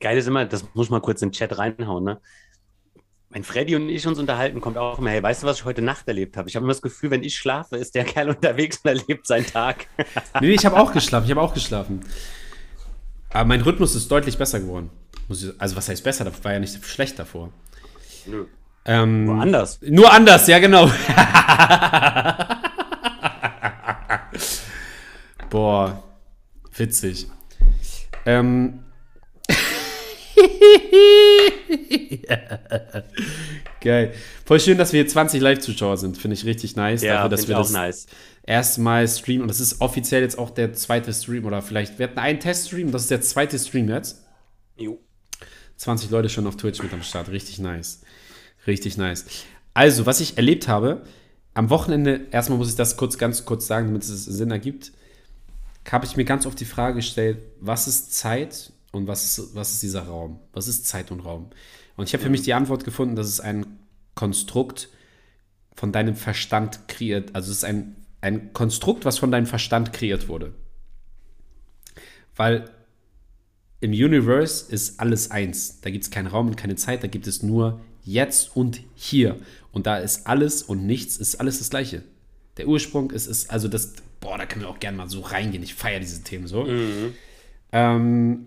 S1: Geil ist immer, das muss mal kurz in den Chat reinhauen, ne? Wenn Freddy und ich uns unterhalten, kommt auch immer, hey, weißt du, was ich heute Nacht erlebt habe? Ich habe immer das Gefühl, wenn ich schlafe, ist der Kerl unterwegs und erlebt seinen Tag.
S2: nee, ich habe auch geschlafen. Ich habe auch geschlafen. Aber mein Rhythmus ist deutlich besser geworden. Also, was heißt besser? Das war ja nicht schlecht davor.
S1: Nö.
S2: Ähm,
S1: Woanders.
S2: Nur anders, ja, genau. Boah, witzig. Ähm. Geil. Voll schön, dass wir hier 20 Live-Zuschauer sind. Finde ich richtig nice.
S1: Ja,
S2: dafür, dass wir das
S1: nice.
S2: erste Mal streamen. Und das ist offiziell jetzt auch der zweite Stream. Oder vielleicht, wir hatten einen Teststream. Das ist der zweite Stream jetzt.
S1: Jo.
S2: 20 Leute schon auf Twitch mit am Start. Richtig nice. Richtig nice. Also, was ich erlebt habe, am Wochenende, erstmal muss ich das kurz, ganz kurz sagen, damit es Sinn ergibt, habe ich mir ganz oft die Frage gestellt, was ist Zeit und was ist, was ist dieser Raum? Was ist Zeit und Raum? Und ich habe für mich die Antwort gefunden, dass es ein Konstrukt von deinem Verstand kreiert, also es ist ein, ein Konstrukt, was von deinem Verstand kreiert wurde. Weil im Universe ist alles eins. Da gibt es keinen Raum und keine Zeit, da gibt es nur jetzt und hier. Und da ist alles und nichts, ist alles das Gleiche. Der Ursprung ist, ist also das, boah, da können wir auch gerne mal so reingehen. Ich feiere diese Themen so. Ähm,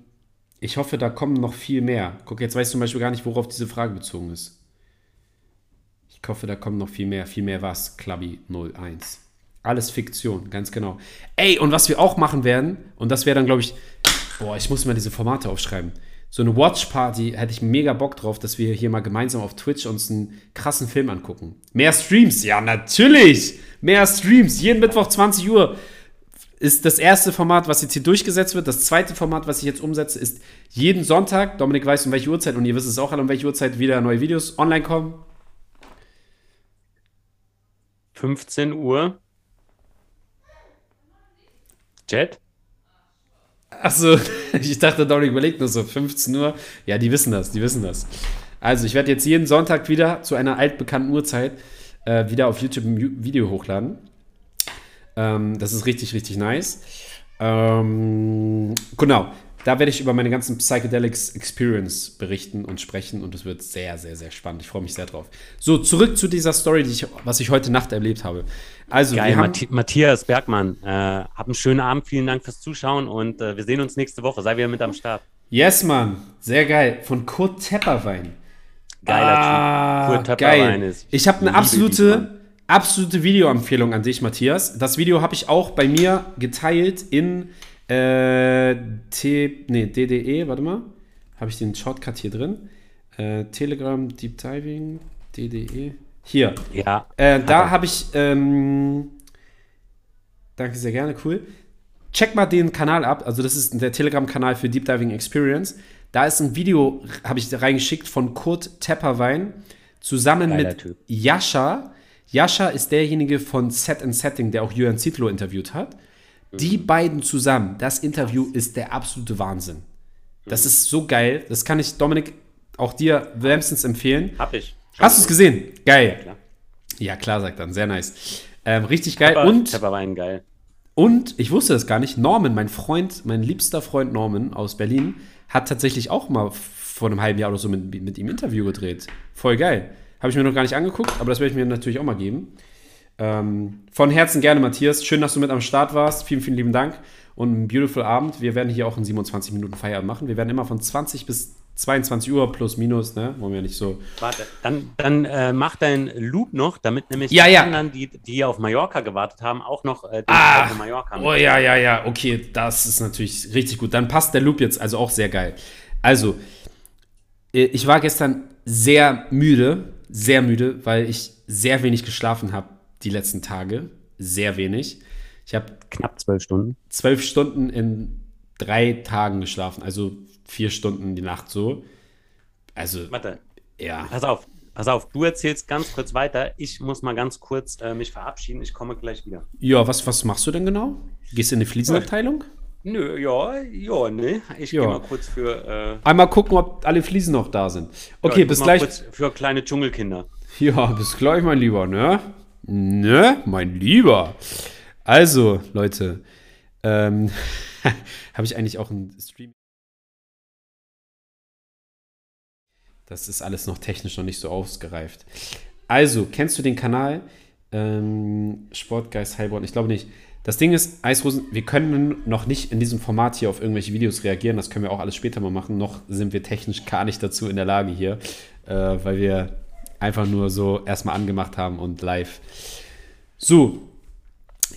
S2: ich hoffe, da kommen noch viel mehr. Guck, jetzt weiß ich zum Beispiel gar nicht, worauf diese Frage bezogen ist. Ich hoffe, da kommen noch viel mehr. Viel mehr was, Clubby 01. Alles Fiktion, ganz genau. Ey, und was wir auch machen werden, und das wäre dann, glaube ich, boah, ich muss mal diese Formate aufschreiben. So eine Watch-Party hätte ich mega Bock drauf, dass wir hier mal gemeinsam auf Twitch uns einen krassen Film angucken. Mehr Streams, ja, natürlich! Mehr Streams, jeden Mittwoch 20 Uhr ist das erste Format, was jetzt hier durchgesetzt wird. Das zweite Format, was ich jetzt umsetze, ist jeden Sonntag, Dominik weiß um welche Uhrzeit und ihr wisst es auch alle, um welche Uhrzeit wieder neue Videos online kommen.
S1: 15 Uhr. Chat?
S2: Achso, ich dachte, Dominik überlegt nur so 15 Uhr. Ja, die wissen das, die wissen das. Also, ich werde jetzt jeden Sonntag wieder zu einer altbekannten Uhrzeit äh, wieder auf YouTube ein Video hochladen. Ähm, das ist richtig, richtig nice. Ähm, genau. Da werde ich über meine ganzen Psychedelics Experience berichten und sprechen und es wird sehr, sehr, sehr spannend. Ich freue mich sehr drauf. So, zurück zu dieser Story, die ich, was ich heute Nacht erlebt habe. Also,
S1: Geil, Mathi Matthias Bergmann, äh, hab einen schönen Abend, vielen Dank fürs Zuschauen und äh, wir sehen uns nächste Woche. Sei wieder mit am Start.
S2: yes, Mann, sehr geil. Von Kurt Tepperwein.
S1: Geiler
S2: Ah,
S1: Typ. Kurt Töpperwein
S2: geil.
S1: ist-
S2: Ich habe eine absolute, absolute Videoempfehlung an dich, Matthias. Das Video habe ich auch bei mir geteilt in äh, T, nee, DDE, warte mal. Habe ich den Shortcut hier drin? Äh, Telegram Deep Diving, DDE. Hier.
S1: Ja,
S2: Äh, da habe ich, ähm, danke sehr gerne, cool. Check mal den Kanal ab. Also, das ist der Telegram-Kanal für Deep Diving Experience. Da ist ein Video, habe ich reingeschickt, von Kurt Tepperwein zusammen
S1: Geiler
S2: mit
S1: Typ.
S2: Yasha. Yasha ist derjenige von Set and Setting, der auch Jürgen Zitlo interviewt hat. Die
S1: Mhm.
S2: beiden zusammen, das Interview ist der absolute Wahnsinn. Das ist so geil. Das kann ich, Dominik, auch dir wärmstens empfehlen.
S1: hab ich.
S2: Hast du es gesehen? Geil.
S1: klar.
S2: Ja, klar, sagt er. Sehr nice. Ähm, richtig geil.
S1: Aber
S2: Und,
S1: Töpperwein, geil.
S2: und, ich wusste das gar nicht, Norman, mein Freund, mein liebster Freund Norman aus Berlin, hat tatsächlich auch mal vor einem halben Jahr oder so mit, mit ihm Interview gedreht. Voll geil. Habe ich mir noch gar nicht angeguckt, aber das werde ich mir natürlich auch mal geben. Ähm, von Herzen gerne, Matthias. Schön, dass du mit am Start warst. Vielen, vielen lieben Dank und einen beautiful Abend. Wir werden hier auch in 27 Minuten Feierabend machen. Wir werden immer von 20 bis 22 Uhr plus minus, ne? Wollen wir nicht so.
S1: Warte, dann, dann äh, mach dein Loop noch, damit nämlich
S2: Ja,
S1: die
S2: ja.
S1: anderen, die, die auf Mallorca gewartet haben, auch noch äh,
S2: Ah,
S1: Mallorca
S2: Oh ja, ja, ja, okay, das ist natürlich richtig gut. Dann passt der Loop jetzt also auch sehr geil. Also, äh, ich war gestern sehr müde, sehr müde, weil ich sehr wenig geschlafen habe die letzten Tage. Sehr wenig. Ich habe
S1: Knapp zwölf Stunden.
S2: zwölf Stunden in drei Tagen geschlafen, also vier Stunden die Nacht so. Also,
S1: Warte,
S2: ja.
S1: pass auf, pass auf, du erzählst ganz kurz weiter. Ich muss mal ganz kurz äh, mich verabschieden. Ich komme gleich wieder.
S2: Ja, was, was machst du denn genau? Gehst du in die Fliesenabteilung?
S1: Nö, ja, ja, ne? Ich
S2: Ja.
S1: gehe mal kurz für. Äh,
S2: Einmal gucken, ob alle Fliesen noch da sind.
S1: ja,
S2: Okay,
S1: ich
S2: bis gleich.
S1: Kurz für kleine Dschungelkinder.
S2: Ja, bis gleich, mein Lieber, ne? Ne, mein Lieber. Also, Leute, ähm, habe ich eigentlich auch einen Stream. Das ist alles noch technisch noch nicht so ausgereift. Also, kennst du den Kanal? Ähm, Sportgeist Heilbronn? Ich glaube nicht. Das Ding ist, Eisrosen, wir können noch nicht in diesem Format hier auf irgendwelche Videos reagieren. Das können wir auch alles später mal machen. Noch sind wir technisch gar nicht dazu in der Lage hier, äh, weil wir einfach nur so erstmal angemacht haben und live. So,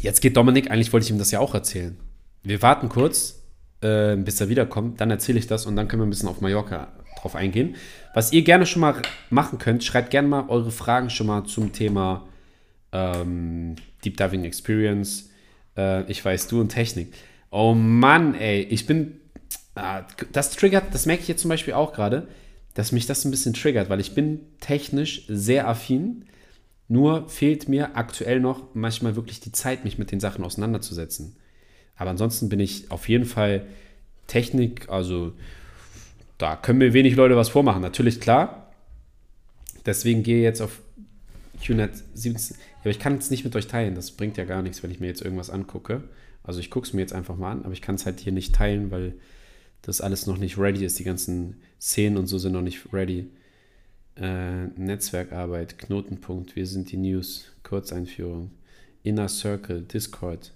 S2: jetzt geht Dominik. Eigentlich wollte ich ihm das ja auch erzählen. Wir warten kurz, äh, bis er wiederkommt. Dann erzähle ich das und dann können wir ein bisschen auf Mallorca drauf eingehen. Was ihr gerne schon mal machen könnt, schreibt gerne mal eure Fragen schon mal zum Thema ähm, Deep Diving Experience. Äh, ich weiß, du und Technik. Oh Mann, ey, ich bin. Ah, das triggert, das merke ich jetzt zum Beispiel auch gerade, dass mich das ein bisschen triggert, weil ich bin technisch sehr affin. Nur fehlt mir aktuell noch manchmal wirklich die Zeit, mich mit den Sachen auseinanderzusetzen. Aber ansonsten bin ich auf jeden Fall Technik, also da können mir wenig Leute was vormachen. Natürlich, klar. Deswegen gehe ich jetzt auf QNet 17. Ja, aber ich kann es nicht mit euch teilen. Das bringt ja gar nichts, wenn ich mir jetzt irgendwas angucke. Also ich gucke es mir jetzt einfach mal an, aber ich kann es halt hier nicht teilen, weil das alles noch nicht ready ist. Die ganzen Szenen und so sind noch nicht ready. Äh, Netzwerkarbeit, Knotenpunkt, wir sind die News, Kurzeinführung, Inner Circle, Discord.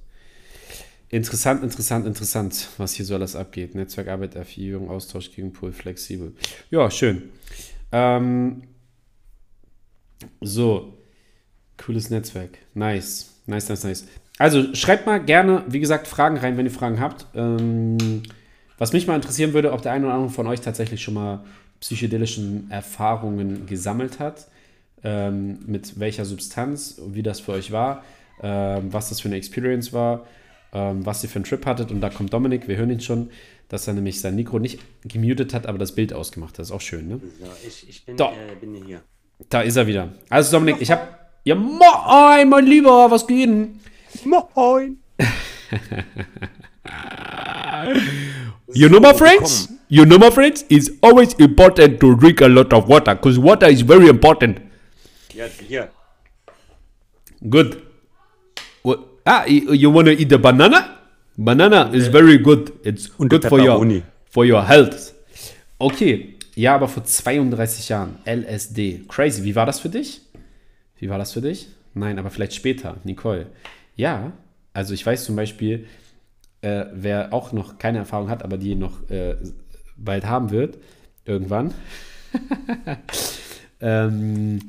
S2: Interessant, interessant, interessant, was hier so alles abgeht. Netzwerkarbeit, Erfahrung, Austausch gegen Pool, flexibel. Ja, schön. Ähm, so, cooles Netzwerk. Nice, nice, nice, nice. Also schreibt mal gerne, wie gesagt, Fragen rein, wenn ihr Fragen habt. Ähm, was mich mal interessieren würde, ob der eine oder andere von euch tatsächlich schon mal psychedelischen Erfahrungen gesammelt hat. Ähm, mit welcher Substanz, wie das für euch war, ähm, was das für eine Experience war, ähm, was ihr für einen Trip hattet. Und da kommt Dominik, wir hören ihn schon, dass er nämlich sein Mikro nicht gemutet hat, aber das Bild ausgemacht hat. Das ist auch schön, ne?
S1: So, ich, ich bin,
S2: Da.
S1: äh, bin hier.
S2: Da ist er wieder. Also Dominik, ich habe... Ja, moin, mein Lieber, was geht denn?
S1: Moin!
S2: You know, my friends? You know, my friends? It's always important to drink a lot of water, because water is very important.
S1: Ja, hier.
S2: Good. What? Ah, you, want to eat the banana? Banana is very good. It's
S1: Und
S2: good for your. For your health. Okay, ja, aber vor 32 Jahren. LSD. Crazy. Wie war das für dich? Wie war das für dich? Nein, aber vielleicht später. Nicole. Ja, also ich weiß zum Beispiel, äh, wer auch noch keine Erfahrung hat, aber die noch äh, bald haben wird, irgendwann. ähm,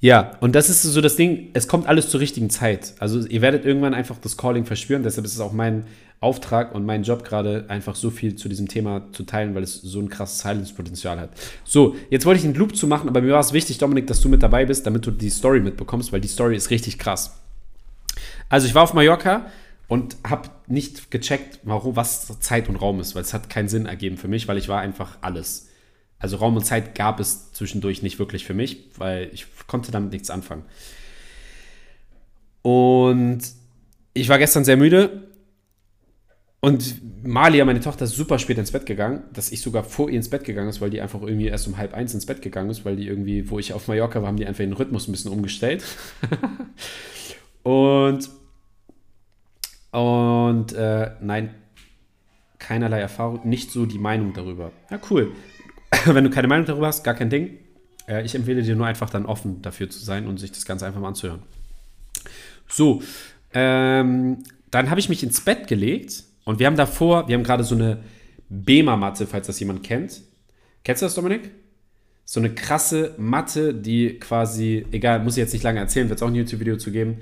S2: ja, und das ist so das Ding, es kommt alles zur richtigen Zeit. Also ihr werdet irgendwann einfach das Calling verspüren, deshalb ist es auch mein Auftrag und mein Job gerade einfach so viel zu diesem Thema zu teilen, weil es so ein krasses Heilungspotenzial hat. So, jetzt wollte ich einen Loop zu machen, aber mir war es wichtig, Dominik, dass du mit dabei bist, damit du die Story mitbekommst, weil die Story ist richtig krass. Also ich war auf Mallorca und habe nicht gecheckt, warum, was Zeit und Raum ist, weil es hat keinen Sinn ergeben für mich, weil ich war einfach alles. Also Raum und Zeit gab es zwischendurch nicht wirklich für mich, weil ich konnte damit nichts anfangen. Und ich war gestern sehr müde und Malia, meine Tochter, ist super spät ins Bett gegangen, dass ich sogar vor ihr ins Bett gegangen ist, weil die einfach irgendwie erst um halb eins ins Bett gegangen ist, weil die irgendwie, wo ich auf Mallorca war, haben die einfach den Rhythmus ein bisschen umgestellt. und und äh, nein, keinerlei Erfahrung, nicht so die Meinung darüber. Ja, cool. Wenn du keine Meinung darüber hast, gar kein Ding. Äh, ich empfehle dir nur einfach dann offen dafür zu sein und sich das Ganze einfach mal anzuhören. So, ähm, dann habe ich mich ins Bett gelegt und wir haben davor, wir haben gerade so eine Bema-Matte, falls das jemand kennt. Kennst du das, Dominik? So eine krasse Matte, die quasi, egal, muss ich jetzt nicht lange erzählen, wird es auch ein YouTube-Video zu geben.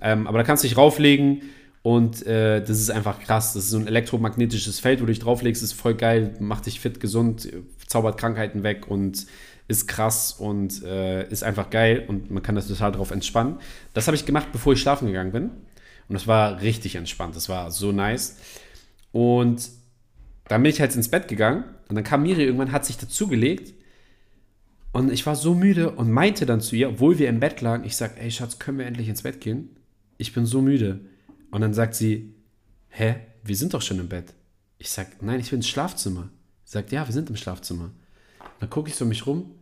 S2: Ähm, aber da kannst du dich rauflegen und äh, das ist einfach krass. Das ist so ein elektromagnetisches Feld, wo du dich drauflegst, ist voll geil, macht dich fit, gesund, zaubert Krankheiten weg und ist krass und äh, ist einfach geil und man kann das total drauf entspannen. Das habe ich gemacht, bevor ich schlafen gegangen bin. Und das war richtig entspannt. Das war so nice. Und dann bin ich halt ins Bett gegangen und dann kam Miri irgendwann, hat sich dazugelegt und ich war so müde und meinte dann zu ihr, obwohl wir im Bett lagen, ich sag, ey Schatz, können wir endlich ins Bett gehen? Ich bin so müde. Und dann sagt sie, hä, wir sind doch schon im Bett. Ich sag, nein, ich will ins Schlafzimmer. Sie sagt, ja, wir sind im Schlafzimmer. Dann gucke ich so mich rum,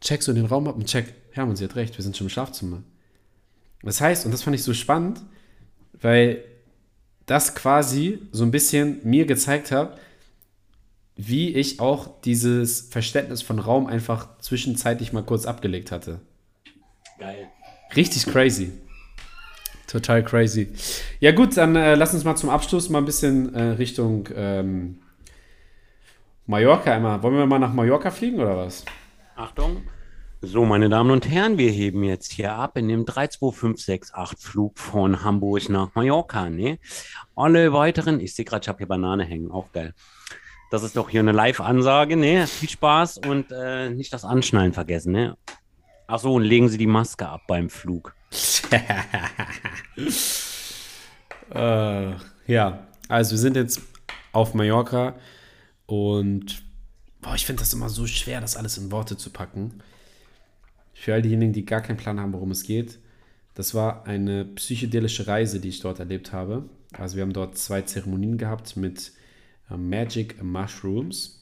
S2: check so den Raum ab und check, ja, und sie hat recht, wir sind schon im Schlafzimmer. Das heißt, und das fand ich so spannend, weil das quasi so ein bisschen mir gezeigt hat, wie ich auch dieses Verständnis von Raum einfach zwischenzeitlich mal kurz abgelegt hatte.
S1: Geil.
S2: Richtig crazy. Total crazy. Ja gut, dann äh, lass uns mal zum Abschluss mal ein bisschen äh, Richtung ähm, Mallorca einmal. Wollen wir mal nach Mallorca fliegen oder was?
S1: Achtung. So, meine Damen und Herren, wir heben jetzt hier ab in dem 32568 Flug von Hamburg nach Mallorca. Ne? Alle weiteren, ich sehe gerade, ich habe hier Banane hängen, auch geil. Das ist doch hier eine Live-Ansage, ne? Viel Spaß und äh, nicht das Anschnallen vergessen, ne? Ach so, und legen Sie die Maske ab beim Flug.
S2: äh, ja, also wir sind jetzt auf Mallorca und boah, ich finde das immer so schwer, das alles in Worte zu packen. Für all diejenigen, die gar keinen Plan haben, worum es geht, das war eine psychedelische Reise, die ich dort erlebt habe. Also wir haben dort zwei Zeremonien gehabt mit äh, Magic Mushrooms.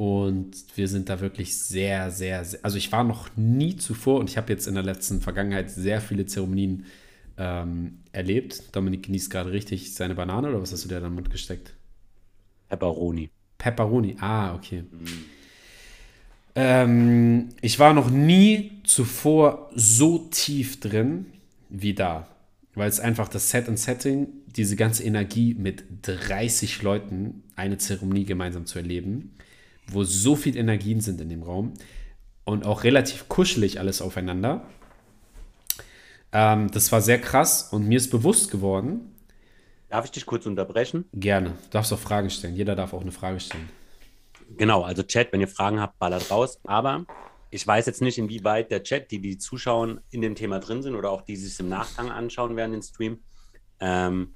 S2: Und wir sind da wirklich sehr, sehr, sehr, also ich war noch nie zuvor und ich habe jetzt in der letzten Vergangenheit sehr viele Zeremonien ähm, erlebt. Dominik genießt gerade richtig seine Banane oder was hast du dir da in den Mund gesteckt?
S1: Pepperoni.
S2: Pepperoni, ah, okay. Mhm. Ähm, ich war noch nie zuvor so tief drin wie da, weil es einfach das Set und Setting, diese ganze Energie mit 30 Leuten eine Zeremonie gemeinsam zu erleben, wo so viel Energien sind in dem Raum und auch relativ kuschelig alles aufeinander. Ähm, das war sehr krass und mir ist bewusst geworden.
S1: Darf ich dich kurz unterbrechen?
S2: Gerne. Du darfst auch Fragen stellen. Jeder darf auch eine Frage stellen.
S1: Genau, also Chat, wenn ihr Fragen habt, ballert raus. Aber ich weiß jetzt nicht, inwieweit der Chat, die die zuschauen, in dem Thema drin sind oder auch die sich im Nachgang anschauen werden, den Stream. Ähm,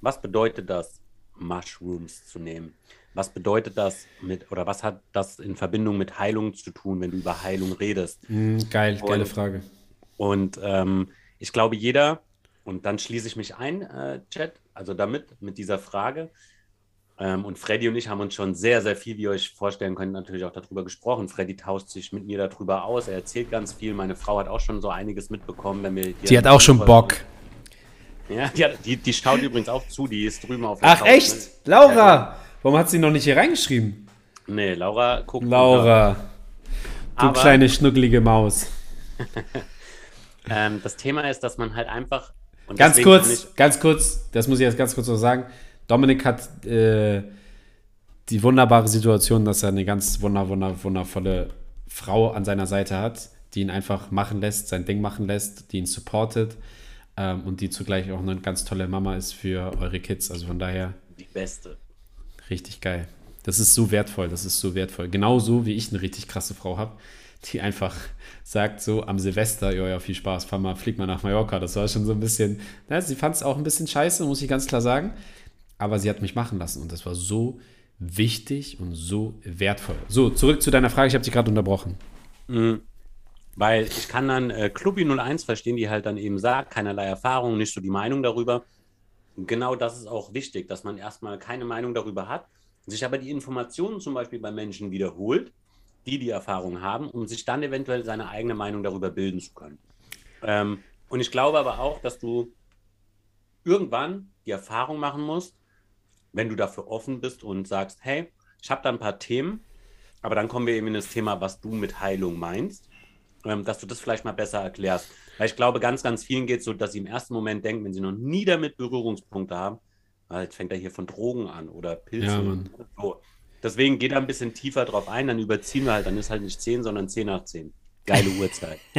S1: was bedeutet das, Mushrooms zu nehmen? Was bedeutet das mit, oder was hat das in Verbindung mit Heilung zu tun, wenn du über Heilung redest?
S2: Mm, geil, und, geile Frage.
S1: Und ähm, ich glaube, jeder, und dann schließe ich mich ein, äh, Chat, also damit, mit dieser Frage, ähm, und Freddy und ich haben uns schon sehr, sehr viel, wie ihr euch vorstellen könnt, natürlich auch darüber gesprochen. Freddy tauscht sich mit mir darüber aus. Er erzählt ganz viel. Meine Frau hat auch schon so einiges mitbekommen. Wenn wir
S2: Die hat auch schon Bock.
S1: Ja, die, hat- die, die schaut übrigens auch zu, die ist drüben auf der
S2: Ach
S1: Couch,
S2: echt? Laura! Warum hat sie noch nicht hier reingeschrieben?
S1: Ne? Nee, Laura guckt.
S2: Laura, du
S1: Aber-
S2: kleine schnuckelige Maus.
S1: Ähm, das Thema ist, dass man halt einfach.
S2: Ganz kurz, ganz kurz, das muss ich jetzt ganz kurz noch sagen. Dominik hat äh, die wunderbare Situation, dass er eine ganz wunder, wunder, wundervolle Frau an seiner Seite hat, die ihn einfach machen lässt, sein Ding machen lässt, die ihn supportet ähm, und die zugleich auch eine ganz tolle Mama ist für eure Kids. Also von daher
S1: die Beste.
S2: Richtig geil. Das ist so wertvoll, das ist so wertvoll. Genauso wie ich eine richtig krasse Frau habe, die einfach sagt so am Silvester, ja, ja, viel Spaß, fahr mal, flieg mal nach Mallorca. Das war schon so ein bisschen, na, sie fand es auch ein bisschen scheiße, muss ich ganz klar sagen. Aber sie hat mich machen lassen und das war so wichtig und so wertvoll. So, zurück zu deiner Frage, ich habe dich gerade unterbrochen.
S1: Weil ich kann dann äh, Clubby 01 verstehen, die halt dann eben sagt, keinerlei Erfahrung, nicht so die Meinung darüber. Genau das ist auch wichtig, dass man erstmal keine Meinung darüber hat, sich aber die Informationen zum Beispiel bei Menschen wiederholt, die die Erfahrung haben, um sich dann eventuell seine eigene Meinung darüber bilden zu können. Ähm, und ich glaube aber auch, dass du irgendwann die Erfahrung machen musst, wenn du dafür offen bist und sagst, hey, ich habe da ein paar Themen, aber dann kommen wir eben in das Thema, was du mit Heilung meinst, ähm, dass du das vielleicht mal besser erklärst. Weil ich glaube, ganz, ganz vielen geht es so, dass sie im ersten Moment denken, wenn sie noch nie damit Berührungspunkte haben, ah, jetzt fängt er hier von Drogen an oder Pilze.
S2: Ja,
S1: so. Deswegen geht er ein bisschen tiefer drauf ein, dann überziehen wir halt, dann ist halt nicht 10, sondern 10 nach 10. Geile Uhrzeit.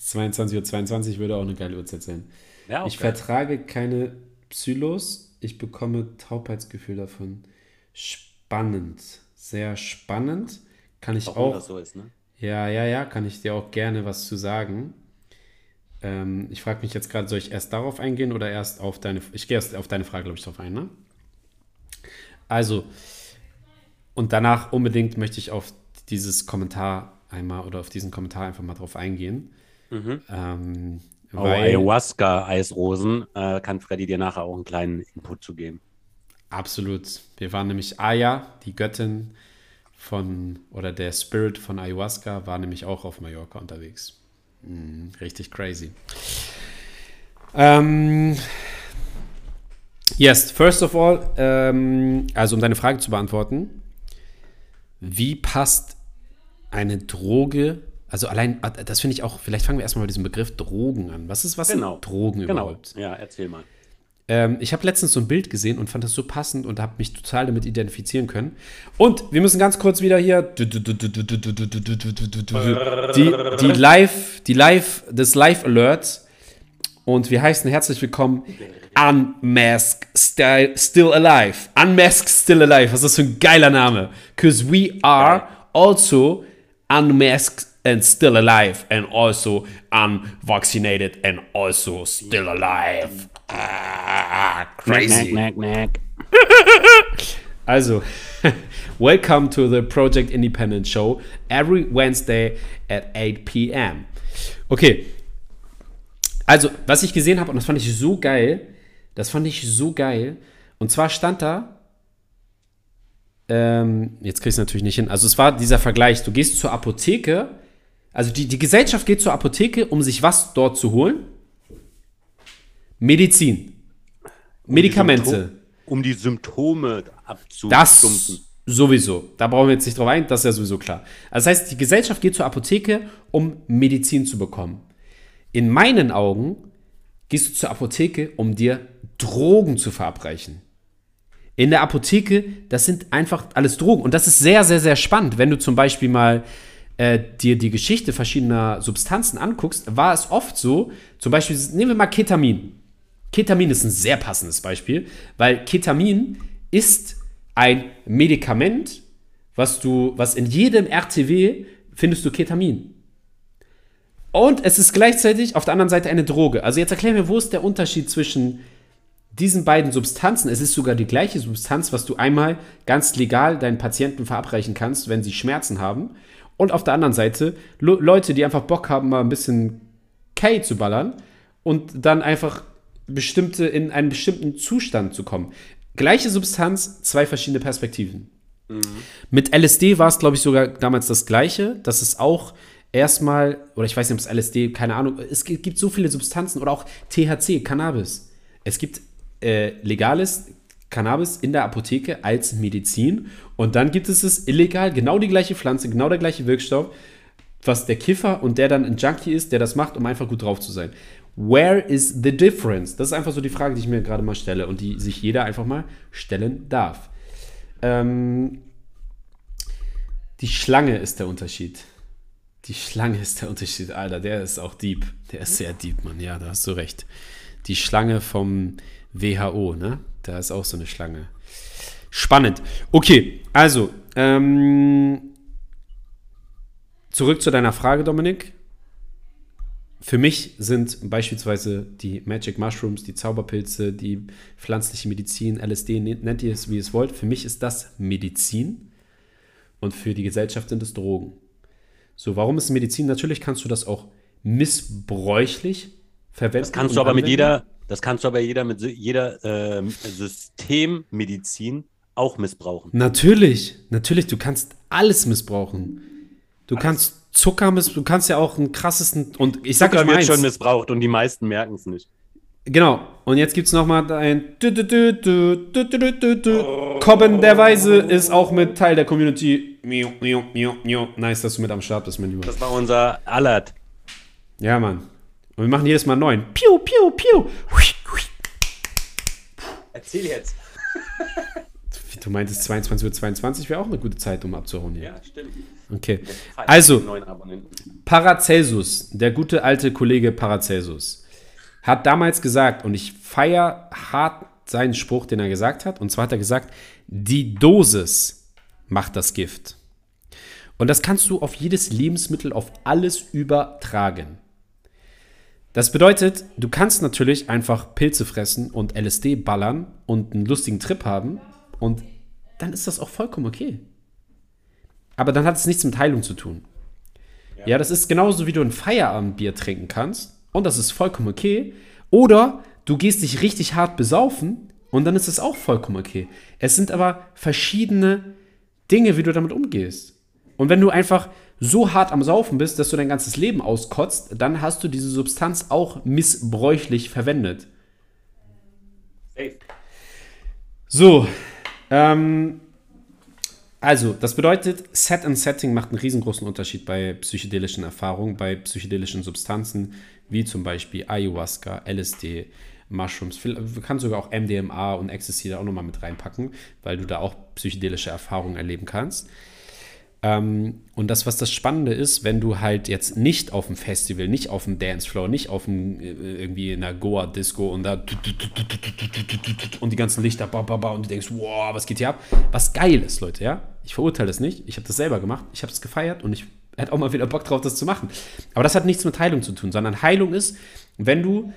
S2: 22.22 Uhr 22 würde auch eine geile Uhrzeit sein.
S1: Ja,
S2: Ich vertrage keine Psylos. Ich bekomme Taubheitsgefühl davon. Spannend. Sehr spannend. Kann ich
S1: Warum
S2: auch.
S1: das so ist, ne?
S2: Ja, ja, ja, kann ich dir auch gerne was zu sagen. Ähm, ich frage mich jetzt gerade, soll ich erst darauf eingehen oder erst auf deine. Ich gehe erst auf deine Frage, glaube ich, drauf ein, ne? Also, und danach unbedingt möchte ich auf dieses Kommentar einmal oder auf diesen Kommentar einfach mal drauf eingehen. Ähm,
S1: Oh, Ayahuasca-Eisrosen äh, kann Freddy dir nachher auch einen kleinen Input zu geben.
S2: Absolut. Wir waren nämlich Aya, die Göttin von, oder der Spirit von Ayahuasca, war nämlich auch auf Mallorca unterwegs. Mhm, richtig crazy. Ähm, yes, first of all, ähm, also um deine Frage zu beantworten, wie passt eine Droge, also allein, das finde ich auch, vielleicht fangen wir erstmal mit diesem Begriff Drogen an. Was ist, was
S1: Genau.
S2: sind Drogen
S1: Genau.
S2: überhaupt?
S1: Ja, erzähl mal.
S2: Ähm, ich habe letztens so ein Bild gesehen und fand das so passend und habe mich total damit identifizieren können. Und wir müssen ganz kurz wieder hier die, die Live, die Live, das Live Alert. Und wir heißen herzlich willkommen Unmasked Still, Alive. Unmasked Still Alive. Was ist das für ein geiler Name? Because we are also unmasked and still alive and also unvaccinated and also still alive. Ah, crazy.
S1: Knack, knack, knack.
S2: Also, welcome to the Project Independent Show every Wednesday at 8 p.m. Okay. Also, was ich gesehen habe, und das fand ich so geil, das fand ich so geil. Und zwar stand da, ähm, jetzt kriegst du natürlich nicht hin. Also, es war dieser Vergleich: Du gehst zur Apotheke, also die, die Gesellschaft geht zur Apotheke, um sich was dort zu holen? Medizin. Medikamente.
S1: Um die Symptome abzustumpfen.
S2: Das sowieso. Da brauchen wir jetzt nicht drauf ein, das ist ja sowieso klar. Also das heißt, die Gesellschaft geht zur Apotheke, um Medizin zu bekommen. In meinen Augen gehst du zur Apotheke, um dir Drogen zu verabreichen. In der Apotheke, das sind einfach alles Drogen. Und das ist sehr, sehr, sehr spannend. Wenn du zum Beispiel mal äh, dir die Geschichte verschiedener Substanzen anguckst, war es oft so, zum Beispiel, nehmen wir mal Ketamin. Ketamin ist ein sehr passendes Beispiel, weil Ketamin ist ein Medikament, was du, was in jedem RTW findest du Ketamin. Und es ist gleichzeitig auf der anderen Seite eine Droge. Also jetzt erklär mir, wo ist der Unterschied zwischen diesen beiden Substanzen? Es ist sogar die gleiche Substanz, was du einmal ganz legal deinen Patienten verabreichen kannst, wenn sie Schmerzen haben. Und auf der anderen Seite Le Leute, die einfach Bock haben, mal ein bisschen K zu ballern und dann einfach bestimmte in einen bestimmten Zustand zu kommen. Gleiche Substanz, zwei verschiedene Perspektiven. Mit LSD war es, glaube ich, sogar damals das Gleiche, dass es auch erstmal, oder ich weiß nicht, ob es LSD, keine Ahnung, es gibt, gibt so viele Substanzen oder auch THC, Cannabis. Es gibt äh, legales Cannabis in der Apotheke als Medizin und dann gibt es es illegal, genau die gleiche Pflanze, genau der gleiche Wirkstoff, was der Kiffer und der dann ein Junkie ist, der das macht, um einfach gut drauf zu sein. Where is the difference? Das ist einfach so die Frage, die ich mir gerade mal stelle und die sich jeder einfach mal stellen darf. Ähm, die Schlange ist der Unterschied. Die Schlange ist der Unterschied, Alter. Der ist auch deep. Der ist sehr deep, Mann. Ja, da hast du recht. Die Schlange vom WHO, ne? Da ist auch so eine Schlange. Spannend. Okay, also, ähm, zurück zu deiner Frage, Dominik. Für mich sind beispielsweise die Magic Mushrooms, die Zauberpilze, die pflanzliche Medizin, LSD, nennt ihr es wie ihr es wollt. Für mich ist das Medizin und für die Gesellschaft sind es Drogen. So, warum ist Medizin? Natürlich kannst du das auch missbräuchlich verwenden.
S1: Das kannst du aber mit
S2: anwenden.
S1: jeder, das kannst du aber jeder mit jeder ähm, Systemmedizin auch missbrauchen.
S2: Natürlich, natürlich, du kannst alles missbrauchen. Du kannst Zucker missbrauchen, du kannst ja auch einen krassesten, und ich sag euch
S1: Zucker
S2: mal
S1: wird
S2: eins,
S1: schon missbraucht und die meisten merken es nicht.
S2: genau, und jetzt gibt's noch mal ein. Cobben der Weise ist auch mit Teil der Community. Miau, miau, miau, miau. Nice, dass du mit am Start bist, mein Lieber.
S1: Das war unser Alert.
S2: Ja, Mann. Und wir machen jedes Mal neun. Piu, piu, piu.
S1: Erzähl jetzt.
S2: Wie du meintest, 22.22 Uhr 22 wäre auch eine gute Zeit, um abzuhauen hier.
S1: Ja, stimmt.
S2: Okay. Also. Paracelsus, der gute alte Kollege Paracelsus, hat damals gesagt, und ich feiere hart seinen Spruch, den er gesagt hat, und zwar hat er gesagt, die Dosis macht das Gift. Und das kannst du auf jedes Lebensmittel, auf alles übertragen. Das bedeutet, du kannst natürlich einfach Pilze fressen und LSD ballern und einen lustigen Trip haben und dann ist das auch vollkommen okay. Aber dann hat es nichts mit Heilung zu tun. Ja, das ist genauso, wie du ein Feierabendbier trinken kannst und das ist vollkommen okay. Oder du gehst dich richtig hart besaufen und dann ist es auch vollkommen okay. Es sind aber verschiedene Dinge, wie du damit umgehst. Und wenn du einfach so hart am Saufen bist, dass du dein ganzes Leben auskotzt, dann hast du diese Substanz auch missbräuchlich verwendet.
S1: Safe.
S2: So, ähm, also, das bedeutet, Set and Setting macht einen riesengroßen Unterschied bei psychedelischen Erfahrungen, bei psychedelischen Substanzen, wie zum Beispiel Ayahuasca, LSD, Mushrooms. Du kannst sogar auch MDMA und Ecstasy da auch nochmal mit reinpacken, weil du da auch psychedelische Erfahrungen erleben kannst. Ähm, und das, was das Spannende ist, wenn du halt jetzt nicht auf dem Festival, nicht auf dem Dancefloor, nicht auf dem äh, irgendwie in der Goa-Disco und da und die ganzen Lichter, und du denkst, wow, was geht hier ab? Was geil ist, Leute, ja? Ich verurteile das nicht. Ich habe das selber gemacht. Ich habe es gefeiert und ich hätte auch mal wieder Bock drauf, das zu machen. Aber das hat nichts mit Heilung zu tun, sondern Heilung ist, wenn du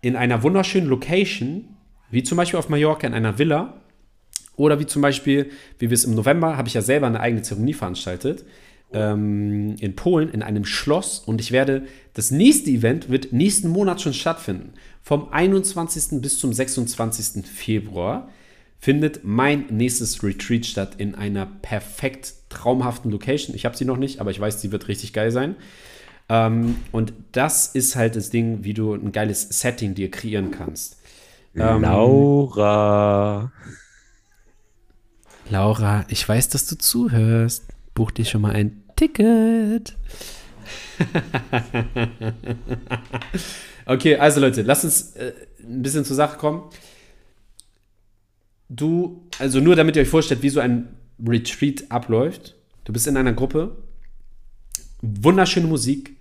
S2: in einer wunderschönen Location, wie zum Beispiel auf Mallorca in einer Villa, oder wie zum Beispiel, wie wir es im November, habe ich ja selber eine eigene Zeremonie veranstaltet, ähm, in Polen, in einem Schloss. Und ich werde, das nächste Event wird nächsten Monat schon stattfinden. Vom 21. bis zum 26. Februar findet mein nächstes Retreat statt in einer perfekt traumhaften Location. Ich habe sie noch nicht, aber ich weiß, sie wird richtig geil sein. Ähm, und das ist halt das Ding, wie du ein geiles Setting dir kreieren kannst. Ähm,
S1: Laura.
S2: Ich weiß, dass du zuhörst. Buch dir schon mal ein Ticket. okay, also Leute, lass uns äh, ein bisschen zur Sache kommen. Du, also nur damit ihr euch vorstellt, wie so ein Retreat abläuft. Du bist in einer Gruppe, wunderschöne Musik,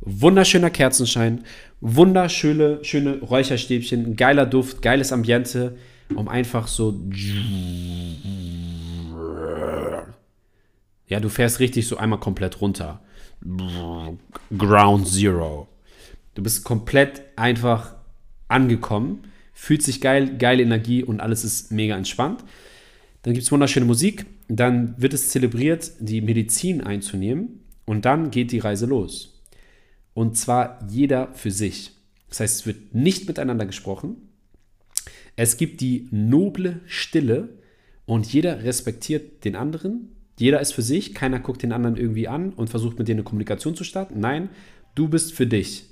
S2: wunderschöner Kerzenschein, wunderschöne schöne Räucherstäbchen, geiler Duft, geiles Ambiente, um einfach so ja, du fährst richtig so einmal komplett runter. Ground Zero. Du bist komplett einfach angekommen, fühlt sich geil, geile Energie und alles ist mega entspannt. Dann gibt es wunderschöne Musik, dann wird es zelebriert, die Medizin einzunehmen und dann geht die Reise los. Und zwar jeder für sich. Das heißt, es wird nicht miteinander gesprochen. Es gibt die noble Stille und jeder respektiert den anderen, Jeder ist für sich, keiner guckt den anderen irgendwie an und versucht mit dir eine Kommunikation zu starten. Nein, du bist für dich.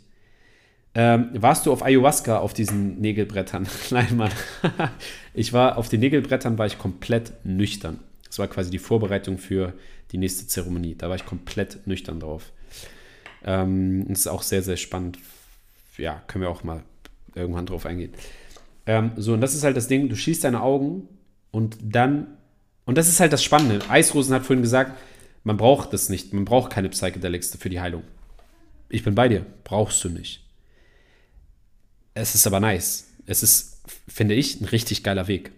S2: Ähm, warst du auf Ayahuasca auf diesen Nägelbrettern? Nein, Mann. ich war auf den Nägelbrettern, war ich komplett nüchtern. Das war quasi die Vorbereitung für die nächste Zeremonie. Da war ich komplett nüchtern drauf. Ähm, das ist auch sehr, sehr spannend. Ja, können wir auch mal irgendwann drauf eingehen. Ähm, so, und das ist halt das Ding, du schießt deine Augen und dann, und das ist halt das Spannende. Eisrosen hat vorhin gesagt, man braucht das nicht, man braucht keine Psychedelics für die Heilung. Ich bin bei dir, brauchst du nicht. Es ist aber nice. Es ist, finde ich, ein richtig geiler Weg.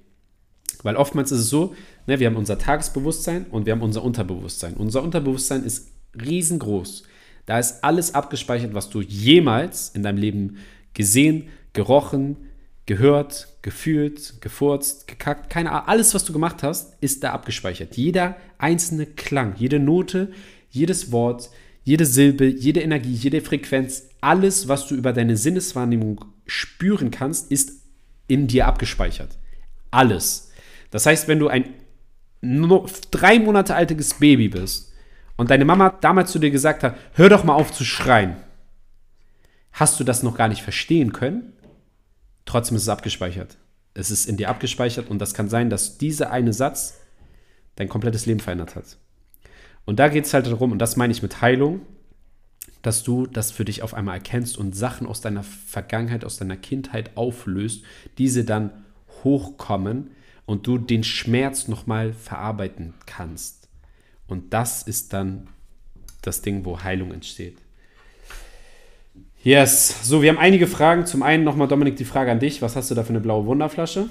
S2: Weil oftmals ist es so, ne, wir haben unser Tagesbewusstsein und wir haben unser Unterbewusstsein. Unser Unterbewusstsein ist riesengroß. Da ist alles abgespeichert, was du jemals in deinem Leben gesehen, gerochen, gehört, gefühlt, gefurzt, gekackt, keine Ahnung, alles, was du gemacht hast, ist da abgespeichert. Jeder einzelne Klang, jede Note, jedes Wort, jede Silbe, jede Energie, jede Frequenz, alles, was du über deine Sinneswahrnehmung spüren kannst, ist in dir abgespeichert. Alles. Das heißt, wenn du ein drei Monate altes Baby bist und deine Mama damals zu dir gesagt hat, hör doch mal auf zu schreien, hast du das noch gar nicht verstehen können? Trotzdem ist es abgespeichert. Es ist in dir abgespeichert und das kann sein, dass dieser eine Satz dein komplettes Leben verändert hat. Und da geht es halt darum, und das meine ich mit Heilung, dass du das für dich auf einmal erkennst und Sachen aus deiner Vergangenheit, aus deiner Kindheit auflöst, diese dann hochkommen und du den Schmerz nochmal verarbeiten kannst. Und das ist dann das Ding, wo Heilung entsteht. Yes, so, wir haben einige Fragen. Zum einen nochmal, Dominik, die Frage an dich. Was hast du da für eine blaue Wunderflasche?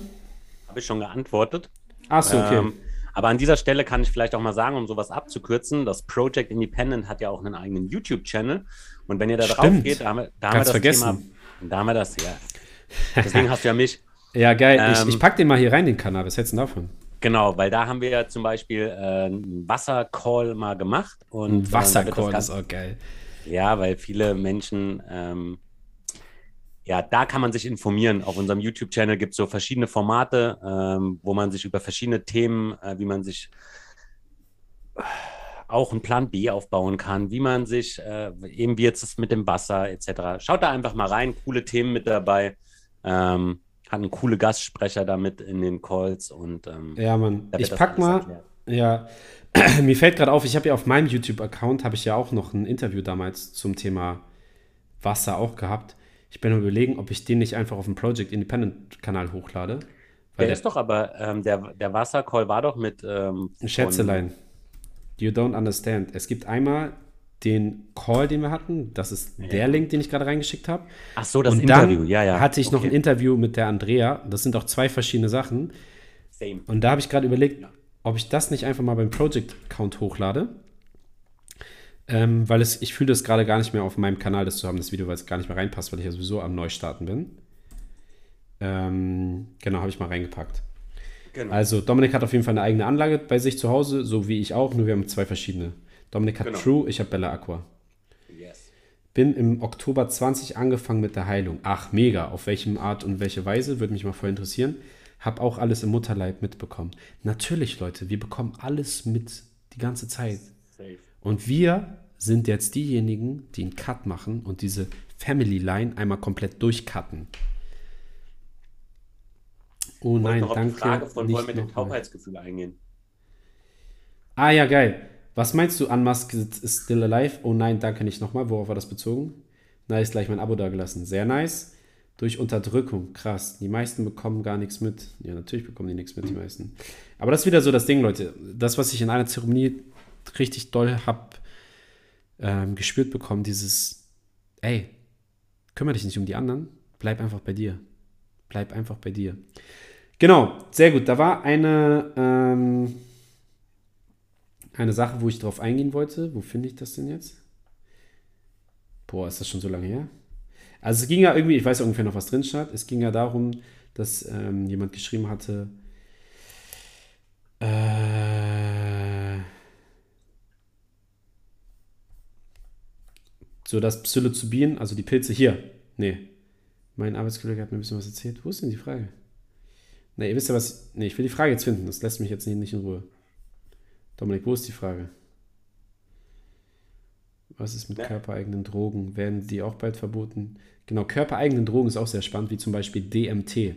S1: Habe ich schon geantwortet.
S2: Ach so, okay.
S1: Ähm, aber an dieser Stelle kann ich vielleicht auch mal sagen, um sowas abzukürzen, das Project Independent hat ja auch einen eigenen YouTube-Channel. Und wenn ihr da drauf
S2: Stimmt.
S1: geht, da haben wir, da haben wir das
S2: vergessen.
S1: Thema. Da haben wir das, ja. Deswegen hast du ja mich.
S2: Ja, geil.
S1: Ähm,
S2: ich, ich pack den mal hier rein, den Kanal. Was hältst du davon?
S1: Genau, weil da haben wir ja zum Beispiel äh, einen Wassercall mal gemacht. Und,
S2: Ein
S1: wird
S2: Wasserkorn
S1: das
S2: ist auch geil.
S1: Ja, weil viele Menschen, ähm, ja, da kann man sich informieren. Auf unserem YouTube-Channel gibt es so verschiedene Formate, ähm, wo man sich über verschiedene Themen, äh, wie man sich äh, auch einen Plan B aufbauen kann, wie man sich, äh, eben wie jetzt das mit dem Wasser etc. Schaut da einfach mal rein, coole Themen mit dabei. Ähm, hat einen coole Gastsprecher damit in den Calls und ähm,
S2: Ja, Mann. Ich pack mal.
S1: erklärt.
S2: Ja, mir fällt gerade auf, ich habe ja auf meinem YouTube-Account, habe ich ja auch noch ein Interview damals zum Thema Wasser auch gehabt. Ich bin überlegen, ob ich den nicht einfach auf dem Project Independent-Kanal hochlade. Weil
S1: Der ist doch aber, ähm, der, der Wassercall war doch mit ähm,
S2: Ein Schätzelein. You don't understand. Es gibt einmal den Call, den wir hatten. Das ist der Link, den ich gerade reingeschickt habe.
S1: Ach so, das
S2: Und
S1: Interview,
S2: dann
S1: ja, ja.
S2: hatte ich noch ein
S1: Okay.
S2: Interview mit der Andrea. Das sind auch zwei verschiedene Sachen.
S1: Same.
S2: Und da habe ich gerade überlegt, ob ich das nicht einfach mal beim Project-Account hochlade. Ähm, weil es, ich fühle das gerade gar nicht mehr auf meinem Kanal, das zu haben, das Video, weil es gar nicht mehr reinpasst, weil ich ja sowieso am Neustarten bin. Ähm, genau, habe ich mal reingepackt.
S1: Genau.
S2: Also, Dominik hat auf jeden Fall eine eigene Anlage bei sich zu Hause, so wie ich auch, nur wir haben zwei verschiedene. Dominik hat
S1: Genau.
S2: True, ich habe Bella Aqua.
S1: yes.
S2: Bin im Oktober 20 angefangen mit der Heilung. Ach, mega. Auf welchem Art und welche Weise, würde mich mal voll interessieren. Hab auch alles im Mutterleib mitbekommen. Natürlich, Leute, wir bekommen alles mit die ganze Zeit.
S1: Safe.
S2: Und wir sind jetzt diejenigen, die einen Cut machen und diese Family Line einmal komplett durchcutten. Oh
S1: Ich
S2: nein,
S1: noch auf die
S2: danke.
S1: Frage von wollen mit dem. Taubheitsgefühl eingehen.
S2: Ah ja, geil. Was meinst du, Unmasked is still alive? Oh nein, danke nicht nochmal. Worauf war das bezogen? Nice, gleich mein Abo dagelassen. Sehr nice. Durch Unterdrückung. Krass. Die meisten bekommen gar nichts mit. Ja, natürlich bekommen die nichts mit, die meisten. Aber das ist wieder so das Ding, Leute. Das, was ich in einer Zeremonie richtig doll hab ähm, gespürt bekommen, dieses, ey, kümmere dich nicht um die anderen, bleib einfach bei dir. Bleib einfach bei dir. Genau, sehr gut. Da war eine, ähm, eine Sache, wo ich drauf eingehen wollte. Wo finde ich das denn jetzt? Boah, ist das schon so lange her? Also es ging ja irgendwie, ich weiß ja ungefähr noch, was drin stand. Es ging ja darum, dass ähm, jemand geschrieben hatte, äh, so das Psilocybin, also die Pilze hier. Nee. Mein Arbeitskollege hat mir ein bisschen was erzählt. Wo ist denn die Frage? Nee, ihr wisst ja was. Nee, ich will die Frage jetzt finden. Das lässt mich jetzt nicht in Ruhe. Dominik, wo ist die Frage? Was ist mit
S1: Ja.
S2: körpereigenen Drogen? Werden die auch bald verboten? Genau, körpereigenen Drogen ist auch sehr spannend, wie zum Beispiel DMT.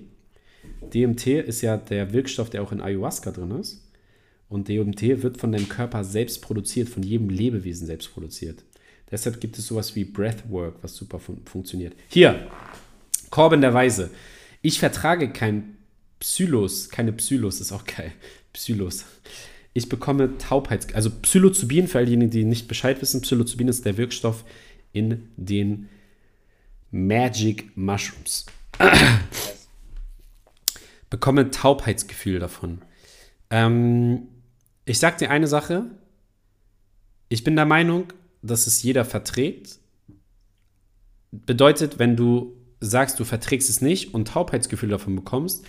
S2: DMT ist ja der Wirkstoff, der auch in Ayahuasca drin ist. Und DMT wird von deinem Körper selbst produziert, von jedem Lebewesen selbst produziert. Deshalb gibt es sowas wie Breathwork, was super fun funktioniert. Hier, Corbin der Weise. Ich vertrage kein Psylos, keine Psylos, ist auch geil. Psylos. Ich bekomme Taubheits... Also Psilocybin, für all diejenigen, die nicht Bescheid wissen, Psilocybin ist der Wirkstoff in den Magic Mushrooms. bekomme Taubheitsgefühl davon. Ähm, ich sag dir eine Sache. Ich bin der Meinung, dass es jeder verträgt. Bedeutet, wenn du sagst, du verträgst es nicht und Taubheitsgefühl davon bekommst,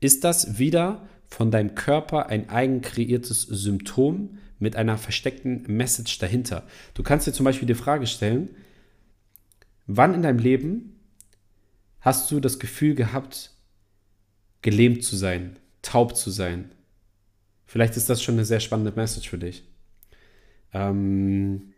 S2: ist das wieder von deinem Körper ein eigen kreiertes Symptom mit einer versteckten Message dahinter. Du kannst dir zum Beispiel die Frage stellen, wann in deinem Leben hast du das Gefühl gehabt, gelähmt zu sein, taub zu sein? Vielleicht ist das schon eine sehr spannende Message für dich. Ähm,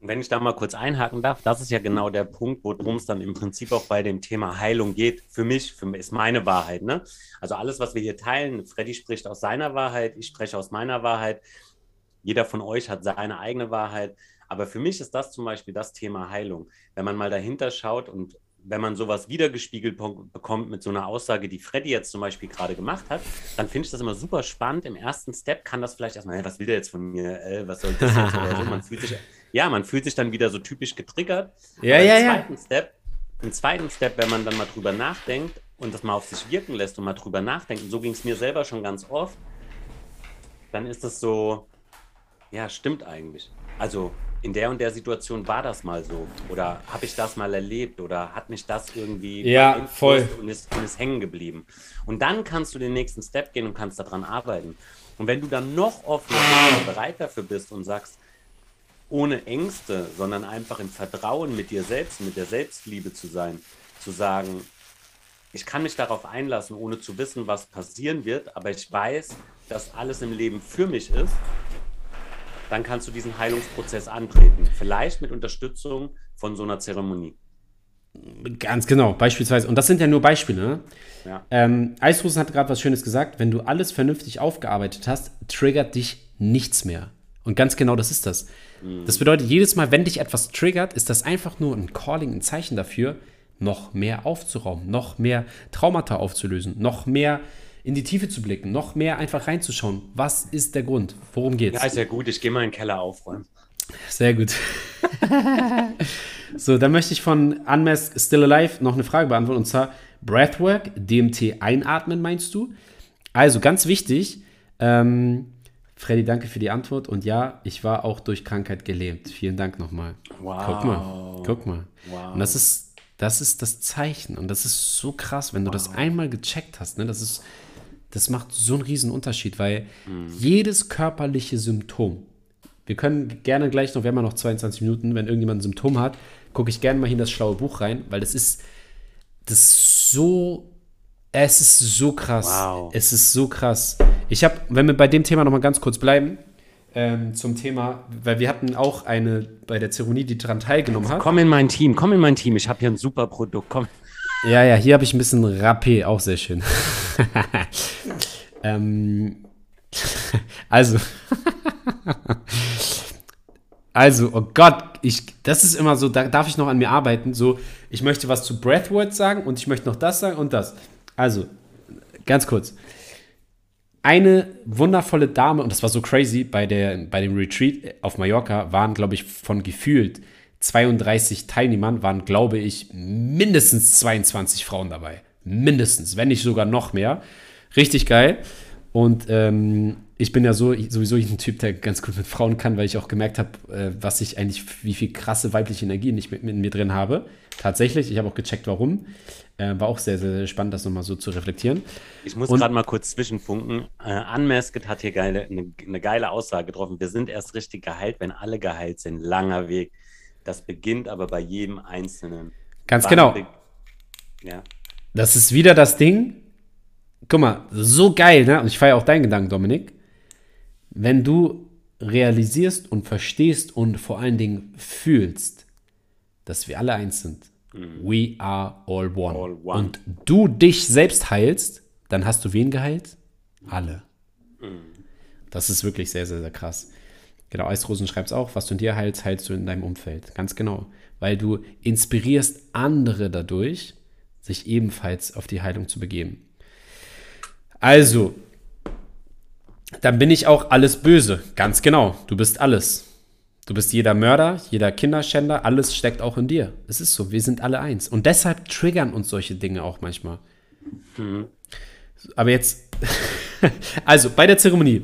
S1: Wenn ich da mal kurz einhaken darf, das ist ja genau der Punkt, worum es dann im Prinzip auch bei dem Thema Heilung geht. Für mich, für mich ist meine Wahrheit. Ne? Also alles, was wir hier teilen, Freddy spricht aus seiner Wahrheit, ich spreche aus meiner Wahrheit. Jeder von euch hat seine eigene Wahrheit. Aber für mich ist das zum Beispiel das Thema Heilung. Wenn man mal dahinter schaut und wenn man sowas wiedergespiegelt bekommt mit so einer Aussage, die Freddy jetzt zum Beispiel gerade gemacht hat, dann finde ich das immer super spannend. Im ersten Step kann das vielleicht erstmal, hey, was will der jetzt von mir? Äh, was soll das jetzt? Oder so. Man fühlt sich, ja, man fühlt sich dann wieder so typisch getriggert.
S2: Ja,
S1: Aber
S2: ja,
S1: im
S2: ja.
S1: Zweiten Step, Im zweiten Step, wenn man dann mal drüber nachdenkt und das mal auf sich wirken lässt und mal drüber nachdenkt, und so ging es mir selber schon ganz oft, dann ist es so, ja, stimmt eigentlich. Also in der und der Situation war das mal so. Oder habe ich das mal erlebt oder hat mich das irgendwie
S2: Ja, voll.
S1: Und, ist, und ist hängen geblieben. Und dann kannst du den nächsten Step gehen und kannst daran arbeiten. Und wenn du dann noch offener und bereit dafür bist und sagst, ohne Ängste, sondern einfach im Vertrauen mit dir selbst, mit der Selbstliebe zu sein, zu sagen, ich kann mich darauf einlassen, ohne zu wissen, was passieren wird, aber ich weiß, dass alles im Leben für mich ist, dann kannst du diesen Heilungsprozess antreten. Vielleicht mit Unterstützung von so einer Zeremonie.
S2: Ganz genau, beispielsweise. Und das sind ja nur Beispiele. Ne?
S1: Ja.
S2: Ähm, Eisrusen hat gerade was Schönes gesagt. Wenn du alles vernünftig aufgearbeitet hast, triggert dich nichts mehr. Und ganz genau das ist das. Das bedeutet, jedes Mal, wenn dich etwas triggert, ist das einfach nur ein Calling, ein Zeichen dafür, noch mehr aufzurauben, noch mehr Traumata aufzulösen, noch mehr in die Tiefe zu blicken, noch mehr einfach reinzuschauen. Was ist der Grund? Worum geht's?
S1: Ja, ist ja gut, ich gehe mal in den Keller aufräumen.
S2: Sehr gut. so, dann möchte ich von Unmask Still Alive noch eine Frage beantworten. Und zwar Breathwork, DMT einatmen, meinst du? Also, ganz wichtig. Ähm, Freddy, danke für die Antwort. Und ja, ich war auch durch Krankheit gelähmt. Vielen Dank nochmal.
S1: Wow.
S2: Guck mal. Guck mal.
S1: Wow.
S2: Und das ist, das ist das Zeichen. Und das ist so krass, wenn du das einmal gecheckt hast. Ne? Das, ist, das macht so einen riesen Unterschied, weil jedes körperliche Symptom, wir können gerne gleich noch, wir haben ja noch 22 Minuten, wenn irgendjemand ein Symptom hat, gucke ich gerne mal hier in das schlaue Buch rein, weil das ist, das ist so, es ist so krass.
S1: Wow.
S2: Es ist so krass. Ich habe, wenn wir bei dem Thema noch mal ganz kurz bleiben, ähm, zum Thema, weil wir hatten auch eine bei der Zeremonie, die daran teilgenommen hat.
S1: Komm in mein Team, komm in mein Team. Ich habe hier ein super Produkt. Komm.
S2: Ja, ja, hier habe ich ein bisschen Rapé, auch sehr schön. ähm, also, also, oh Gott, ich, das ist immer so, da darf ich noch an mir arbeiten. So, ich möchte was zu Breathwords sagen und ich möchte noch das sagen und das. Also, ganz kurz. Eine wundervolle Dame, und das war so crazy, bei, der, bei dem Retreat auf Mallorca waren, glaube ich, von gefühlt 32 Teilnehmern, waren, glaube ich, mindestens 22 Frauen dabei. Mindestens, wenn nicht sogar noch mehr. Richtig geil. Und ähm, ich bin ja so, sowieso ein Typ, der ganz gut mit Frauen kann, weil ich auch gemerkt habe, äh, was ich eigentlich, wie viel krasse weibliche Energie ich mit, mit mir drin habe. Tatsächlich, ich habe auch gecheckt, warum. Äh, war auch sehr, sehr spannend, das nochmal so zu reflektieren.
S1: Ich muss gerade mal kurz zwischenfunken. Äh, Unmasked hat hier geile, eine, eine geile Aussage getroffen. Wir sind erst richtig geheilt, wenn alle geheilt sind. Langer Weg. Das beginnt aber bei jedem Einzelnen.
S2: Ganz
S1: Wann
S2: genau.
S1: Ja.
S2: Das ist wieder das Ding. Guck mal, so geil, ne? Und ich feiere auch deinen Gedanken, Dominik. Wenn du realisierst und verstehst und vor allen Dingen fühlst, dass wir alle eins sind. We are all one.
S1: All one.
S2: Und du dich selbst heilst, dann hast du wen geheilt? Alle. Das ist wirklich sehr, sehr, sehr krass. Genau, Eisrosen schreibt es auch, was du in dir heilst, heilst du in deinem Umfeld. Ganz genau. Weil du inspirierst andere dadurch, sich ebenfalls auf die Heilung zu begeben. Also, dann bin ich auch alles böse. Ganz genau. Du bist alles. Du bist jeder Mörder, jeder Kinderschänder, alles steckt auch in dir. Es ist so, wir sind alle eins. Und deshalb triggern uns solche Dinge auch manchmal. Aber jetzt, also bei der Zeremonie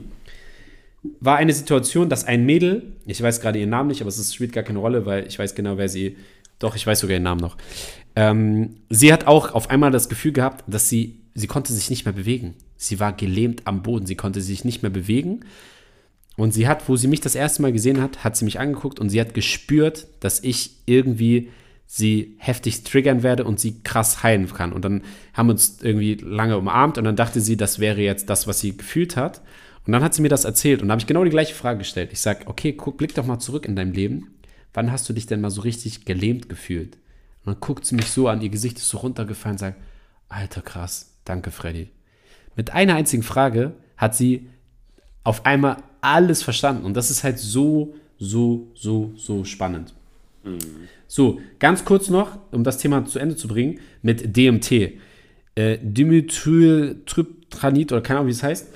S2: war eine Situation, dass ein Mädel, ich weiß gerade ihren Namen nicht, aber es spielt gar keine Rolle, weil ich weiß genau, wer sie, doch, ich weiß sogar ihren Namen noch. Ähm, sie hat auch auf einmal das Gefühl gehabt, dass sie, sie konnte sich nicht mehr bewegen. Sie war gelähmt am Boden, sie konnte sich nicht mehr bewegen. Und sie hat, wo sie mich das erste Mal gesehen hat, hat sie mich angeguckt und sie hat gespürt, dass ich irgendwie sie heftig triggern werde und sie krass heilen kann. Und dann haben wir uns irgendwie lange umarmt und dann dachte sie, das wäre jetzt das, was sie gefühlt hat. Und dann hat sie mir das erzählt und da habe ich genau die gleiche Frage gestellt. Ich sage, okay, guck, blick doch mal zurück in deinem Leben. Wann hast du dich denn mal so richtig gelähmt gefühlt? Und dann guckt sie mich so an, ihr Gesicht ist so runtergefallen und sagt, Alter, krass, danke, Freddy. Mit einer einzigen Frage hat sie auf einmal alles verstanden. Und das ist halt so, so, so, so spannend. So, ganz kurz noch, um das Thema zu Ende zu bringen, mit DMT. Äh, Dimethyltryptanid, oder keine Ahnung, wie es heißt,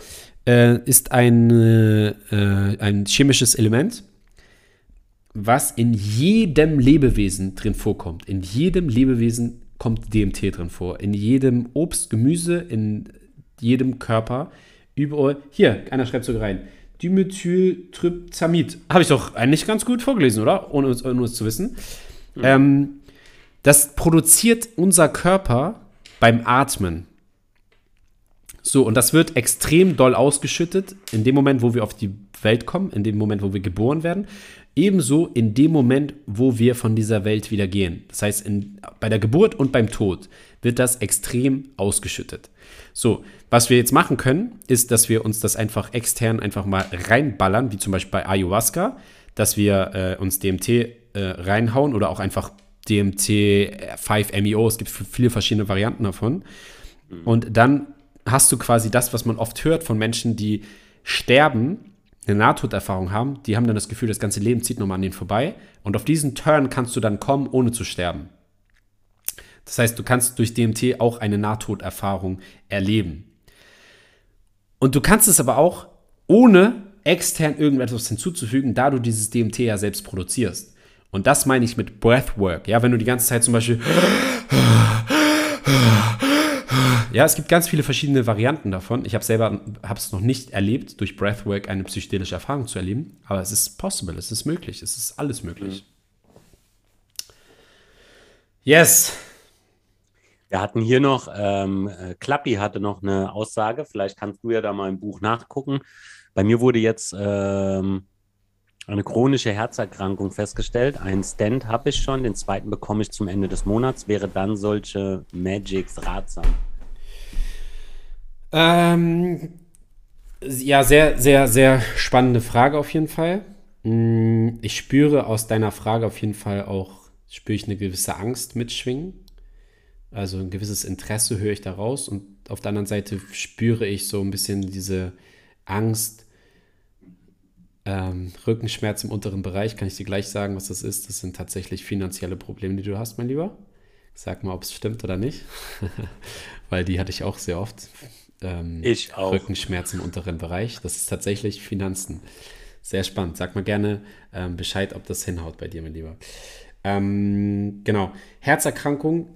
S2: äh, ist ein, äh, ein chemisches Element, was in jedem Lebewesen drin vorkommt. In jedem Lebewesen kommt DMT drin vor. In jedem Obst, Gemüse, in jedem Körper, überall. Hier, einer schreibt sogar rein. Dimethyltryptamid. Habe ich doch eigentlich ganz gut vorgelesen, oder? Ohne es, ohne es zu wissen. Ähm, das produziert unser Körper beim Atmen. So, und das wird extrem doll ausgeschüttet in dem Moment, wo wir auf die Welt kommen, in dem Moment, wo wir geboren werden. Ebenso in dem Moment, wo wir von dieser Welt wieder gehen. Das heißt, in, bei der Geburt und beim Tod wird das extrem ausgeschüttet. So, was wir jetzt machen können, ist, dass wir uns das einfach extern einfach mal reinballern, wie zum Beispiel bei Ayahuasca, dass wir äh, uns DMT äh, reinhauen oder auch einfach DMT 5-MeO. Es gibt viele verschiedene Varianten davon. Und dann hast du quasi das, was man oft hört von Menschen, die sterben, eine Nahtoderfahrung haben, die haben dann das Gefühl, das ganze Leben zieht nochmal an denen vorbei. Und auf diesen Turn kannst du dann kommen, ohne zu sterben. Das heißt, du kannst durch DMT auch eine Nahtoderfahrung erleben. Und du kannst es aber auch ohne extern irgendetwas hinzuzufügen, da du dieses DMT ja selbst produzierst. Und das meine ich mit Breathwork. Ja, wenn du die ganze Zeit zum Beispiel ja, es gibt ganz viele verschiedene Varianten davon. Ich habe selber habe es noch nicht erlebt, durch Breathwork eine psychedelische Erfahrung zu erleben, aber es ist possible, es ist möglich, es ist alles möglich. Yes.
S1: Wir hatten hier noch, ähm, äh, Klappi hatte noch eine Aussage, vielleicht kannst du ja da mal im Buch nachgucken. Bei mir wurde jetzt ähm, eine chronische Herzerkrankung festgestellt. Einen Stent habe ich schon, den zweiten bekomme ich zum Ende des Monats. Wäre dann solche Magics ratsam?
S2: Ähm, ja, sehr, sehr, sehr spannende Frage auf jeden Fall. Mm, Ich spüre aus deiner Frage auf jeden Fall auch, spüre ich eine gewisse Angst mitschwingen. Also ein gewisses Interesse höre ich da raus und auf der anderen Seite spüre ich so ein bisschen diese Angst, ähm, Rückenschmerz im unteren Bereich. Kann ich dir gleich sagen, was das ist? Das sind tatsächlich finanzielle Probleme, die du hast, mein Lieber. Sag mal, ob es stimmt oder nicht. Weil die hatte ich auch sehr oft. Ähm,
S1: Ich auch.
S2: Rückenschmerz im unteren Bereich. Das ist tatsächlich Finanzen. Sehr spannend. Sag mal gerne ähm, Bescheid, ob das hinhaut bei dir, mein Lieber. Ähm, genau. Herzerkrankung.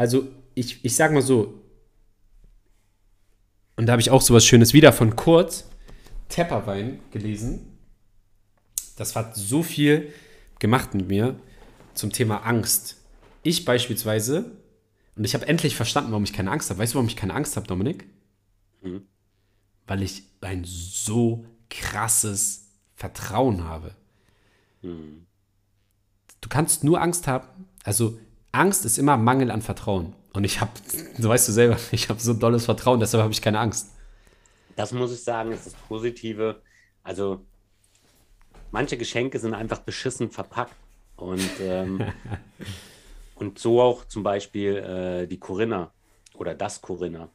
S2: Also, ich, ich sag mal so. Und da habe ich auch sowas Schönes wieder von Kurt Tepperwein gelesen. Das hat so viel gemacht mit mir zum Thema Angst. Ich beispielsweise, und ich habe endlich verstanden, warum ich keine Angst habe. Weißt du, warum ich keine Angst habe, Dominik?
S1: Mhm.
S2: Weil ich ein so krasses Vertrauen habe.
S1: Mhm.
S2: Du kannst nur Angst haben. Also Angst ist immer Mangel an Vertrauen. Und ich habe, so weißt du selber, ich habe so dolles Vertrauen, deshalb habe ich keine Angst.
S1: Das muss ich sagen, ist das Positive. Also manche Geschenke sind einfach beschissen verpackt. Und, ähm, und so auch zum Beispiel äh, die Corinna oder das Corinna.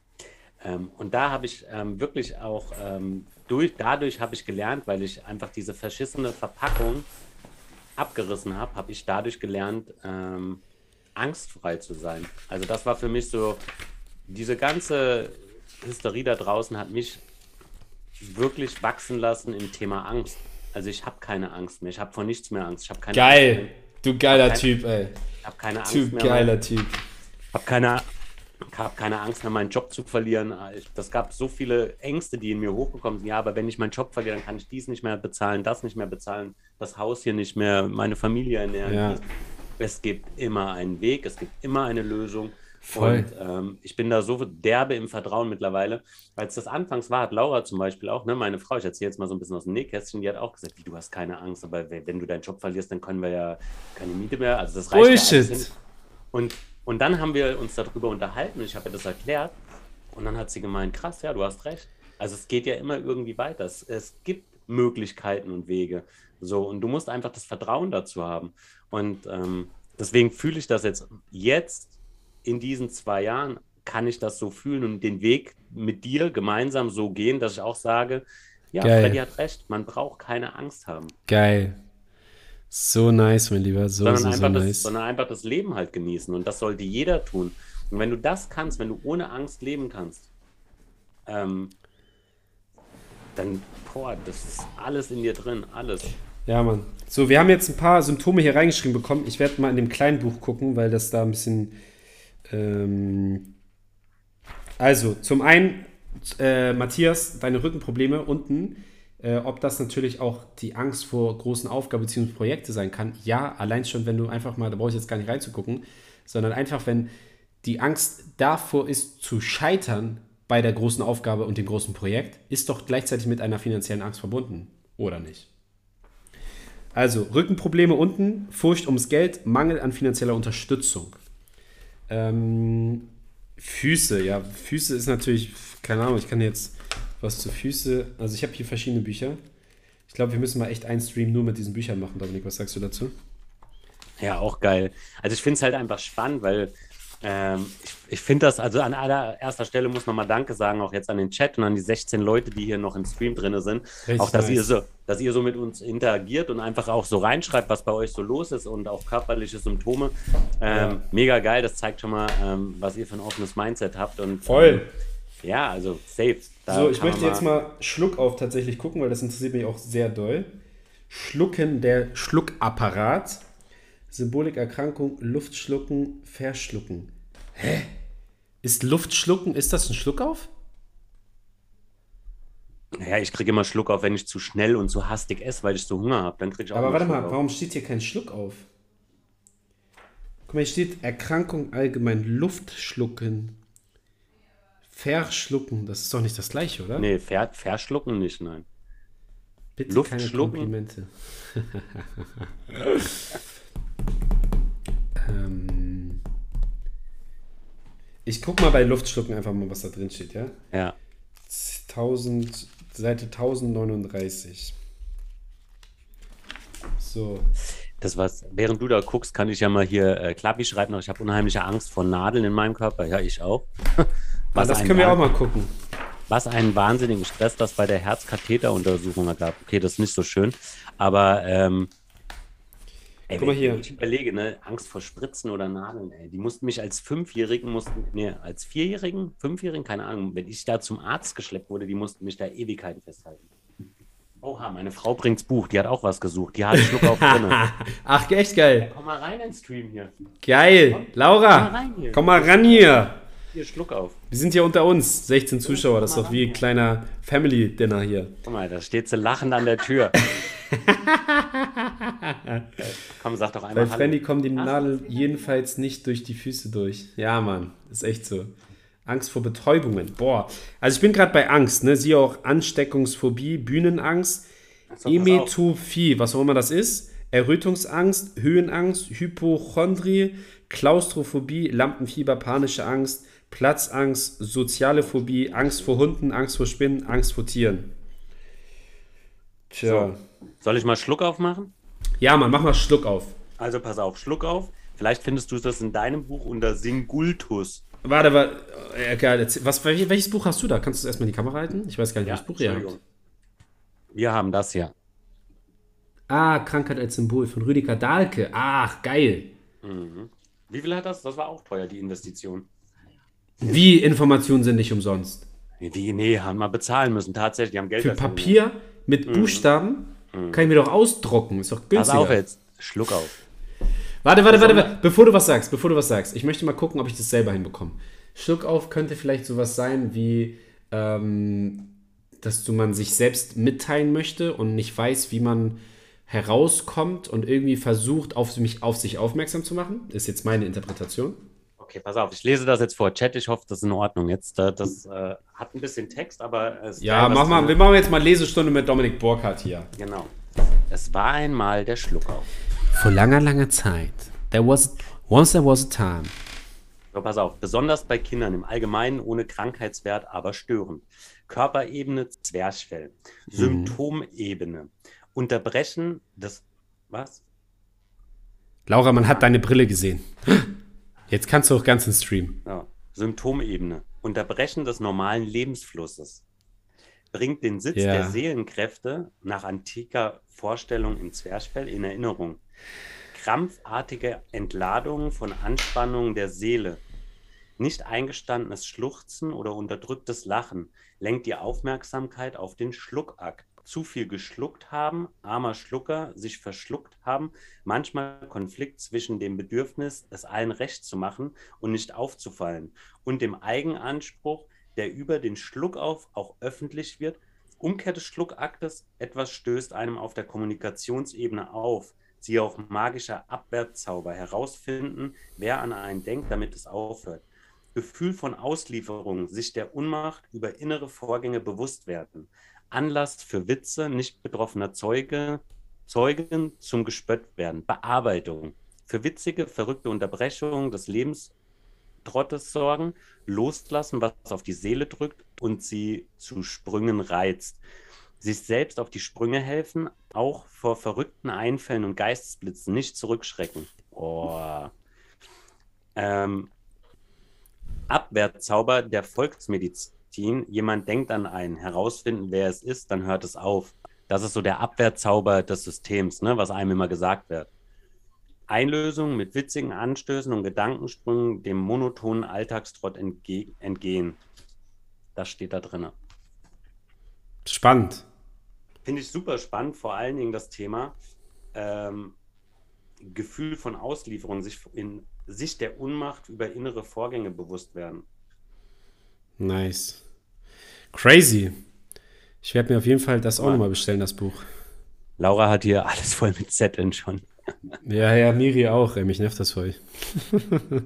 S1: Ähm, und da habe ich ähm, wirklich auch, ähm, durch, dadurch habe ich gelernt, weil ich einfach diese verschissene Verpackung abgerissen habe, habe ich dadurch gelernt, ähm, angstfrei zu sein. Also das war für mich so, diese ganze Hysterie da draußen hat mich wirklich wachsen lassen im Thema Angst. Also ich habe keine Angst mehr. Ich habe vor nichts mehr Angst. Ich keine
S2: Geil.
S1: Angst mehr.
S2: Du geiler
S1: kein-
S2: Typ, ey.
S1: Ich habe keine Angst
S2: Typ,
S1: mehr.
S2: geiler Typ.
S1: Ich habe keine, hab keine Angst mehr, meinen Job zu verlieren. Das gab so viele Ängste, die in mir hochgekommen sind. Ja, aber wenn ich meinen Job verliere, dann kann ich dies nicht mehr bezahlen, das nicht mehr bezahlen, das Haus hier nicht mehr, meine Familie ernähren.
S2: Ja.
S1: Es gibt immer einen Weg, es gibt immer eine Lösung.
S2: Voll.
S1: Und ähm, ich bin da so derbe im Vertrauen mittlerweile. Als das anfangs war, hat Laura zum Beispiel auch, ne, meine Frau, ich erzähle jetzt mal so ein bisschen aus dem Nähkästchen, die hat auch gesagt, wie, du hast keine Angst, aber wenn du deinen Job verlierst, dann können wir ja keine Miete mehr. Also das reicht ja
S2: Bullshit.
S1: hin. Und, und dann haben wir uns darüber unterhalten und ich habe ihr das erklärt. Und dann hat sie gemeint, krass, ja, du hast recht. Also es geht ja immer irgendwie weiter. Es, es gibt Möglichkeiten und Wege. So, und du musst einfach das Vertrauen dazu haben. Und ähm, deswegen fühle ich das jetzt, jetzt in diesen zwei Jahren, kann ich das so fühlen und den Weg mit dir gemeinsam so gehen, dass ich auch sage, ja,
S2: Geil.
S1: Freddy hat recht, man braucht keine Angst haben,
S2: Geil. So nice, mein Lieber. So,
S1: sondern,
S2: so, so
S1: einfach das,
S2: nice.
S1: sondern einfach das Leben halt genießen. Und das sollte jeder tun. Und wenn du das kannst, wenn du ohne Angst leben kannst, ähm, dann, boah, das ist alles in dir drin, alles.
S2: Ja, Mann. So, wir haben jetzt ein paar Symptome hier reingeschrieben bekommen. Ich werde mal in dem kleinen Buch gucken, weil das da ein bisschen. Ähm also, zum einen, äh, Matthias, deine Rückenprobleme unten. Äh, ob das natürlich auch die Angst vor großen Aufgaben bzw. Projekte sein kann. Ja, allein schon, wenn du einfach mal, da brauche ich jetzt gar nicht reinzugucken, sondern einfach, wenn die Angst davor ist, zu scheitern bei der großen Aufgabe und dem großen Projekt, ist doch gleichzeitig mit einer finanziellen Angst verbunden. Oder nicht? Also Rückenprobleme unten, Furcht ums Geld, Mangel an finanzieller Unterstützung. Ähm, Füße, ja, Füße ist natürlich, keine Ahnung, ich kann jetzt was zu Füße, also ich habe hier verschiedene Bücher. Ich glaube, wir müssen mal echt einen Stream nur mit diesen Büchern machen, Dominik, was sagst du dazu?
S1: Ja, auch geil. Also ich finde es halt einfach spannend, weil ähm, ich, ich finde das, also an allererster Stelle muss man mal Danke sagen, auch jetzt an den Chat und an die 16 Leute, die hier noch im Stream drin sind.
S2: Richtig
S1: auch, dass,
S2: nice.
S1: ihr so, dass ihr so mit uns interagiert und einfach auch so reinschreibt, was bei euch so los ist und auch körperliche Symptome. Ähm,
S2: Ja.
S1: Mega geil, das zeigt schon mal, ähm, was ihr für ein offenes Mindset habt. Und,
S2: Voll.
S1: Ähm, ja, also safe. Da
S2: so, ich möchte jetzt mal Schluck auf tatsächlich gucken, weil das interessiert mich auch sehr doll. Schlucken, der Schluckapparat. Symbolik, Erkrankung, Luftschlucken, Verschlucken. Hä? Ist Luftschlucken, ist das ein Schluckauf?
S1: Ja, ich kriege immer Schluck auf, wenn ich zu schnell und zu hastig esse, weil ich so Hunger habe. Dann kriege ich auch
S2: Aber warte
S1: Schluck
S2: mal,
S1: auf.
S2: warum steht hier kein Schluck auf? Guck mal, hier steht Erkrankung allgemein, Luftschlucken. Verschlucken, das ist doch nicht das gleiche, oder?
S1: Nee, ver verschlucken nicht, nein.
S2: Bitte
S1: Luft
S2: keine
S1: schlucken.
S2: Komplimente. ich guck mal bei Luftschlucken einfach mal, was da drin steht, ja?
S1: Ja.
S2: 1000, Seite 1039. So.
S1: Das was, während du da guckst, kann ich ja mal hier äh, Klappi schreiben. noch, Ich habe unheimliche Angst vor Nadeln in meinem Körper. Ja, ich auch.
S2: Was das können wir auch mal gucken.
S1: Was einen wahnsinnigen Stress das bei der Herzkatheteruntersuchung gab. Okay, das ist nicht so schön. Aber ähm, ey,
S2: Guck mal hier.
S1: ich überlege, ne, Angst vor Spritzen oder Nadeln, ey, die mussten mich als Fünfjährigen, mussten, nee, als Vierjährigen, Fünfjährigen, keine Ahnung, wenn ich da zum Arzt geschleppt wurde, die mussten mich da Ewigkeiten festhalten. Oha, meine Frau bringt's Buch, die hat auch was gesucht, die hat einen Schluck auf drin.
S2: Ach, echt geil.
S1: Komm mal rein in den Stream hier.
S2: Geil.
S1: Komm mal
S2: Laura,
S1: rein hier.
S2: komm mal ran hier.
S1: Hier, Schluck auf.
S2: Wir sind hier unter uns. 16 Zuschauer. Das ist doch wie ein kleiner Family-Dinner hier.
S1: Guck mal, da steht sie lachend an der Tür. Komm, sag doch
S2: Bei
S1: einmal
S2: Frenny kommen die Nadeln jedenfalls nicht durch die Füße durch. Ja, Mann. Ist echt so. Angst vor Betäubungen. Boah. Also ich bin gerade bei Angst. Ne? Siehe auch Ansteckungsphobie, Bühnenangst,
S1: So.
S2: Emetophie, was auch immer das ist. Errötungsangst, Höhenangst, Hypochondrie, Klaustrophobie, Lampenfieber, panische Angst, Platzangst, soziale Phobie, Angst vor Hunden, Angst vor Spinnen, Angst vor Tieren. Tja. Tja.
S1: Soll ich mal Schluck aufmachen?
S2: Ja, Mann, mach mal Schluck auf.
S1: Also pass auf, Schluck auf. Vielleicht findest du das in deinem Buch unter Singultus.
S2: Warte, warte. Äh, erzähl- was, welches, Buch hast du da? Kannst du erstmal in die Kamera halten? Ich weiß gar nicht, welches Buch ihr habt.
S1: Wir haben das hier.
S2: Ah, Krankheit als Symbol von Rüdiger Dahlke. Ach, geil.
S1: Wie viel hat das? Das war auch teuer, die Investition.
S2: Wie Informationen sind nicht umsonst.
S1: Wie, nee, haben wir bezahlen müssen. Tatsächlich, die haben Geld
S2: Für Papier mit Buchstaben kann ich mir doch ausdrucken. Ist doch
S1: genommen. Pass
S2: günstiger.
S1: auf jetzt. Schluck auf.
S2: Warte, warte, warte, warte. Bevor du was sagst, bevor du was sagst. Ich möchte mal gucken, ob ich das selber hinbekomme. Schluck auf könnte vielleicht sowas sein wie, ähm, dass du man sich selbst mitteilen möchte und nicht weiß, wie man herauskommt und irgendwie versucht, auf mich auf sich aufmerksam zu machen. Ist jetzt meine Interpretation.
S1: Okay, pass auf. Ich lese das jetzt vor. Chat, ich hoffe, das ist in Ordnung jetzt. äh, Das äh, hat ein bisschen Text, aber es ist
S2: Ja, mach mal, wir machen jetzt mal Lesestunde mit Dominik Burkhardt hier.
S1: Genau. Es war einmal der Schluckauf.
S2: Vor langer, langer Zeit. There was once there was a time.
S1: So, pass auf. Besonders bei Kindern im Allgemeinen ohne Krankheitswert, aber störend. Körperebene Zwerchfell. Symptomebene. Unterbrechen des. Was?
S2: Laura, man hat deine Brille gesehen. Jetzt kannst du auch ganz ins Stream.
S1: Ja. Symptomebene. Unterbrechen des normalen Lebensflusses. Bringt den Sitz
S2: Ja.
S1: der Seelenkräfte nach antiker Vorstellung im Zwerchfell in Erinnerung. Krampfartige Entladung von Anspannungen der Seele. Nicht eingestandenes Schluchzen oder unterdrücktes Lachen lenkt die Aufmerksamkeit auf den Schluckakt. Zu viel geschluckt haben, armer Schlucker, sich verschluckt haben, manchmal Konflikt zwischen dem Bedürfnis, es allen recht zu machen und nicht aufzufallen, und dem Eigenanspruch, der über den Schluckauf auch öffentlich wird. Umkehr des Schluckaktes, etwas stößt einem auf der Kommunikationsebene auf. Sie auch magischer Abwehrzauber herausfinden, wer an einen denkt, damit es aufhört. Gefühl von Auslieferung, sich der Unmacht über innere Vorgänge bewusst werden. Anlass für Witze nicht betroffener Zeuge, Zeugen zum Gespött werden. Bearbeitung. Für witzige, verrückte Unterbrechungen des Lebenstrottes sorgen. Loslassen, was auf die Seele drückt und sie zu Sprüngen reizt. Sich selbst auf die Sprünge helfen, auch vor verrückten Einfällen und Geistesblitzen nicht zurückschrecken. Oh. Ähm, Abwehrzauber der Volksmedizin. Jemand denkt an einen, herausfinden, wer es ist, dann hört es auf. Das ist so der Abwehrzauber des Systems, ne, was einem immer gesagt wird. Einlösung mit witzigen Anstößen und Gedankensprüngen dem monotonen Alltagstrott entge entgehen. Das steht da drin.
S2: Spannend.
S1: Finde ich super spannend, vor allen Dingen das Thema ähm, Gefühl von Auslieferung, sich in sich der Unmacht über innere Vorgänge bewusst werden.
S2: Nice. Crazy. Ich werde mir auf jeden Fall das auch nochmal bestellen, das Buch.
S1: Laura hat hier alles voll mit Zetteln schon.
S2: Ja, ja, Miri auch. Ey, mich nervt das voll.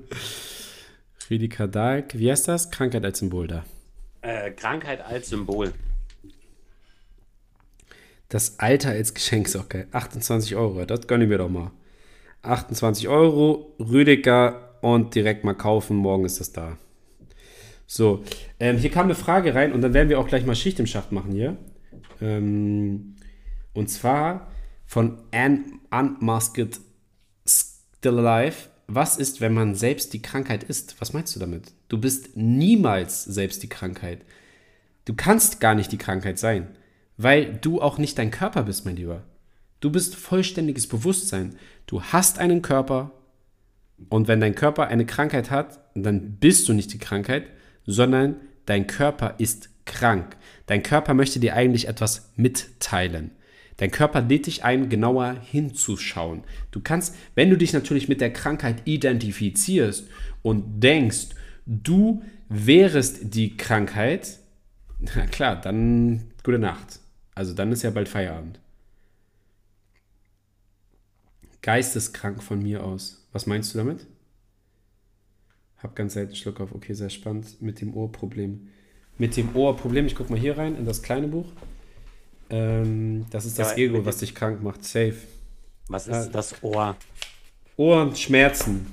S2: Rüdiger Dahlk. Wie heißt das? Krankheit als Symbol da.
S1: Äh, Krankheit als Symbol.
S2: Das Alter als Geschenk ist auch geil. 28 Euro, das gönne ich mir doch mal. 28 Euro, Rüdiger und direkt mal kaufen. Morgen ist das da. So, ähm, hier kam eine Frage rein und dann werden wir auch gleich mal Schicht im Schacht machen hier. Ähm, und zwar von Anne Unmasked Still Alive. Was ist, wenn man selbst die Krankheit ist? Was meinst du damit? Du bist niemals selbst die Krankheit. Du kannst gar nicht die Krankheit sein, weil du auch nicht dein Körper bist, mein Lieber. Du bist vollständiges Bewusstsein. Du hast einen Körper und wenn dein Körper eine Krankheit hat, dann bist du nicht die Krankheit, sondern dein Körper ist krank. Dein Körper möchte dir eigentlich etwas mitteilen. Dein Körper lädt dich ein, genauer hinzuschauen. Du kannst, wenn du dich natürlich mit der Krankheit identifizierst und denkst, du wärest die Krankheit, na klar, dann gute Nacht. Also dann ist ja bald Feierabend. Geisteskrank von mir aus. Was meinst du damit? Hab ganz selten Schluck auf. Okay, sehr spannend. Mit dem Ohrproblem. Mit dem Ohrproblem, ich guck mal hier rein in das kleine Buch. Ähm, das ist das
S1: Ja,
S2: Ego, was dich krank macht. Safe.
S1: Was ist
S2: Ah.
S1: das Ohr?
S2: Ohrenschmerzen.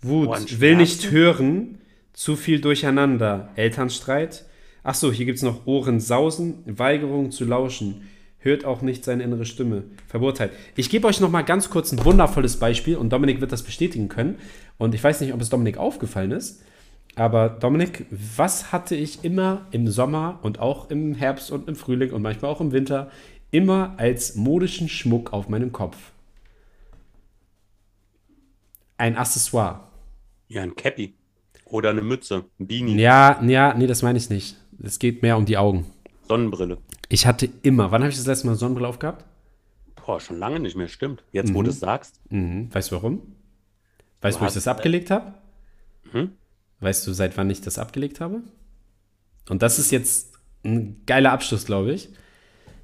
S2: Wut.
S1: Ohrenschmerzen?
S2: Will nicht hören. Zu viel Durcheinander. Elternstreit. Achso, hier gibt es noch Ohrensausen. Weigerung zu lauschen. hört auch nicht seine innere Stimme. Verurteilt. Ich gebe euch noch mal ganz kurz ein wundervolles Beispiel und Dominik wird das bestätigen können. Und ich weiß nicht, ob es Dominik aufgefallen ist. Aber Dominik, was hatte ich immer im Sommer und auch im Herbst und im Frühling und manchmal auch im Winter immer als modischen Schmuck auf meinem Kopf? Ein Accessoire.
S1: Ja, ein Cappy. Oder eine Mütze, ein Beanie,
S2: Ja, ja, nee, das meine ich nicht. Es geht mehr um die Augen.
S1: Sonnenbrille.
S2: Ich hatte immer, wann habe ich das letzte Mal Sonnenbrille aufgehabt?
S1: Boah, schon lange nicht mehr, stimmt. Jetzt, wo du es sagst.
S2: Mhm. Weißt du warum? Weißt du, wo ich das abgelegt habe?
S1: Hm?
S2: Weißt du, seit wann ich das abgelegt habe? Und das ist jetzt ein geiler Abschluss, glaube ich.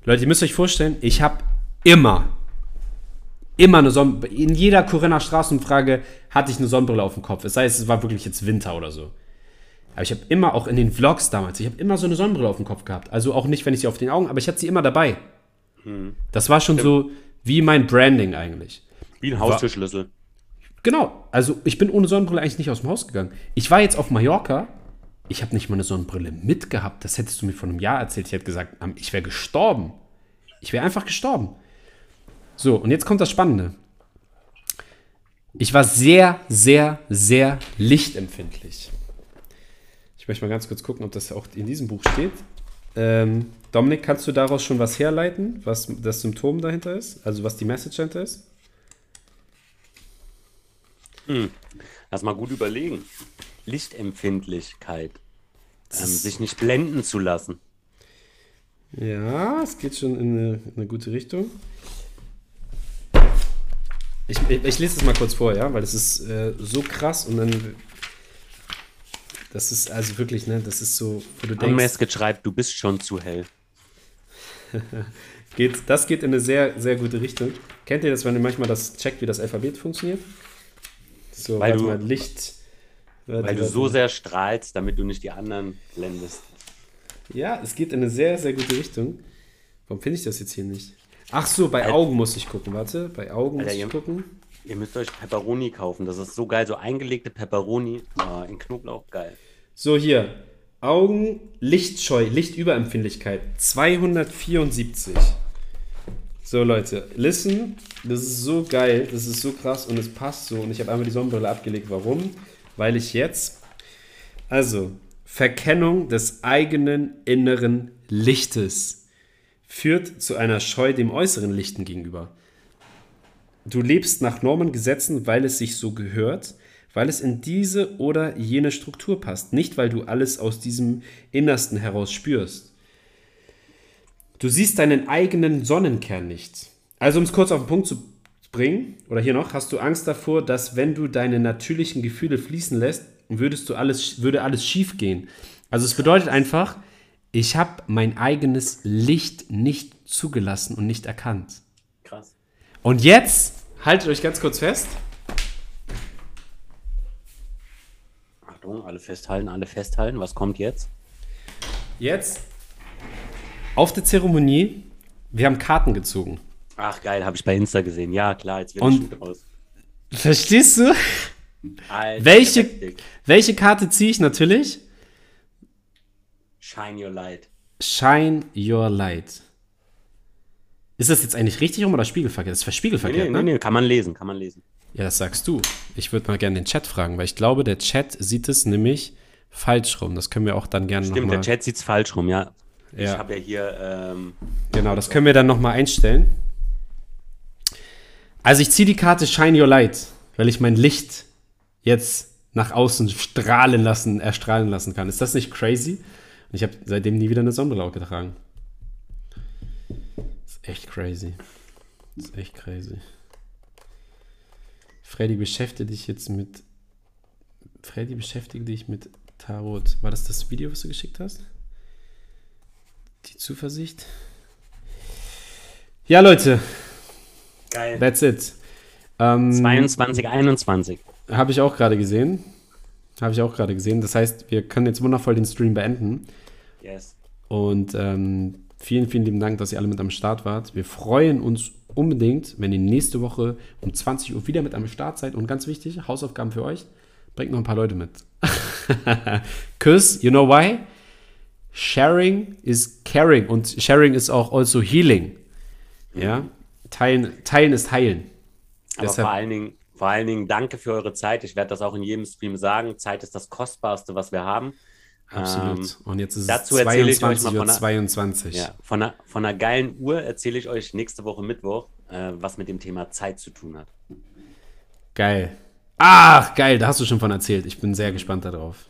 S2: Leute, ihr müsst euch vorstellen, ich habe immer, immer eine Sonnenbrille. In jeder Corinna Straßenumfrage hatte ich eine Sonnenbrille auf dem Kopf. Es sei es, es war wirklich jetzt Winter oder so. Aber ich habe immer, auch in den Vlogs damals, ich habe immer so eine Sonnenbrille auf dem Kopf gehabt. Also auch nicht, wenn ich sie auf den Augen, aber ich hatte sie immer dabei. Das war schon so wie mein Branding eigentlich.
S1: Wie ein Haustürschlüssel.
S2: Genau, also ich bin ohne Sonnenbrille eigentlich nicht aus dem Haus gegangen. Ich war jetzt auf Mallorca, ich habe nicht mal eine Sonnenbrille mitgehabt. Das hättest du mir vor einem Jahr erzählt. Ich hätte gesagt, ich wäre gestorben. Ich wäre einfach gestorben. So, und jetzt kommt das Spannende. Ich war sehr, sehr, sehr lichtempfindlich. Ich möchte mal ganz kurz gucken, ob das auch in diesem Buch steht. Ähm, Dominik, kannst du daraus schon was herleiten, was das Symptom dahinter ist? Also was die Message dahinter ist?
S1: Lass mal gut überlegen. Lichtempfindlichkeit. Ähm, sich nicht blenden zu lassen.
S2: Ja, es geht schon in eine, in eine gute Richtung. Ich, ich, ich lese es mal kurz vor, ja, weil das ist äh, so krass und dann. Das ist also wirklich, ne, das ist so, wo du denkst,
S1: Amesket schreibt, du bist schon zu hell.
S2: geht, das geht in eine sehr, sehr gute Richtung. Kennt ihr das, wenn ihr manchmal das checkt, wie das Alphabet funktioniert? So,
S1: Weil du-
S2: mal, Licht. Warte,
S1: Weil du
S2: warte.
S1: so sehr strahlst, damit du nicht die anderen blendest.
S2: Ja, es geht in eine sehr, sehr gute Richtung. Warum finde ich das jetzt hier nicht? Ach so, bei Augen muss ich gucken. Warte, bei Augen
S1: Alter,
S2: muss ich
S1: ihr-
S2: gucken.
S1: Ihr müsst euch Pepperoni kaufen. Das ist so geil. So eingelegte Pepperoni ah, in Knoblauch. Geil.
S2: So, hier. Augen, Lichtscheu, Lichtüberempfindlichkeit. 274. So, Leute, listen. Das ist so geil. Das ist so krass und es passt so. Und ich habe einmal die Sonnenbrille abgelegt. Warum? Weil ich jetzt. Also, Verkennung des eigenen inneren Lichtes führt zu einer Scheu dem äußeren Lichten gegenüber. Du lebst nach Normen, Gesetzen, weil es sich so gehört, weil es in diese oder jene Struktur passt, nicht weil du alles aus diesem Innersten heraus spürst. Du siehst deinen eigenen Sonnenkern nicht. Also um es kurz auf den Punkt zu bringen, oder hier noch, hast du Angst davor, dass wenn du deine natürlichen Gefühle fließen lässt, würdest du alles, würde alles schief gehen. Also es bedeutet einfach, ich habe mein eigenes Licht nicht zugelassen und nicht erkannt.
S1: Krass.
S2: Und jetzt, haltet euch ganz kurz fest.
S1: Achtung, alle festhalten, alle festhalten. Was kommt jetzt?
S2: Jetzt auf der Zeremonie, wir haben Karten gezogen.
S1: Ach geil, habe ich bei Insta gesehen. Ja, klar, jetzt wird
S2: Und-
S1: es raus.
S2: Verstehst du?
S1: Alter,
S2: Welche, welche Karte ziehe ich natürlich?
S1: Shine your light.
S2: Shine Your Light. Ist das jetzt eigentlich richtig rum oder spiegelverkehrt? Das ist
S1: Nee,
S2: spiegelverkehrt,
S1: nee,
S2: ne?
S1: nee, nee, kann man lesen, kann man lesen.
S2: Ja, das sagst du. Ich würde mal gerne den Chat fragen, weil ich glaube, der Chat sieht es nämlich falsch rum. Das können wir auch dann gerne
S1: Stimmt,
S2: nochmal...
S1: der Chat sieht's falsch rum, ja. Ich
S2: Ja.
S1: habe ja hier, ähm,
S2: Genau, das können wir dann nochmal einstellen. Also ich ziehe die Karte Shine Your Light, weil ich mein Licht jetzt nach außen strahlen lassen, erstrahlen lassen kann. Ist das nicht crazy? Und ich habe seitdem nie wieder eine Sonnenbrille getragen. ist echt crazy. ist echt crazy. Freddy, beschäftige dich jetzt mit... Freddy, beschäftige dich mit Tarot. War das das Video, was du geschickt hast? Die Zuversicht? Ja, Leute,
S1: geil.
S2: that's it. Ähm,
S1: 22, 21.
S2: Habe ich auch gerade gesehen. Habe ich auch gerade gesehen. Das heißt, wir können jetzt wundervoll den Stream beenden.
S1: Yes.
S2: Und ähm, vielen, vielen lieben Dank, dass ihr alle mit am Start wart. Wir freuen uns unbedingt, wenn ihr nächste Woche um 20 Uhr wieder mit am Start seid. Und ganz wichtig, Hausaufgaben für euch. Bringt noch ein paar Leute mit. Cause, you know why? Sharing is caring. Und sharing is auch also healing. Ja, teilen, teilen ist heilen.
S1: Aber
S2: Deshalb-
S1: vor allen Dingen, vor allen Dingen danke für eure Zeit. Ich werde das auch in jedem Stream sagen. Zeit ist das Kostbarste, was wir haben.
S2: Absolut.
S1: Ähm,
S2: Und jetzt ist es
S1: dazu
S2: 22.22
S1: mal
S2: Uhr.
S1: von der-
S2: 22.
S1: ja, von, einer, von einer geilen Uhr erzähle ich euch nächste Woche Mittwoch, äh, was mit dem Thema Zeit zu tun hat.
S2: Geil. Ach, geil, da hast du schon von erzählt. Ich bin sehr gespannt darauf.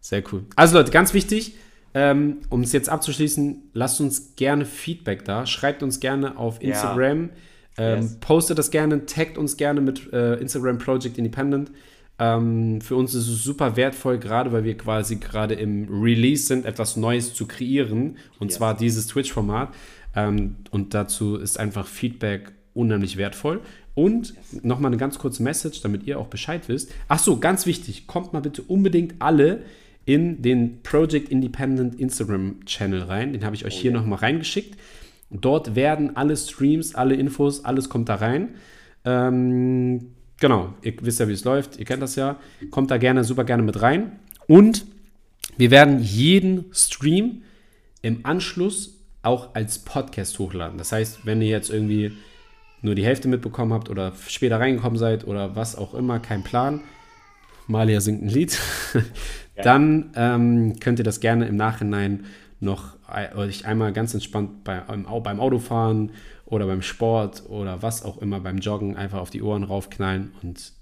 S2: Sehr cool. Also Leute, ganz wichtig, ähm, um es jetzt abzuschließen, lasst uns gerne Feedback da. Schreibt uns gerne auf
S1: Ja.
S2: Instagram. Ähm,
S1: Yes.
S2: Postet das gerne, taggt uns gerne mit äh, Instagram Project Independent. Ähm, für uns ist es super wertvoll, gerade weil wir quasi gerade im Release sind, etwas Neues zu kreieren. Und
S1: Yes.
S2: zwar dieses Twitch-Format. Ähm, und dazu ist einfach Feedback unheimlich wertvoll. Und nochmal eine ganz kurze Message, damit ihr auch Bescheid wisst. Ach so, ganz wichtig, kommt mal bitte unbedingt alle in den Project Independent Instagram Channel rein. Den habe ich euch hier nochmal reingeschickt. Dort werden alle Streams, alle Infos, alles kommt da rein. Ähm, genau, ihr wisst ja, wie es läuft, ihr kennt das ja. Kommt da gerne, super gerne mit rein. Und wir werden jeden Stream im Anschluss auch als Podcast hochladen. Das heißt, wenn ihr jetzt irgendwie nur die Hälfte mitbekommen habt oder später reingekommen seid oder was auch immer, kein Plan, Malia singt ein Lied, dann ähm, könnt ihr das gerne im Nachhinein noch euch einmal ganz entspannt bei, beim Au- beim Autofahren oder beim Sport oder was auch immer, beim Joggen einfach auf die Ohren raufknallen und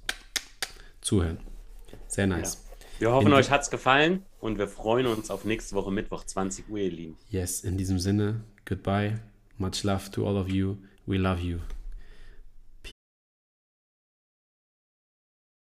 S2: zuhören. Sehr nice.
S1: Wir hoffen,
S2: In-
S1: euch hat es gefallen und wir freuen uns auf nächste Woche Mittwoch, 20 Uhr, ihr Lieben.
S2: Yes, in diesem Sinne, goodbye. Much love to all of you. We love you.